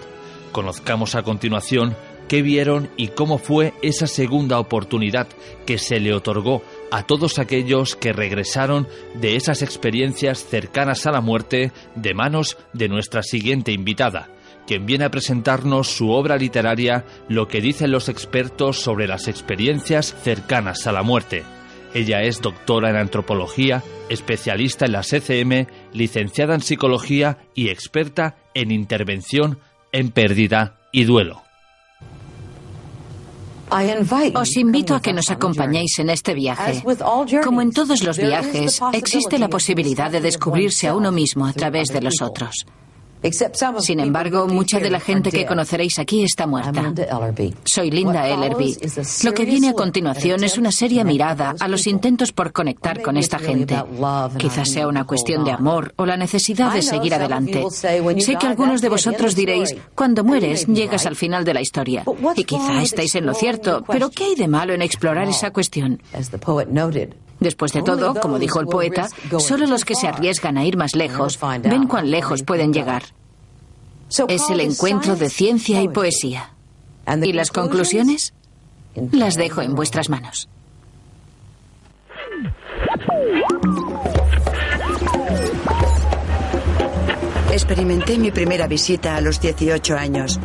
Conozcamos a continuación qué vieron y cómo fue esa segunda oportunidad que se le otorgó a todos aquellos que regresaron de esas experiencias cercanas a la muerte de manos de nuestra siguiente invitada, quien viene a presentarnos su obra literaria Lo que dicen los expertos sobre las experiencias cercanas a la muerte. Ella es doctora en antropología, especialista en la CCM, licenciada en psicología y experta en intervención en pérdida y duelo. Os invito a que nos acompañéis en este viaje. Como en todos los viajes, existe la posibilidad de descubrirse a uno mismo a través de los otros. Sin embargo, mucha de la gente que conoceréis aquí está muerta. Soy Linda Ellerby. Lo que viene a continuación es una seria mirada a los intentos por conectar con esta gente. Quizás sea una cuestión de amor o la necesidad de seguir adelante. Sé que algunos de vosotros diréis, cuando mueres, llegas al final de la historia. Y quizá estáis en lo cierto, pero ¿qué hay de malo en explorar esa cuestión? Después de todo, como dijo el poeta, solo los que se arriesgan a ir más lejos ven cuán lejos pueden llegar. Es el encuentro de ciencia y poesía. ¿Y las conclusiones? Las dejo en vuestras manos. Experimenté mi primera visita a los 18 años.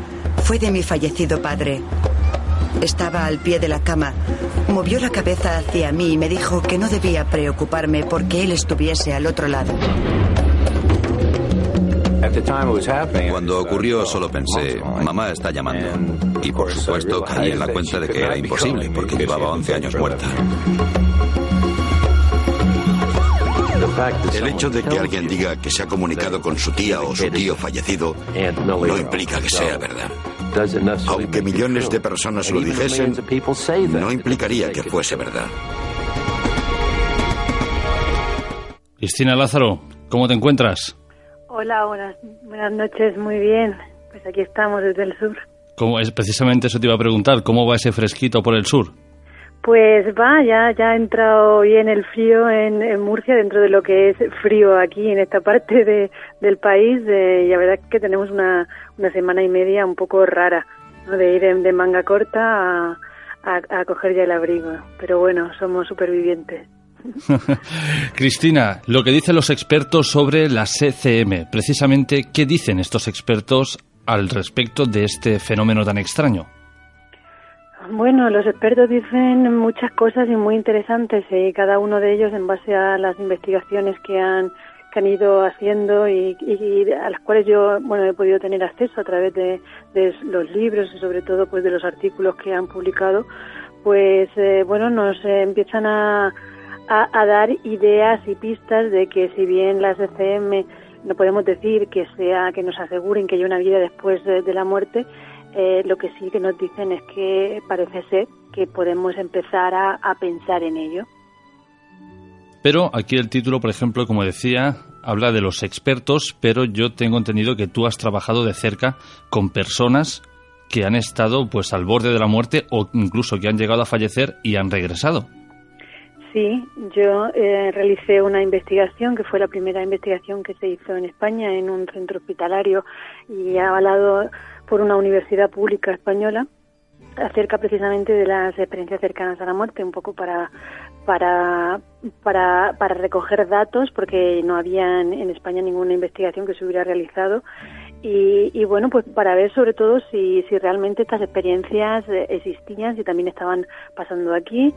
Fue de mi fallecido padre. Estaba al pie de la cama. Movió la cabeza hacia mí y me dijo que no debía preocuparme porque él estuviese al otro lado. Cuando ocurrió solo pensé, mamá está llamando. Y por supuesto caí en la cuenta de que era imposible porque llevaba 11 años muerta. El hecho de que alguien diga que se ha comunicado con su tía o su tío fallecido no implica que sea verdad. Aunque millones de personas lo dijesen, no implicaría que fuese verdad. Cristina Lázaro, ¿cómo te encuentras? Hola, buenas, buenas noches, muy bien. Pues aquí estamos desde el sur. ¿Cómo es precisamente eso te iba a preguntar? ¿Cómo va ese fresquito por el sur? Pues va, ya, ya ha entrado bien el frío en, Murcia, dentro de lo que es frío aquí en esta parte de, del país. y la verdad es que tenemos una, una semana y media un poco rara, de ir de, manga corta a, a, coger ya el abrigo. Pero bueno, somos supervivientes. Cristina, lo que dicen los expertos sobre la CCM, precisamente, ¿qué dicen estos expertos al respecto de este fenómeno tan extraño? Bueno, los expertos dicen muchas cosas y muy interesantes y cada uno de ellos en base a las investigaciones que han, que han ido haciendo y, a las cuales yo bueno he podido tener acceso a través de, los libros y sobre todo pues de los artículos que han publicado pues eh, bueno nos empiezan a, a, dar ideas y pistas de que si bien las ECM no podemos decir que sea que nos aseguren que hay una vida después de la muerte eh, lo que sí que nos dicen es que parece ser que podemos empezar a, pensar en ello. Pero aquí el título, por ejemplo, como decía, habla de los expertos, pero yo tengo entendido que tú has trabajado de cerca con personas que han estado pues al borde de la muerte o incluso que han llegado a fallecer y han regresado. Sí, yo eh, realicé una investigación que fue la primera investigación que se hizo en España en un centro hospitalario y ha avalado por una universidad pública española acerca precisamente de las experiencias cercanas a la muerte, un poco para para para, para recoger datos porque no había en, España ninguna investigación que se hubiera realizado. Y, y, bueno pues para ver sobre todo si, si realmente estas experiencias existían, si también estaban pasando aquí.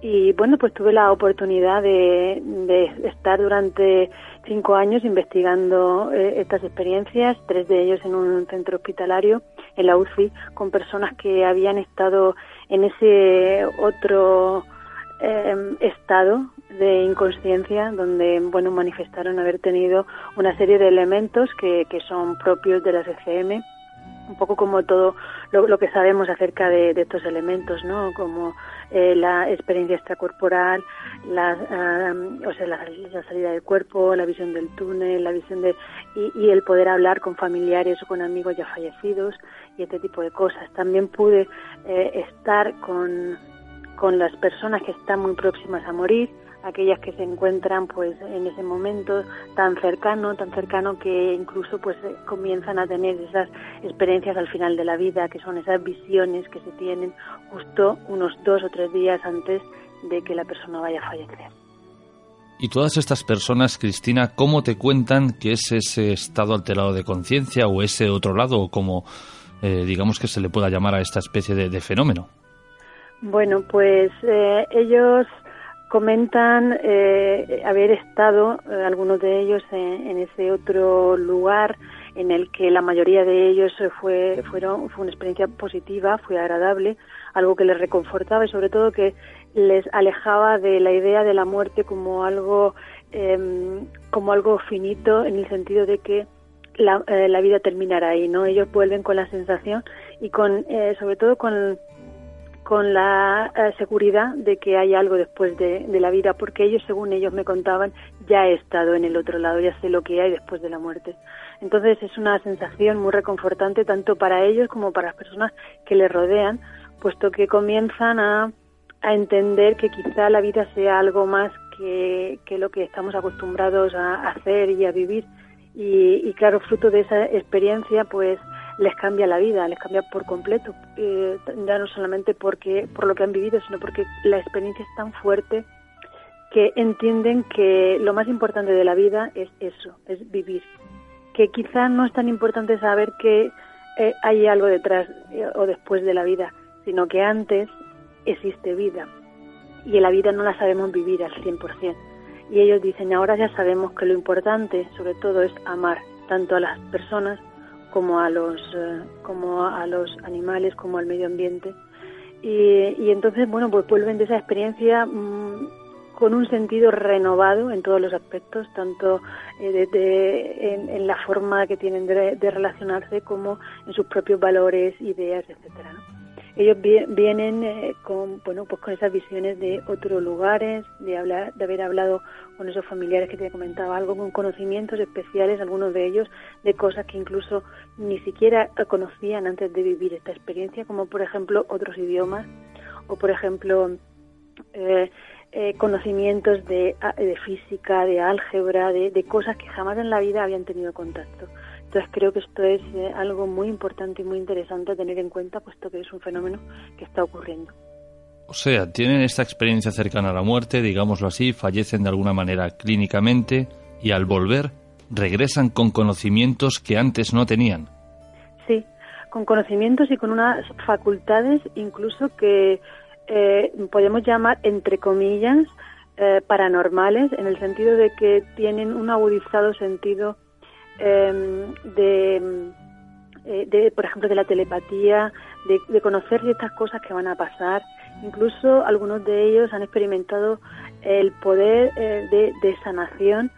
Y bueno pues tuve la oportunidad de, de estar durante cinco años investigando eh, estas experiencias, tres de ellos en un centro hospitalario, en la UCI, con personas que habían estado en ese otro em, estado de inconsciencia, donde bueno manifestaron haber tenido una serie de elementos que, que son propios de las ECM un poco como todo lo, que sabemos acerca de, estos elementos, ¿no? Como eh, la experiencia extracorporal, la, o sea, la, salida del cuerpo, la visión del túnel, la visión de y, el poder hablar con familiares o con amigos ya fallecidos y este tipo de cosas. También pude eh, estar con, con las personas que están muy próximas a morir, aquellas que se encuentran pues en ese momento tan cercano, tan cercano que incluso pues eh, comienzan a tener esas experiencias al final de la vida, que son esas visiones que se tienen justo unos dos o tres días antes de que la persona vaya a fallecer. Y todas estas personas, Cristina, ¿cómo te cuentan que es ese estado alterado de conciencia o ese otro lado, o como eh, digamos que se le pueda llamar a esta especie de, fenómeno? Bueno, pues eh, ellos comentan eh, haber estado, algunos de ellos, en, ese otro lugar en el que la mayoría de ellos fue, fueron, fue una experiencia positiva, fue agradable, algo que les reconfortaba y sobre todo que les alejaba de la idea de la muerte como algo em, como algo finito en el sentido de que la, eh, la, vida terminará ahí no ellos vuelven con la sensación y con eh, sobre todo con con la eh, seguridad de que hay algo después de, de, la vida, porque ellos, según ellos me contaban, ya he estado en el otro lado, ya sé lo que hay después de la muerte. Entonces es una sensación muy reconfortante tanto para ellos como para las personas que les rodean, puesto que comienzan a a entender que quizá la vida sea algo más que, lo que estamos acostumbrados a hacer y a vivir. Y, claro, fruto de esa experiencia, pues les cambia la vida, les cambia por completo, eh, ya no solamente porque por lo que han vivido, sino porque la experiencia es tan fuerte que entienden que lo más importante de la vida es eso, es vivir. Que quizá no es tan importante saber que eh, hay algo detrás eh, o después de la vida, sino que antes existe vida y en la vida no la sabemos vivir al 100%. Y ellos dicen, ahora ya sabemos que lo importante sobre todo es amar tanto a las personas como a los, eh, como a los animales, como al medio ambiente. Y, y entonces, bueno, pues vuelven de esa experiencia mm, con un sentido renovado en todos los aspectos, tanto eh, en, la forma que tienen de, de, relacionarse como en sus propios valores, ideas, etcétera. Ellos vienen eh, con bueno pues con esas visiones de otros lugares de hablar de haber hablado con esos familiares que te comentaba algo con conocimientos especiales algunos de ellos de cosas que incluso ni siquiera conocían antes de vivir esta experiencia como por ejemplo otros idiomas o por ejemplo eh, eh, conocimientos de, de, física de álgebra de, de cosas que jamás en la vida habían tenido contacto entonces creo que esto es eh, algo muy importante y muy interesante a tener en cuenta, puesto que es un fenómeno que está ocurriendo. O sea, tienen esta experiencia cercana a la muerte, digámoslo así, fallecen de alguna manera clínicamente y al volver regresan con conocimientos que antes no tenían. Sí, con conocimientos y con unas facultades incluso que eh, podemos llamar, entre comillas, eh, paranormales, en el sentido de que tienen un agudizado sentido Em, de, eh, de, por ejemplo, de la telepatía, de, conocer ciertas cosas que van a pasar. Incluso algunos de ellos han experimentado el poder eh, de, de, sanación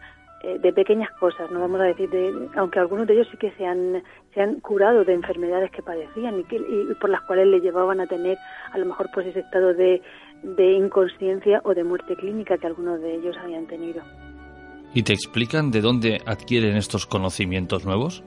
eh, de pequeñas cosas, no vamos a decir, de, aunque algunos de ellos sí que se han, se han curado de enfermedades que padecían y, que, y por las cuales le llevaban a tener a lo mejor pues ese estado de, de inconsciencia o de muerte clínica que algunos de ellos habían tenido. ¿Y te explican de dónde adquieren estos conocimientos nuevos?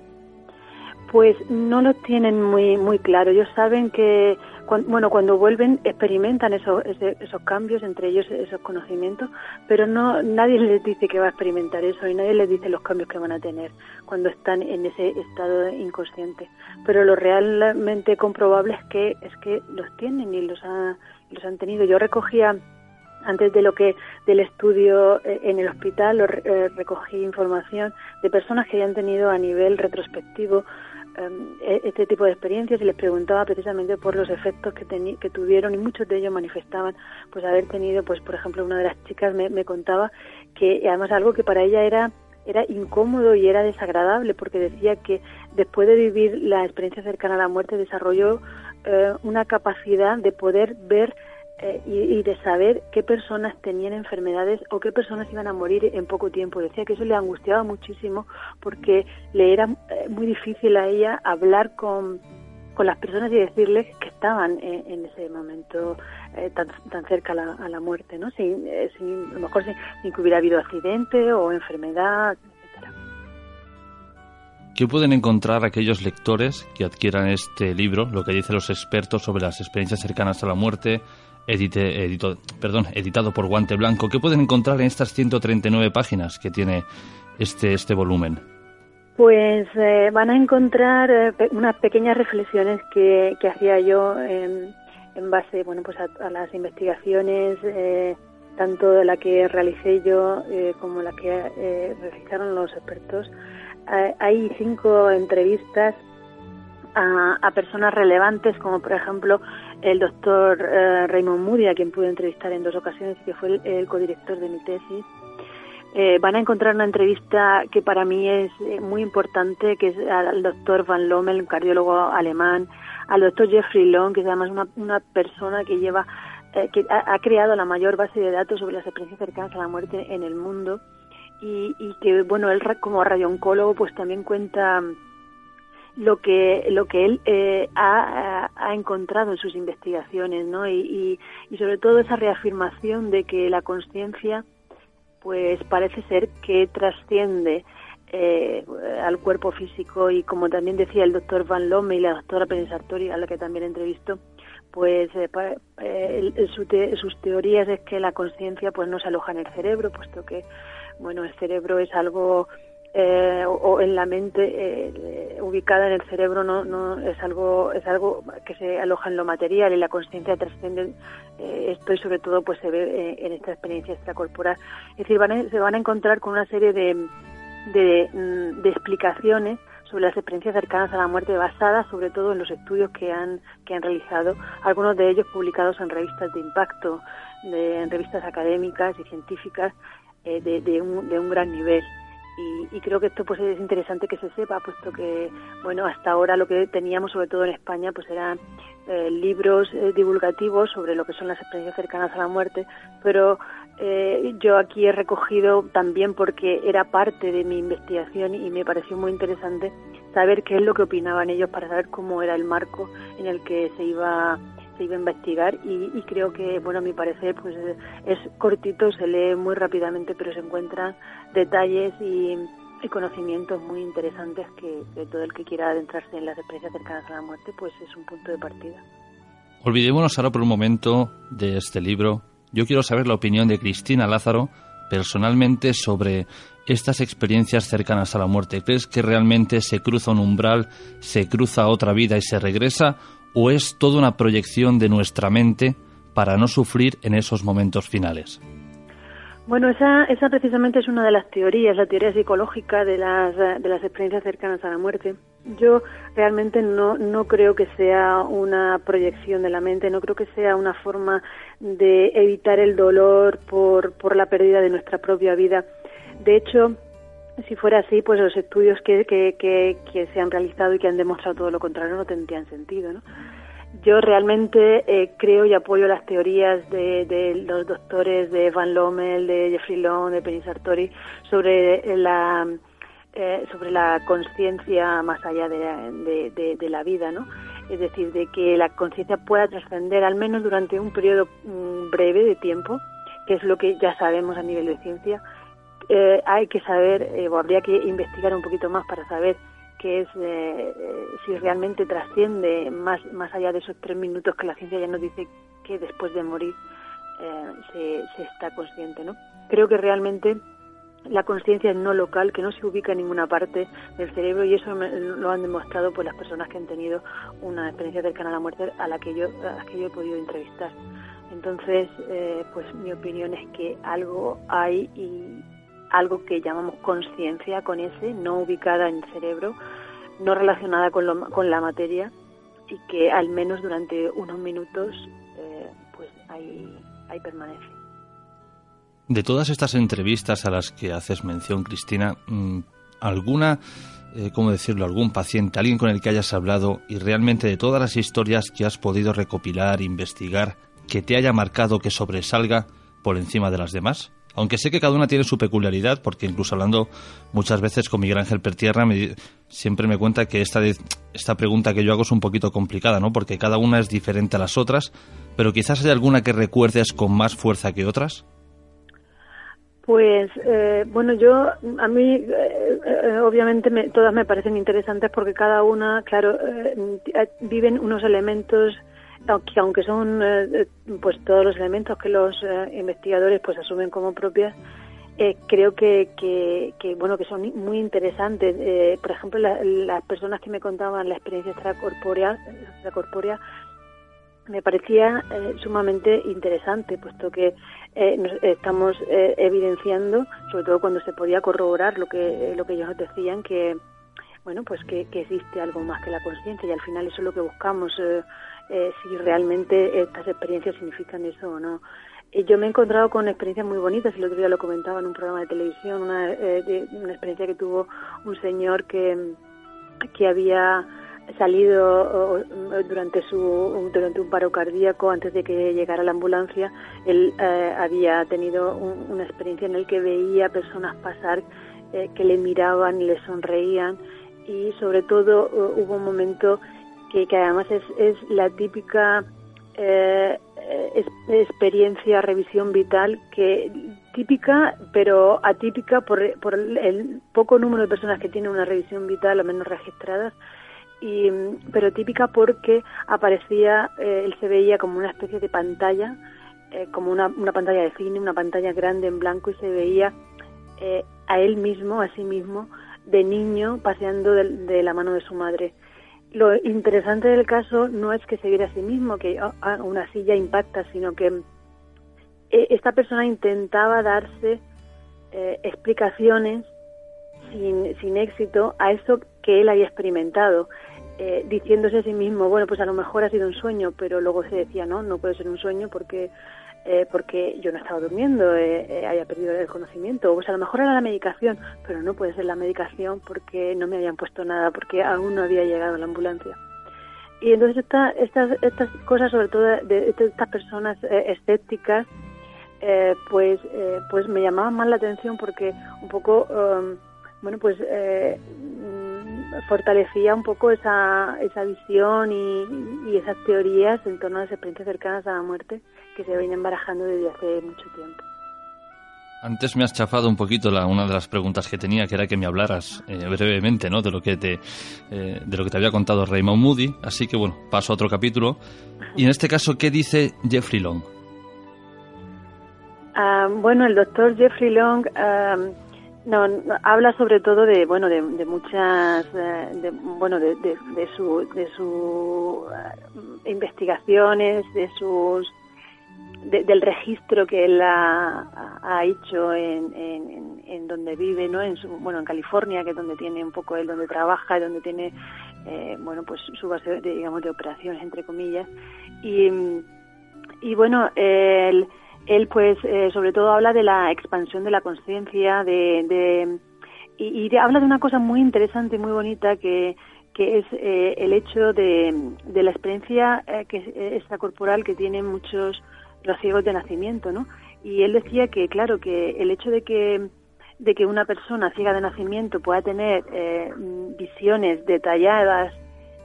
Pues no lo tienen muy muy claro. Ellos saben que bueno cuando vuelven experimentan esos, esos cambios entre ellos esos conocimientos, pero no nadie les dice que va a experimentar eso y nadie les dice los cambios que van a tener cuando están en ese estado inconsciente. Pero lo realmente comprobable es que es que los tienen y los los han tenido. Yo recogía antes de lo que del estudio eh, en el hospital eh, recogí información de personas que hayan tenido a nivel retrospectivo em, e, este tipo de experiencias y les preguntaba precisamente por los efectos que, que tuvieron y muchos de ellos manifestaban pues haber tenido pues por ejemplo una de las chicas me, me contaba que además algo que para ella era era incómodo y era desagradable porque decía que después de vivir la experiencia cercana a la muerte desarrolló eh, una capacidad de poder ver eh, y, de saber qué personas tenían enfermedades o qué personas iban a morir en poco tiempo. Decía que eso le angustiaba muchísimo porque le era eh, muy difícil a ella hablar con, con las personas y decirles que estaban en, ese momento eh, tan, tan cerca a la, muerte, ¿no? Sin, sin, a lo mejor sin, sin, que hubiera habido accidente o enfermedad, ¿Qué pueden encontrar aquellos lectores que adquieran este libro, lo que dicen los expertos sobre las experiencias cercanas a la muerte, perdón, editado por Guante Blanco? ¿Qué pueden encontrar en estas 139 páginas que tiene este, este volumen? Pues eh, van a encontrar eh, unas pequeñas reflexiones que, hacía yo en, base bueno, pues a, las investigaciones, eh, tanto de la que realicé yo como la que realizaron los expertos hay cinco entrevistas a, personas relevantes, como por ejemplo el doctor eh, Raymond Moody, a quien pude entrevistar en dos ocasiones, que fue el, codirector de mi tesis. Eh, van a encontrar una entrevista que para mí es eh, muy importante, que es al doctor Van Lommel, un cardiólogo alemán, al doctor Jeffrey Long, que es además una, persona que lleva que ha, ha, creado la mayor base de datos sobre las experiencias cercanas a la muerte en el mundo y, y que bueno él como radiooncólogo pues también cuenta lo que lo que él eh, ha, ha, encontrado en sus investigaciones no y, y, sobre todo esa reafirmación de que la conciencia pues parece ser que trasciende eh, al cuerpo físico y como también decía el doctor Van Lomme y la doctora Sartori a la que también entrevisto pues eh, eh sus teorías es que la conciencia pues no se aloja en el cerebro puesto que bueno, el cerebro es algo eh, o, en la mente eh, ubicada en el cerebro no, no es algo es algo que se aloja en lo material y la conciencia trasciende eh, esto y sobre todo pues se ve en esta experiencia extracorporal es decir van se van a encontrar con una serie de, de, mm, de explicaciones sobre las experiencias cercanas a la muerte basadas sobre todo en los estudios que han que han realizado algunos de ellos publicados en revistas de impacto de, en revistas académicas y científicas eh, de, un, gran nivel. Y, creo que esto pues es interesante que se sepa, puesto que bueno hasta ahora lo que teníamos sobre todo en España pues eran eh, libros eh, divulgativos sobre lo que son las experiencias cercanas a la muerte, pero yo aquí he recogido también porque era parte de mi investigación y me pareció muy interesante saber qué es lo que opinaban ellos para saber cómo era el marco en el que se iba se iba a investigar y, creo que, bueno, a mi parecer, pues es, cortito, se lee muy rápidamente, pero se encuentran detalles y, conocimientos muy interesantes que, todo el que quiera adentrarse en las experiencias cercanas a la muerte, pues es un punto de partida. Olvidémonos ahora por un momento de este libro. Yo quiero saber la opinión de Cristina Lázaro personalmente sobre estas experiencias cercanas a la muerte. ¿Crees que realmente se cruza un umbral, se cruza otra vida y se regresa? O es toda una proyección de nuestra mente para no sufrir en esos momentos finales? Bueno, esa, esa precisamente es una de las teorías, la teoría psicológica de las, de las experiencias cercanas a la muerte. Yo realmente no, no creo que sea una proyección de la mente, no creo que sea una forma de evitar el dolor por, por la pérdida de nuestra propia vida. De hecho, si fuera así, pues los estudios que, que, que, se han realizado y que han demostrado todo lo contrario no tendrían sentido, ¿no? Yo realmente eh, creo y apoyo las teorías de, de, los doctores de Van Lommel, de Jeffrey Long, de Penny Sartori sobre la eh, sobre la conciencia más allá de, de, de, la vida, ¿no? Es decir, de que la conciencia pueda trascender al menos durante un periodo mm, breve de tiempo, que es lo que ya sabemos a nivel de ciencia, eh, hay que saber, eh, o habría que investigar un poquito más para saber qué es, eh, si realmente trasciende más, más allá de esos tres minutos que la ciencia ya nos dice que después de morir se, se está consciente, ¿no? Creo que realmente la conciencia es no local, que no se ubica en ninguna parte del cerebro y eso lo han demostrado pues las personas que han tenido una experiencia cercana a la muerte a la que yo, a la que yo he podido entrevistar. Entonces, pues mi opinión es que algo hay y, algo que llamamos conciencia con ese, no ubicada en el cerebro, no relacionada con, con la materia y que al menos durante unos minutos eh, pues ahí, ahí permanece. De todas estas entrevistas a las que haces mención, Cristina, mm, ¿alguna, eh, cómo decirlo, algún paciente, alguien con el que hayas hablado y realmente de todas las historias que has podido recopilar, investigar, que te haya marcado, que sobresalga por encima de las demás? Aunque sé que cada una tiene su peculiaridad, porque incluso hablando muchas veces con Miguel Ángel Pertierra, me, siempre me cuenta que esta, esta pregunta que yo hago es un poquito complicada, ¿no? Porque cada una es diferente a las otras, pero quizás hay alguna que recuerdes con más fuerza que otras. Pues eh, bueno, yo a mí eh, eh, obviamente todas me parecen interesantes porque cada una, claro, viven unos elementos que aunque son pues todos los elementos que los investigadores pues asumen como propias, creo que, que, bueno que son muy interesantes. por ejemplo, las personas que me contaban la experiencia extracorpórea, extracorpórea me parecía eh, sumamente interesante, puesto que eh, nos estamos eh, evidenciando, sobre todo cuando se podía corroborar lo que lo que ellos decían, que bueno, pues que, existe algo más que la conciencia y al final eso es lo que buscamos, si realmente estas experiencias significan eso o no. yo me he encontrado con experiencias muy bonitas, el otro día lo comentaba en un programa de televisión, una, de, una experiencia que tuvo un señor que, que había salido durante su durante un paro cardíaco antes de que llegara la ambulancia. Él eh, había tenido una experiencia en la que veía personas pasar eh, que le miraban y le sonreían y sobre todo hubo un momento que, que además es, es la típica eh, experiencia revisión vital que típica pero atípica por, por el poco número de personas que tienen una revisión vital al menos registradas y, pero típica porque aparecía, eh, él se veía como una especie de pantalla, eh, como una, una, pantalla de cine, una pantalla grande en blanco y se veía eh, a él mismo, a sí mismo, de niño paseando de, la mano de su madre. Lo interesante del caso no es que se viera a sí mismo, que oh, ah, una silla impacta, sino que esta persona intentaba darse explicaciones sin, sin éxito a eso que él había experimentado. Eh, diciéndose a sí mismo, bueno, pues a lo mejor ha sido un sueño, pero luego se decía, no, no puede ser un sueño porque eh, porque yo no estaba durmiendo, eh, había perdido el conocimiento, o pues a lo mejor era la medicación, pero no puede ser la medicación porque no me habían puesto nada, porque aún no había llegado la ambulancia. Y entonces esta, estas, estas cosas, sobre todo de, estas personas escépticas, pues, pues me llamaban más la atención porque un poco, um, bueno, pues fortalecía un poco esa, esa visión y, esas teorías en torno a las experiencias cercanas a la muerte que se vienen barajando desde hace mucho tiempo. Antes me has chafado un poquito la, una de las preguntas que tenía, que era que me hablaras eh, brevemente ¿no? de, lo que te, eh, de lo que te había contado Raymond Moody. Así que bueno, paso a otro capítulo. Y en este caso, ¿qué dice Jeffrey Long? Ah, bueno, el doctor Jeffrey Long ah, no, habla sobre todo de bueno de, muchas eh, de, bueno de, de, su de sus eh, investigaciones de sus del registro que él ha, hecho en, en, donde vive no en su, bueno en California que es donde tiene un poco él donde trabaja y donde tiene eh, bueno pues su base de, digamos de operaciones entre comillas. Y y bueno él él pues eh, sobre todo habla de la expansión de la conciencia, de, y, habla de una cosa muy interesante y muy bonita que, que es eh, el hecho de, de la experiencia eh, que extracorporal que tienen muchos los ciegos de nacimiento, ¿no? Y él decía que, claro, que el hecho de que de que una persona ciega de nacimiento pueda tener visiones detalladas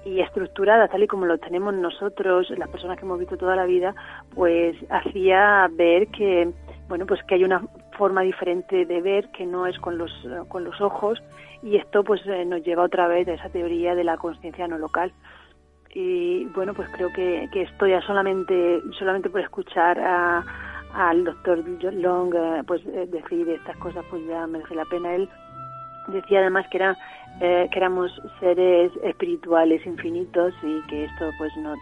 y estructurada tal y como lo tenemos nosotros, las personas que hemos visto toda la vida, pues hacía ver que bueno, pues que hay una forma diferente de ver que no es con los con los ojos y esto pues eh, nos lleva otra vez a esa teoría de la conciencia no local. Y bueno, pues creo que, que esto ya solamente solamente por escuchar a, al doctor Long eh, pues eh, decir estas cosas pues ya merece la pena él decía además que era eh, que éramos seres espirituales infinitos y que esto pues no,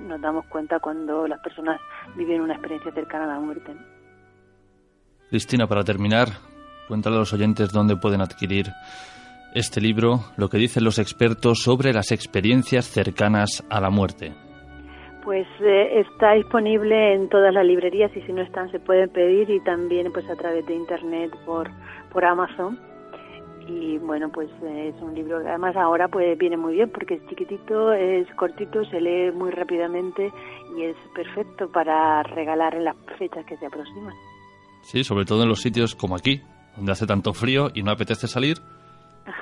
nos damos cuenta cuando las personas viven una experiencia cercana a la muerte. Cristina, para terminar, cuéntale a los oyentes dónde pueden adquirir este libro, lo que dicen los expertos sobre las experiencias cercanas a la muerte. Pues eh, está disponible en todas las librerías y si no están se pueden pedir y también pues a través de internet por, por Amazon y bueno pues es un libro que además ahora pues viene muy bien porque es chiquitito es cortito se lee muy rápidamente y es perfecto para regalar en las fechas que se aproximan sí sobre todo en los sitios como aquí donde hace tanto frío y no apetece salir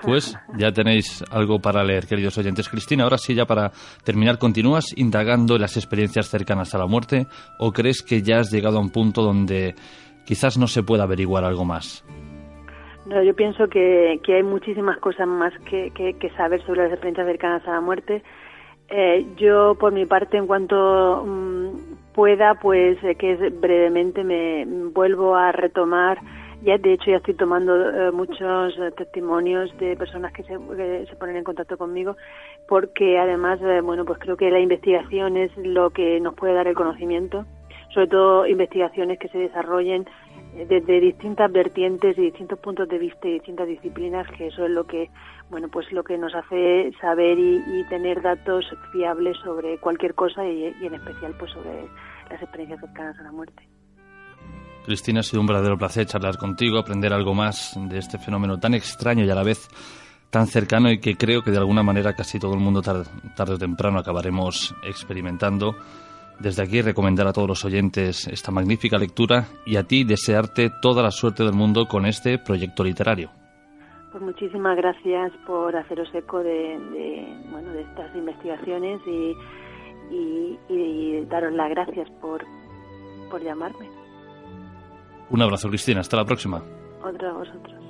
pues ya tenéis algo para leer, queridos oyentes. Cristina, ahora sí, ya para terminar, ¿continúas indagando en las experiencias cercanas a la muerte o crees que ya has llegado a un punto donde quizás no se pueda averiguar algo más. No, yo pienso que, hay muchísimas cosas más que, saber sobre las experiencias cercanas a la muerte. Eh, yo, por mi parte, en cuanto mm, pueda, pues eh, que brevemente me vuelvo a retomar. Ya, de hecho, ya estoy tomando eh, muchos testimonios de personas que se, se, ponen en contacto conmigo, porque además, bueno, pues creo que la investigación es lo que nos puede dar el conocimiento, sobre todo investigaciones que se desarrollen desde distintas vertientes y distintos puntos de vista y distintas disciplinas, que eso es lo que, bueno, pues lo que nos hace saber y, tener datos fiables sobre cualquier cosa y, en especial pues sobre las experiencias cercanas a la muerte. Cristina, ha sido un verdadero placer charlar contigo, aprender algo más de este fenómeno tan extraño y a la vez tan cercano y que creo que de alguna manera casi todo el mundo tarde o temprano acabaremos experimentando. Desde aquí recomendar a todos los oyentes esta magnífica lectura y a ti desearte toda la suerte del mundo con este proyecto literario. Pues muchísimas gracias por haceros eco de, bueno, de estas investigaciones y, daros las gracias por, por llamarme. Un abrazo, Cristina. Hasta la próxima. Otra a vosotros.